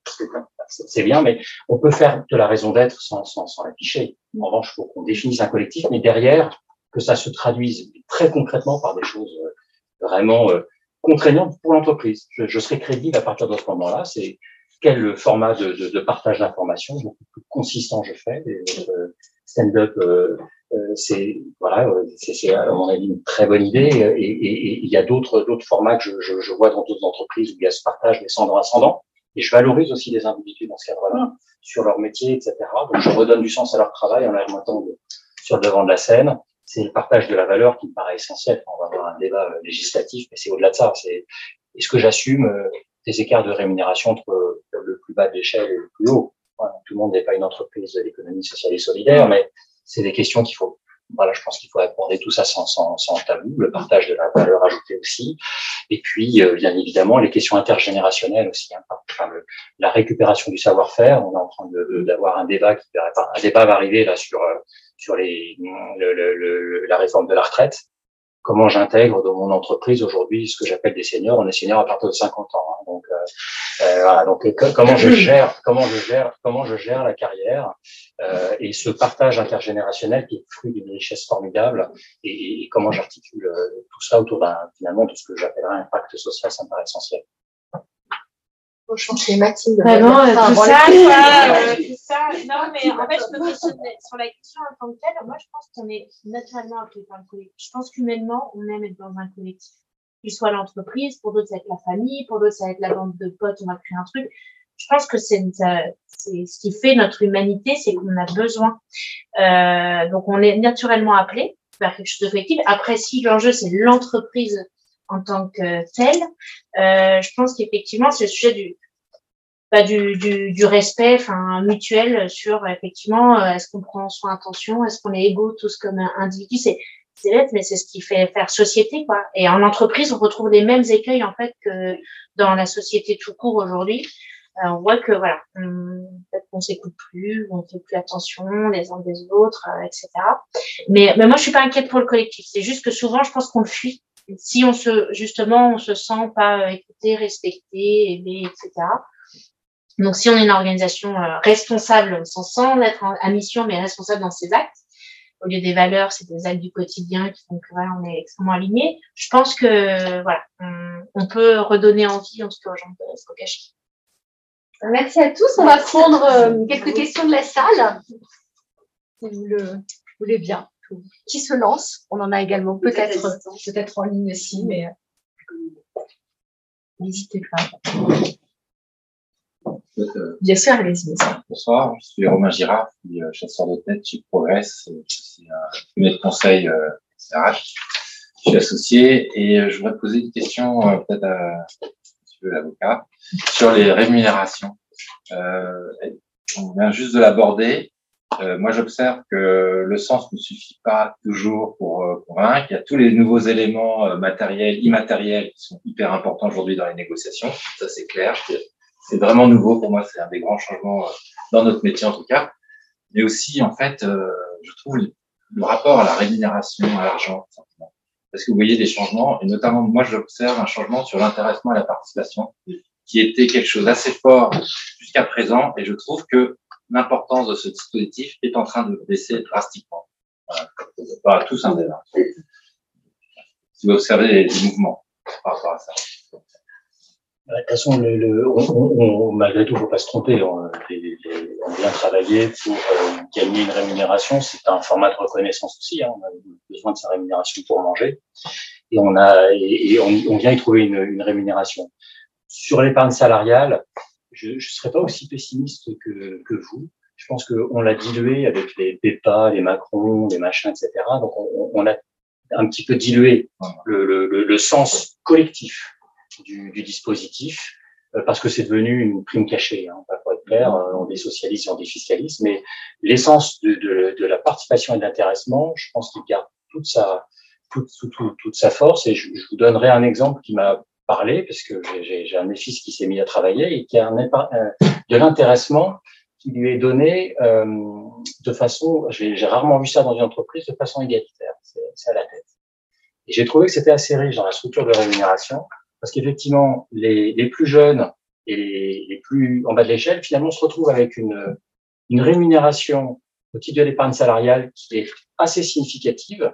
c'est bien, mais on peut faire de la raison d'être sans, sans, sans l'afficher. En revanche, il faut qu'on définisse un collectif, mais derrière, que ça se traduise très concrètement par des choses euh, vraiment euh, contraignant pour l'entreprise. Je, serai crédible à partir de ce moment-là. C'est quel format de, partage d'informations plus consistant je fais. Euh, stand-up, c'est voilà, c'est à mon avis une très bonne idée. Et, il y a d'autres d'autres formats que je, vois dans d'autres entreprises où il y a ce partage descendant ascendant. Et je valorise aussi les individus dans ce cadre-là, sur leur métier, etc. Donc je redonne du sens à leur travail en les remettant sur le devant de la scène. C'est le partage de la valeur qui me paraît essentiel. On va avoir un débat législatif, mais c'est au-delà de ça. C'est est-ce que j'assume des écarts de rémunération entre le plus bas de l'échelle et le plus haut? tout le monde n'est pas une entreprise de l'économie sociale et solidaire, mais c'est des questions qu'il faut, voilà, je pense qu'il faut aborder tout ça sans, sans, sans, tabou, le partage de la valeur ajoutée aussi, et puis euh, bien évidemment les questions intergénérationnelles aussi, hein, la récupération du savoir-faire. On est en train d'avoir un débat qui, un débat va arriver là sur euh, sur la réforme de la retraite comment j'intègre dans mon entreprise aujourd'hui ce que j'appelle des seniors? On est seniors à partir de 50 ans. Hein. donc, euh, euh voilà, donc comment je gère, comment je gère, comment je gère la carrière euh, et ce partage intergénérationnel qui est fruit d'une richesse formidable et, et comment j'articule euh, tout ça autour d'un finalement de ce que j'appellerais un pacte social, ça me paraît essentiel faut changer Mathilde. Vraiment, tout ça, euh, tout ça. Non, mais en fait, je me questionne sur la question en tant que telle. Moi, je pense qu'on est naturellement appelé par le collectif. Je pense qu'humainement, on aime être dans un collectif. Qu'il soit l'entreprise, pour d'autres, ça va être la famille, pour d'autres, ça va être la bande de potes, on va créer un truc. Je pense que c'est ce qui fait notre humanité, c'est qu'on a besoin. Euh, donc, on est naturellement appelé vers quelque chose de collectif. Après, si l'enjeu, c'est l'entreprise en tant que tel. Euh, je pense qu'effectivement, c'est le sujet du, bah, du, du, du, respect enfin, mutuel sur effectivement, euh, est-ce qu'on prend soin attention, est-ce qu'on est égaux tous comme individus. C'est c'est bête, mais c'est ce qui fait faire société, quoi. Et en entreprise, on retrouve les mêmes écueils, en fait, que dans la société tout court aujourd'hui. Euh, on voit que, voilà, peut-être s'écoute plus, on fait plus attention les uns des autres, euh, etc. Mais, mais moi, je suis pas inquiète pour le collectif. C'est juste que souvent, je pense qu'on le fuit si on se, justement, on se sent pas euh, écouté, respecté, aimé, etc. Donc, si on est une organisation euh, responsable, sans, sans être à mission, mais responsable dans ses actes, au lieu des valeurs, c'est des actes du quotidien qui font que voilà, on est extrêmement aligné. Je pense que voilà, on, peut redonner envie en tout cas aux gens de se cacher. Merci à tous. On va prendre euh, quelques questions de la salle, si vous le voulez bien qui se lance. On en a également peut-être peut-être en ligne aussi, mais euh, n'hésitez pas. Bien sûr, allez-y. Bonsoir, je suis Romain Girard, je suis euh, chasseur de tête chez Progress. Je suis un cabinet de conseil euh, RH. Je suis associé et je voudrais poser une question peut-être à monsieur l'avocat sur les rémunérations. on vient juste de l'aborder. Euh, moi, j'observe que le sens ne suffit pas toujours pour euh, convaincre. Il y a tous les nouveaux éléments euh, matériels, immatériels qui sont hyper importants aujourd'hui dans les négociations. Ça, c'est clair. C'est vraiment nouveau pour moi. C'est un des grands changements dans notre métier, en tout cas. Mais aussi, en fait, je trouve le, rapport à la rémunération, à l'argent, parce que vous voyez des changements, et notamment, moi, j'observe un changement sur l'intéressement et la participation, qui était quelque chose d'assez fort jusqu'à présent, et je trouve que l'importance de ce dispositif est en train de baisser drastiquement. Voilà, tous un débat. Si vous observez les, mouvements par rapport à ça. De toute façon, le, le, on, on, malgré tout, il ne faut pas se tromper. On, on vient travailler pour euh, gagner une rémunération. C'est un format de reconnaissance aussi. Hein. On a besoin de sa rémunération pour manger. Et on, a, et, et on, on, vient y trouver une, une rémunération. Sur l'épargne salariale, je ne serais pas aussi pessimiste que, que vous. Je pense qu'on l'a dilué avec les PEPA, les Macron, les machins, etc. Donc, on, on a un petit peu dilué le, le, le sens collectif du, du, dispositif euh, parce que c'est devenu une prime cachée. Hein, pour être clair, on désocialise et on défiscalise, mais l'essence de, de, de, la participation et de l'intéressement, je pense qu'il garde toute sa, toute, toute, sa force. Et je, je vous donnerai un exemple qui m'a parler parce que j'ai un de mes fils qui s'est mis à travailler et qui a un, de l'intéressement qui lui est donné euh, de façon, j'ai rarement vu ça dans une entreprise, de façon égalitaire. C'est à la tête. Et j'ai trouvé que c'était assez riche dans la structure de rémunération parce qu'effectivement, les, les, plus jeunes et les, les plus en bas de l'échelle, finalement, se retrouvent avec une, une rémunération au titre de l'épargne salariale qui est assez significative.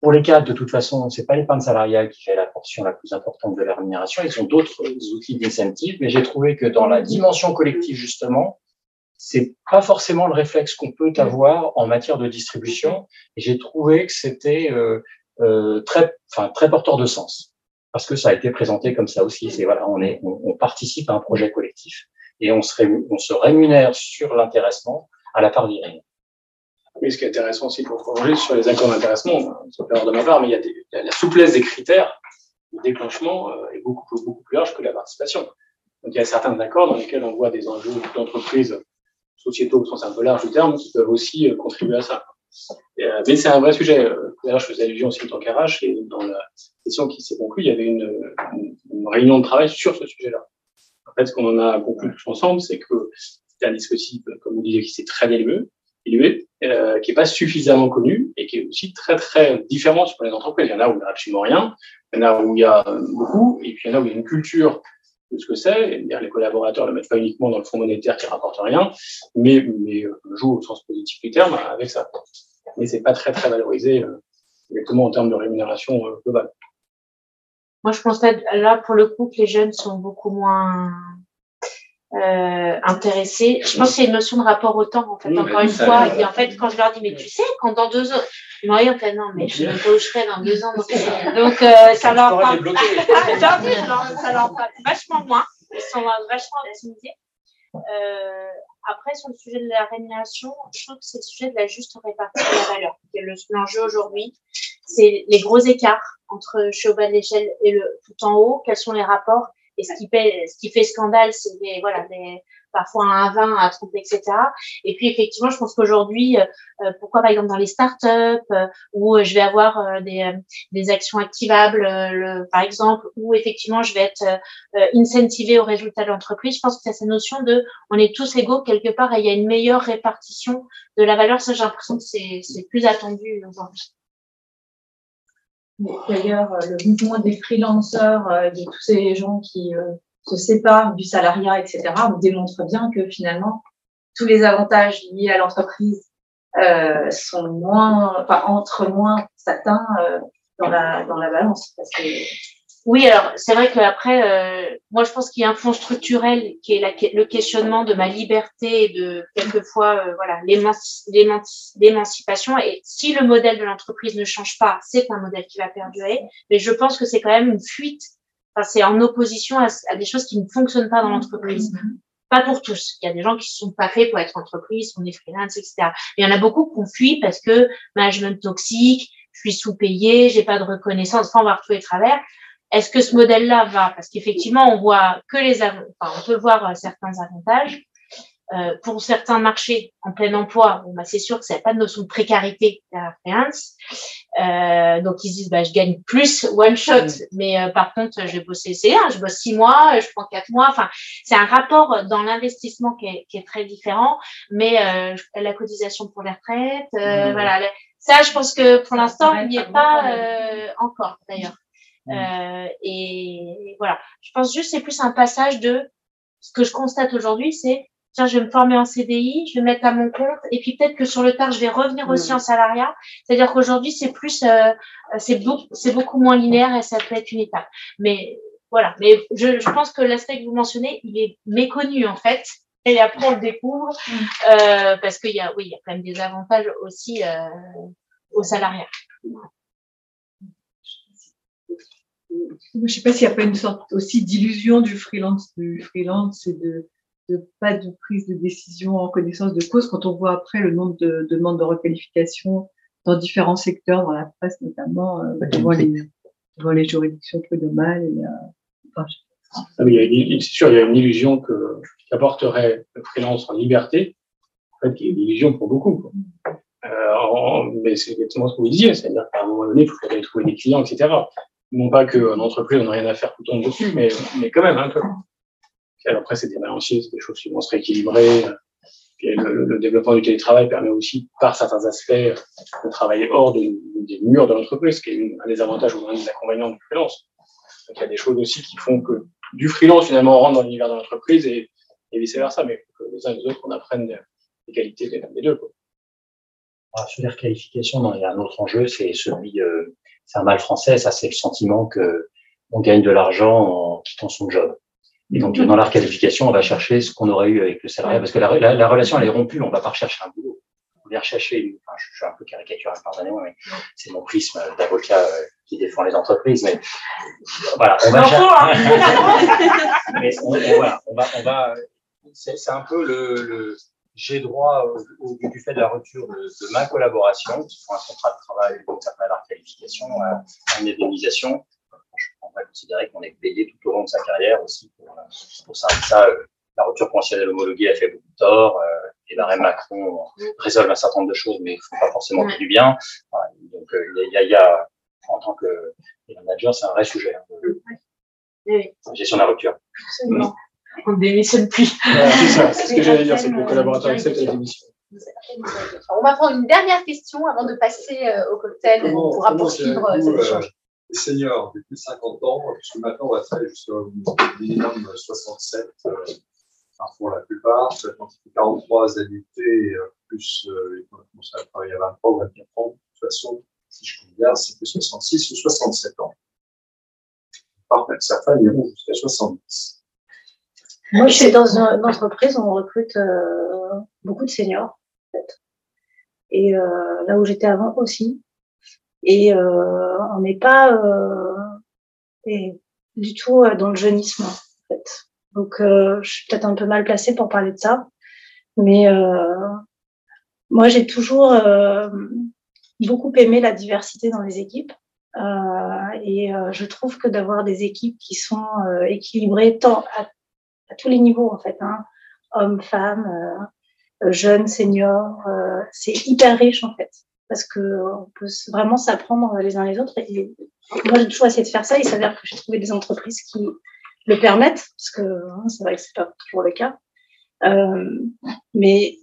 Pour les cadres, de toute façon, c'est pas l'épargne salariale qui fait la portion la plus importante de la rémunération. Ils ont d'autres outils d'incentive, mais j'ai trouvé que dans la dimension collective, justement, c'est pas forcément le réflexe qu'on peut avoir en matière de distribution. Et j'ai trouvé que c'était euh, euh, très, enfin, très porteur de sens parce que ça a été présenté comme ça aussi. C'est voilà, on est, on, participe à un projet collectif et on se, rémunère sur l'intéressement à la part d'Irène. Oui, ce qui est intéressant aussi pour prolonger sur les accords d'intéressement, c'est pas de ma part, mais il y, a la souplesse des critères le déclenchement euh, est beaucoup, beaucoup plus large que la participation. Donc il y a certains accords dans lesquels on voit des enjeux d'entreprise sociétaux au sens un peu large du terme qui peuvent aussi euh, contribuer à ça. Euh, mais c'est un vrai sujet. D'ailleurs, je faisais allusion aussi au temps qu'arrache et dans la session qui s'est conclue, il y avait une, réunion de travail sur ce sujet-là. En fait, ce qu'on en a conclu tous ensemble, c'est que c'est un dispositif, comme vous disiez, qui s'est très élevé, euh, qui n'est pas suffisamment connu et qui est aussi très très différent sur les entreprises. Il y en a où il n'y a absolument rien, il y en a où il y a beaucoup, et puis il y en a où il y a une culture de ce que c'est. Les collaborateurs ne le mettent pas uniquement dans le fonds monétaire qui rapporte rien, mais, mais euh, jouent au sens positif du terme avec ça. Mais c'est pas très très valorisé euh, exactement en termes de rémunération euh, globale. Moi, je pense là, pour le coup, que les jeunes sont beaucoup moins euh, intéressés. Je pense que c'est une notion de rapport au temps, en fait, encore une fois. Et en fait, quand je leur dis, mais tu sais, quand dans deux ans, ils m'ont dit, non, mais je ne pas où je serai dans deux ans. Donc, donc euh, ça leur parle. ça leur parle vachement moins. Ils sont vachement optimisés. Euh, après, sur le sujet de la rémunération, je trouve que c'est le sujet de la juste répartition de la valeur. L'enjeu aujourd'hui, c'est les gros écarts entre au bas de l'échelle et le tout en haut. Quels sont les rapports et ce qui, fait, ce qui fait scandale, c'est des, voilà, des, parfois un 20, à 30, etc. Et puis effectivement, je pense qu'aujourd'hui, euh, euh, pourquoi par exemple dans les startups euh, où je vais avoir euh, des, des actions activables, par exemple, où effectivement je vais être incentivé au résultat de l'entreprise, je pense que c'est cette notion de on est tous égaux quelque part et il y a une meilleure répartition de la valeur. Ça, j'ai l'impression que c'est plus attendu aujourd'hui. D'ailleurs, euh, le mouvement des freelanceurs, euh, de tous ces gens qui euh, se séparent du salariat, etc., démontre bien que finalement, tous les avantages liés à l'entreprise sont moins, enfin, entre moins certains dans la dans la balance, oui, alors c'est vrai qu'après, euh, moi je pense qu'il y a un fond structurel qui est la, le questionnement de ma liberté et de quelquefois euh, voilà l'émancipation. Et si le modèle de l'entreprise ne change pas, c'est un modèle qui va perdurer. Mais je pense que c'est quand même une fuite. Enfin, c'est en opposition à, à, des choses qui ne fonctionnent pas dans l'entreprise. Pas pour tous. Il y a des gens qui ne sont pas faits pour être entreprise, on est freelance, etc. il y en a beaucoup qui ont fui parce que management toxique, je suis sous-payé, j'ai pas de reconnaissance, enfin on va retrouver travers. Est-ce que ce modèle-là va? Parce qu'effectivement, on voit que les, enfin, on peut voir euh, certains avantages. Euh, pour certains marchés en plein emploi, bon, bah, c'est sûr que ça n'a pas de notion de précarité la euh, donc ils disent bah, je gagne plus one shot, mm. mais euh, par contre je vais bosser c'est je bosse six mois, je prends quatre mois. Enfin, c'est un rapport dans l'investissement qui est, qui est, très différent, mais euh, la cotisation pour les retraites, mm. voilà. Ça, je pense que pour l'instant, il n'y est pas encore d'ailleurs. Mm. Euh, et voilà, je pense juste c'est plus un passage de ce que je constate aujourd'hui, c'est tiens, je vais me former en CDI, je vais mettre à mon compte, et puis peut-être que sur le tard, je vais revenir mm. aussi en salariat. C'est-à-dire qu'aujourd'hui, c'est plus, euh, c'est beaucoup, c'est beaucoup moins linéaire et ça peut être une étape. Mais voilà, mais je, je pense que l'aspect que vous mentionnez, il est méconnu en fait. Et après, on le découvre mm. euh, parce qu'il y a, oui, il y a quand même des avantages aussi euh, au salariat. Je ne sais pas s'il n'y a pas une sorte aussi d'illusion du freelance, du freelance et de, de, pas de prise de décision en connaissance de cause quand on voit après le nombre de demandes de requalification dans différents secteurs, dans la presse notamment, euh, devant, les, devant les juridictions prud'homales. Et, euh, enfin, ah, c'est sûr, il y a une illusion que qu'apporterait le freelance en liberté, en fait, qui est une illusion pour beaucoup. Euh, mais c'est exactement ce que vous disiez, c'est-à-dire qu'à un moment donné, il faut trouver des clients, etc non pas qu'en entreprise, on n'a rien à faire tout le temps dessus, mais, mais quand même un peu. alors après, c'est des balanciers, c'est des choses qui vont se rééquilibrer. Puis le, développement du télétravail permet aussi, par certains aspects, de travailler hors des murs de l'entreprise, ce qui est un des avantages ou un des inconvénients du freelance. Donc il y a des choses aussi qui font que du freelance, finalement, on rentre dans l'univers de l'entreprise et, et vice-versa, mais que les uns et les autres, on apprenne les qualités des, deux. Quoi. Alors, sur les il y a un autre enjeu, c'est celui euh, c'est un mal français, ça c'est le sentiment que on gagne de l'argent en quittant son job. Et donc, dans la qualification, on va chercher ce qu'on aurait eu avec le salarié, parce que la, la, la relation, elle est rompue, on va pas rechercher un boulot. On vient chercher, enfin, je suis un peu caricatural, pardonnez-moi, mais c'est mon prisme d'avocat euh, qui défend les entreprises, mais voilà, on va chercher. (laughs) mais on, on, voilà, on va, on va, c'est un peu le, le j'ai droit au, au, du fait de la rupture de, de ma collaboration, qui font un contrat de travail, donc ça fait la qualification, à une indemnisation on va considérer qu'on est payé tout au long de sa carrière aussi pour, pour ça. ça euh, la rupture conventionnelle homologuée a fait beaucoup de tort. Euh, et l'arrêt Macron résolve un certain nombre de choses, mais ne font pas forcément ouais. du bien. Voilà, donc, euh, il y, a, y, a, en tant que manager, c'est un vrai sujet. Hein. La gestion de la rupture. Absolument. On ne démissionne plus. C'est ça, c'est ce que j'allais dire, c'est que les collaborateurs acceptent la démission. On va prendre une dernière question avant de passer au cocktail. Comment, on pourra poursuivre cet échange les seniors de plus de 50 ans, puisque maintenant on va travailler jusqu'à minimum 67 euh, pour la plupart, ça fait 43 annuités, plus euh, ils vont commencer à travailler à 23 ou 24 ans. De toute façon, si je compte bien, c'est plus 66 ou 67 ans. Par contre, certains iront jusqu'à 70. Moi, je suis dans une entreprise où on recrute euh, beaucoup de seniors, en fait. Et euh, là où j'étais avant aussi, et euh, on n'est pas euh, et, du tout euh, dans le jeunisme en fait. Donc euh, je suis peut-être un peu mal placée pour parler de ça, mais euh, moi j'ai toujours euh, beaucoup aimé la diversité dans les équipes et je trouve que d'avoir des équipes qui sont équilibrées tant à, à, tous les niveaux en fait, hein, hommes, femmes, jeunes, seniors, c'est hyper riche en fait parce que on peut vraiment s'apprendre les uns les autres. Et moi, j'ai toujours essayé de faire ça. Il s'avère que j'ai trouvé des entreprises qui le permettent, parce que hein, c'est vrai que c'est pas toujours le cas. Euh, mais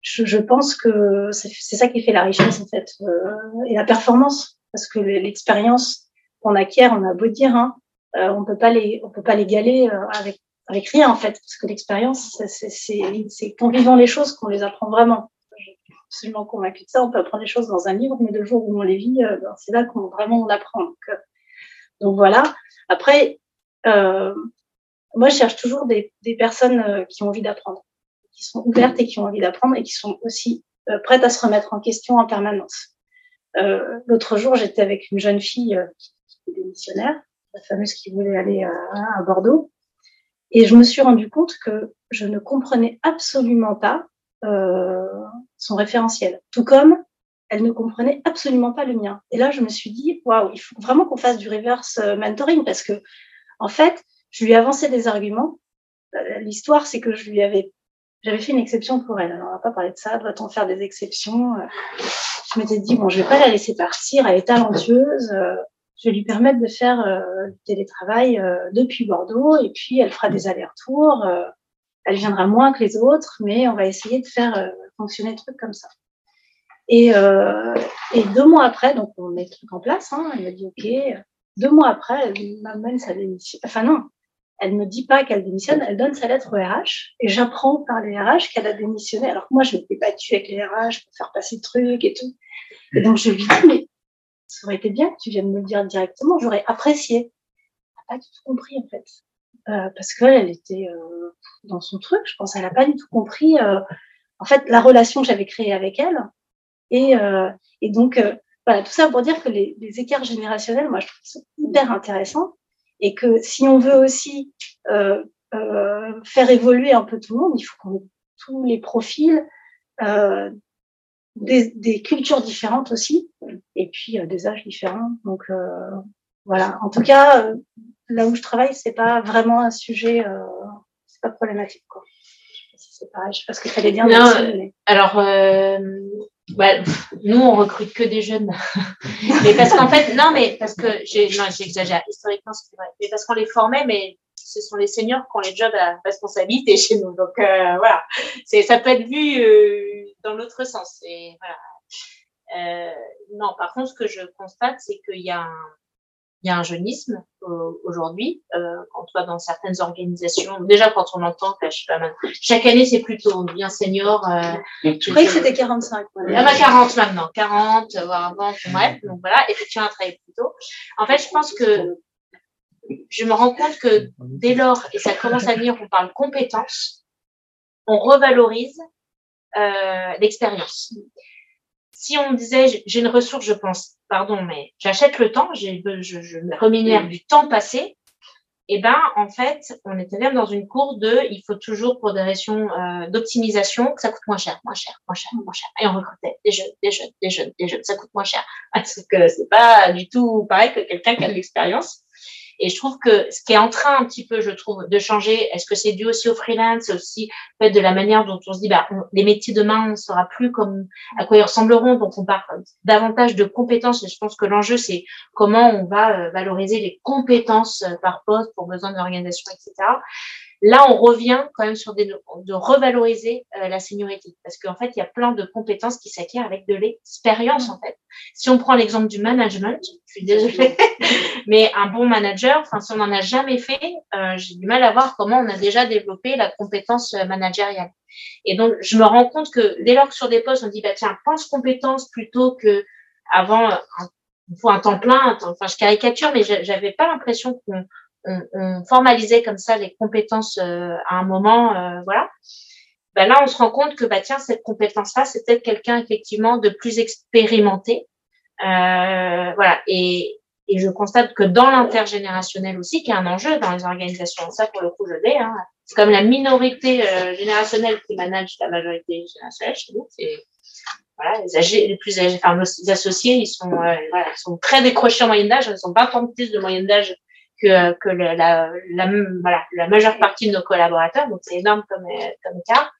je, je, pense que c'est ça qui fait la richesse en fait euh, et la performance, parce que l'expérience qu'on acquiert, on a beau dire, hein, euh, on peut pas les, on peut pas l'égaler euh, avec avec rien en fait, parce que l'expérience, c'est qu'en vivant les choses qu'on les apprend vraiment absolument convaincu de ça. On peut apprendre des choses dans un livre, mais le jour où on les vit, euh, ben, c'est là qu'on vraiment on apprend. Donc, euh, voilà. Après, euh, moi, je cherche toujours des, des personnes qui ont envie d'apprendre, qui sont ouvertes et qui ont envie d'apprendre et qui sont aussi prêtes à se remettre en question en permanence. L'autre jour, j'étais avec une jeune fille qui, qui était démissionnaire, la fameuse qui voulait aller à Bordeaux, et je me suis rendu compte que je ne comprenais absolument pas euh, son référentiel. Tout comme elle ne comprenait absolument pas le mien. Et là, je me suis dit, waouh, il faut vraiment qu'on fasse du reverse euh, mentoring parce que, en fait, je lui ai avancé des arguments. Euh, l'histoire, c'est que je lui avais, j'avais fait une exception pour elle. Alors, on va pas parler de ça. Doit-on faire des exceptions Je m'étais dit, bon, je vais pas la laisser partir. Elle est talentueuse. Je lui permettre de faire du télétravail depuis Bordeaux et puis elle fera des allers-retours elle viendra moins que les autres, mais on va essayer de faire euh, fonctionner le truc comme ça. Et, euh, et, deux mois après, donc on met le truc en place, hein, elle me dit OK. Deux mois après, elle m'amène sa démission. Enfin non, elle me dit pas qu'elle démissionne, elle donne sa lettre au RH et j'apprends par les RH qu'elle a démissionné. Alors que moi, je m'étais battue avec les RH pour faire passer le truc et tout. Et donc je lui dis, mais ça aurait été bien que tu viennes me le dire directement, j'aurais apprécié. Elle n'a pas du tout compris en fait euh, parce qu'elle elle était euh, dans son truc. Je pense qu'elle n'a pas du tout compris euh, en fait la relation que j'avais créée avec elle. Et, donc voilà, tout ça pour dire que les, les, écarts générationnels, moi je trouve ça hyper intéressant et que si on veut aussi faire évoluer un peu tout le monde, il faut qu'on ait tous les profils. Des, des, cultures différentes aussi, et puis des âges différents. Donc voilà. En tout cas, là où je travaille, c'est pas vraiment un sujet, euh, c'est pas problématique. Quoi. C'est pareil, je sais pas ce que tu allais dire. Non, mais... Alors, euh, bah, (laughs) nous, on recrute que des jeunes. (laughs) mais parce qu'en fait, non, mais parce que j'ai, non, j'exagère. Historiquement, c'est vrai. Mais parce qu'on les formait, mais ce sont les seniors qui ont les jobs à responsabilité chez nous. Donc euh, voilà, c'est, ça peut être vu euh, dans l'autre sens. Et voilà. Euh, non, par contre, ce que je constate, c'est qu'il y a un, il y a un jeunisme euh, aujourd'hui. Euh, quand on va dans certaines organisations, déjà quand on entend que je sais pas mal, chaque année c'est plutôt bien senior. Euh, je croyais que c'était 45. Ouais. Ah bah 40 maintenant, 40 voire avant, bref. Donc voilà, effectivement un travail plus tôt. En fait, je pense que je me rends compte que dès lors, et ça commence à venir, on parle compétences, on revalorise euh, l'expérience. Si on disait, j'ai une ressource, je pense, pardon, mais j'achète le temps, je, je me rémunère du temps passé, eh ben en fait, on était même dans une courbe de il faut toujours pour des raisons euh, d'optimisation que ça coûte moins cher, moins cher, moins cher, moins cher. Et on recrutait des jeunes, des jeunes, des jeunes, des jeunes, ça coûte moins cher. (laughs) Parce que c'est pas du tout pareil que quelqu'un qui a de l'expérience. Et je trouve que ce qui est en train un petit peu, je trouve, de changer, est-ce que c'est dû aussi au freelance, aussi de la manière dont on se dit, bah, les métiers demain, on ne saura plus comme à quoi ils ressembleront, donc on parle davantage de compétences. Et je pense que l'enjeu, c'est comment on va euh, valoriser les compétences euh, par poste pour besoin d'organisation, etc. Là, on revient quand même sur des, de revaloriser euh, la seniorité parce qu'en fait, il y a plein de compétences qui s'acquièrent avec de l'expérience en fait. Si on prend l'exemple du management, je suis désolée, (laughs) mais un bon manager, enfin, si on n'en a jamais fait, euh, j'ai du mal à voir comment on a déjà développé la compétence euh, managériale. Et donc, je me rends compte que dès lors que sur des postes, on dit, bah, tiens, pense compétence plutôt que avant, il faut un temps plein, enfin, je caricature, mais j'avais pas l'impression qu'on on, formalisait comme ça les compétences euh, à un moment, euh, voilà. Ben là, on se rend compte que bah tiens, cette compétence-là, c'est peut-être quelqu'un effectivement de plus expérimenté, euh, voilà. Et, et je constate que dans l'intergénérationnel aussi, qu'il y a un enjeu dans les organisations. Ça, pour le coup, je l'ai. Hein. C'est comme la minorité générationnelle qui manage la majorité générationnelle chez nous. Voilà, les, âgés, les plus âgés, enfin, nos associés, ils sont, voilà, ils sont très décrochés en moyenne d'âge. Ils sont pas tant plus de moyenne d'âge que, que la, la, voilà, la majeure partie de nos collaborateurs, donc c'est énorme comme, comme écart.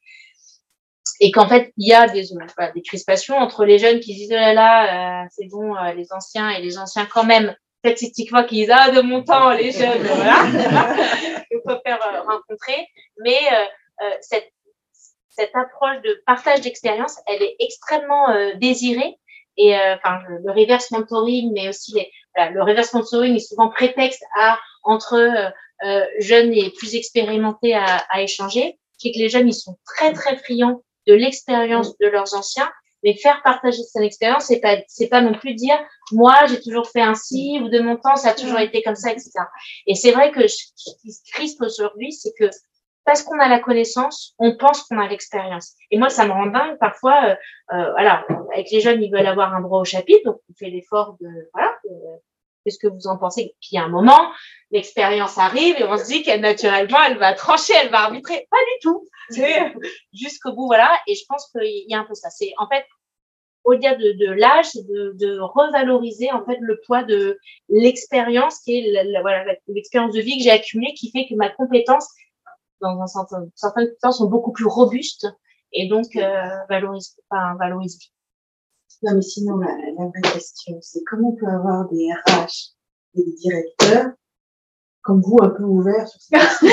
Et qu'en fait, il y a des, voilà, des crispations entre les jeunes qui disent, oh là là, euh, c'est bon, euh, les anciens, et les anciens quand même, statistiquement, qui disent, ah, de mon temps, les (laughs) jeunes, voilà, (laughs) il faut faire euh, rencontrer. Mais cette, cette approche de partage d'expérience, elle est extrêmement désirée. Et enfin, le reverse mentoring, mais aussi les, le reverse sponsoring est souvent prétexte à entre euh, euh, jeunes et plus expérimentés à, à échanger, c'est que les jeunes ils sont très très friands de l'expérience de leurs anciens, mais faire partager son expérience, c'est pas c'est pas non plus dire moi j'ai toujours fait ainsi ou de mon temps ça a toujours été comme ça, etc. Et c'est vrai que ce qui se crispe aujourd'hui, c'est que parce qu'on a la connaissance, on pense qu'on a l'expérience. Et moi, ça me rend dingue parfois. Euh, euh, alors, avec les jeunes, ils veulent avoir un droit au chapitre, donc on fait l'effort de voilà. Qu'est-ce que vous en pensez? Puis à un moment, l'expérience arrive et on se dit qu'elle naturellement, elle va trancher, elle va arbitrer. Pas du tout. C'est (laughs) jusqu'au bout, voilà. Et je pense qu'il y a un peu ça. C'est en fait au-delà de, de l'âge, c'est de, de, revaloriser en fait le poids de l'expérience qui est la, voilà l'expérience de vie que j'ai accumulée, qui fait que ma compétence dans un certain, certaines compétences sont beaucoup plus robustes et donc euh, valorisent, enfin, valorisent. Non, mais sinon, la, la vraie question, c'est comment on peut avoir des RH et des directeurs comme vous, un peu ouverts sur cette question. (laughs)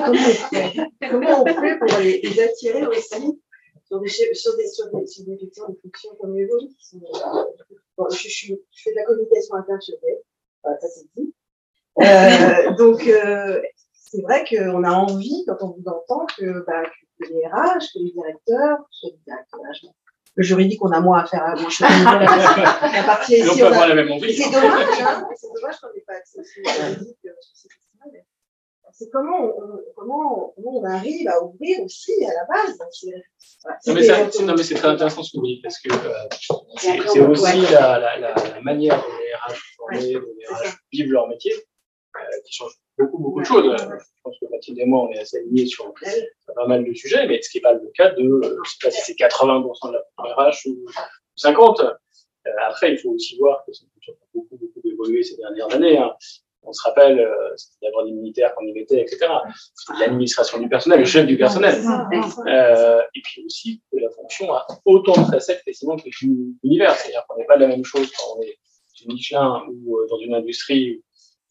Comment, on fait comment on fait pour les, les attirer aussi sur des, sur des, sur des, sur des, sur des fonctions comme les vôtres qui sont, euh, bon, je, je, je, fais de la communication interne chez voilà, ça c'est dit. Euh, donc, euh, c'est vrai qu'on a envie, quand on vous entend, que, bah, que les RH, que les directeurs, que les directeurs, le juridique, on a moins à faire à mon la, la partie ici. On, on a... la même envie. C'est dommage, hein, (laughs) c'est dommage qu'on n'ait pas accès au juridique euh, c'est comment on, comment, comment on arrive à ouvrir aussi à la base. non, mais c'est, non, mais c'est très intéressant ce que vous dites parce que euh, c'est, aussi la, la, la, manière dont les RH formés, dont les RH vivent leur métier euh, qui change beaucoup, beaucoup de choses. Je pense que Mathilde et moi, on est assez alignés sur, pas mal de sujets, mais ce qui n'est pas le cas de, euh, je ne sais pas si c'est 80% de la RH ou 50%. Euh, après, il faut aussi voir que ça a beaucoup, beaucoup évolué ces dernières années. Hein. On se rappelle, euh, d'avoir des militaires qu'on y mettait, etc. L'administration du personnel, le chef du personnel. Euh, et puis aussi que la fonction a autant de facettes effectivement que l'univers. C'est-à-dire qu'on n'est pas la même chose quand on est chez Michelin ou euh, dans une industrie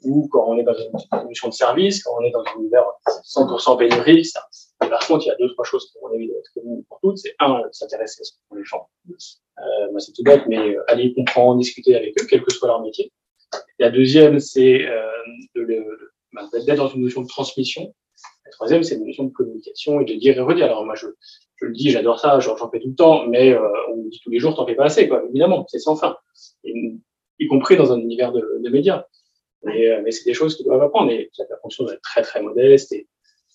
ou quand on est dans une mission de service, quand on est dans un univers 100% pénurie, ça. par contre, il y a deux, trois choses vont être communes pour toutes. C'est un, s'intéresser à ce qu'on les gens. Euh, c'est tout bête, mais euh, aller comprendre, discuter avec eux, quel que soit leur métier. La deuxième, c'est euh, bah, d'être dans une notion de transmission. La troisième, c'est une notion de communication et de dire et redire. Alors moi, je, je le dis, j'adore ça, j'en fais tout le temps, mais euh, on me dit tous les jours, t'en fais pas assez, quoi. Évidemment, c'est sans fin, y compris dans un univers de, de médias. Mais, euh, mais c'est des choses qu'ils doivent apprendre. Et la fonction doit être très, très modeste et,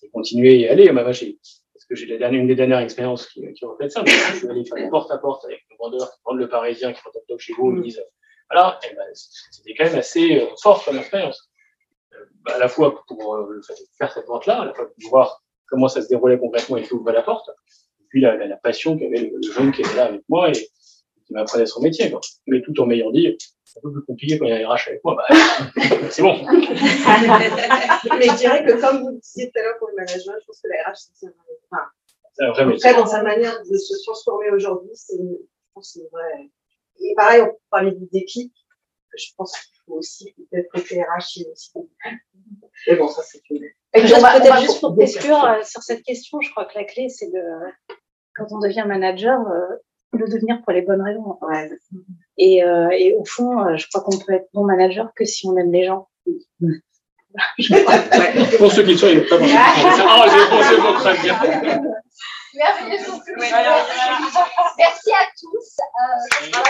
et continuer à y aller. Ma vache, parce que j'ai la dernière, une des dernières expériences qui, qui reflète ça. Mais je suis allé faire porte à porte avec nos vendeurs qui vendent le parisien, qui font top top chez vous, ils me disent, voilà, et ben, c'était quand même assez euh, fort comme expérience. Euh, à la fois pour euh, faire cette vente-là, à la fois pour voir comment ça se déroulait concrètement et qui ouvrait la porte, et puis la, la, la passion qu'avait le, le, jeune qui était là avec moi et qui m'apprenait son métier. Quoi. Mais tout en m'ayant dit, c'est un peu plus compliqué quand il y a un RH avec moi, bah, (laughs) c'est bon. (laughs) Mais je dirais que comme vous le disiez tout à l'heure pour le management, je pense que la RH, c'est enfin, un vrai métier. Après, dans sa manière de se transformer aujourd'hui, c'est, je pense, c'est vrai. Et pareil, on parlait du déclic. Je pense qu'il faut aussi peut-être côté RH aussi. Mais bon, ça c'est une. Juste, peut-être juste pour conclure euh, sur cette question, je crois que la clé, c'est de, quand on devient manager, euh, le devenir pour les bonnes raisons. Ouais. Et, euh, et, au fond, euh, je crois qu'on peut être bon manager que si on aime les gens. (laughs) pour ceux qui sont, ils pas Ah, j'ai pensé votre très bien. Merci à tous. Euh,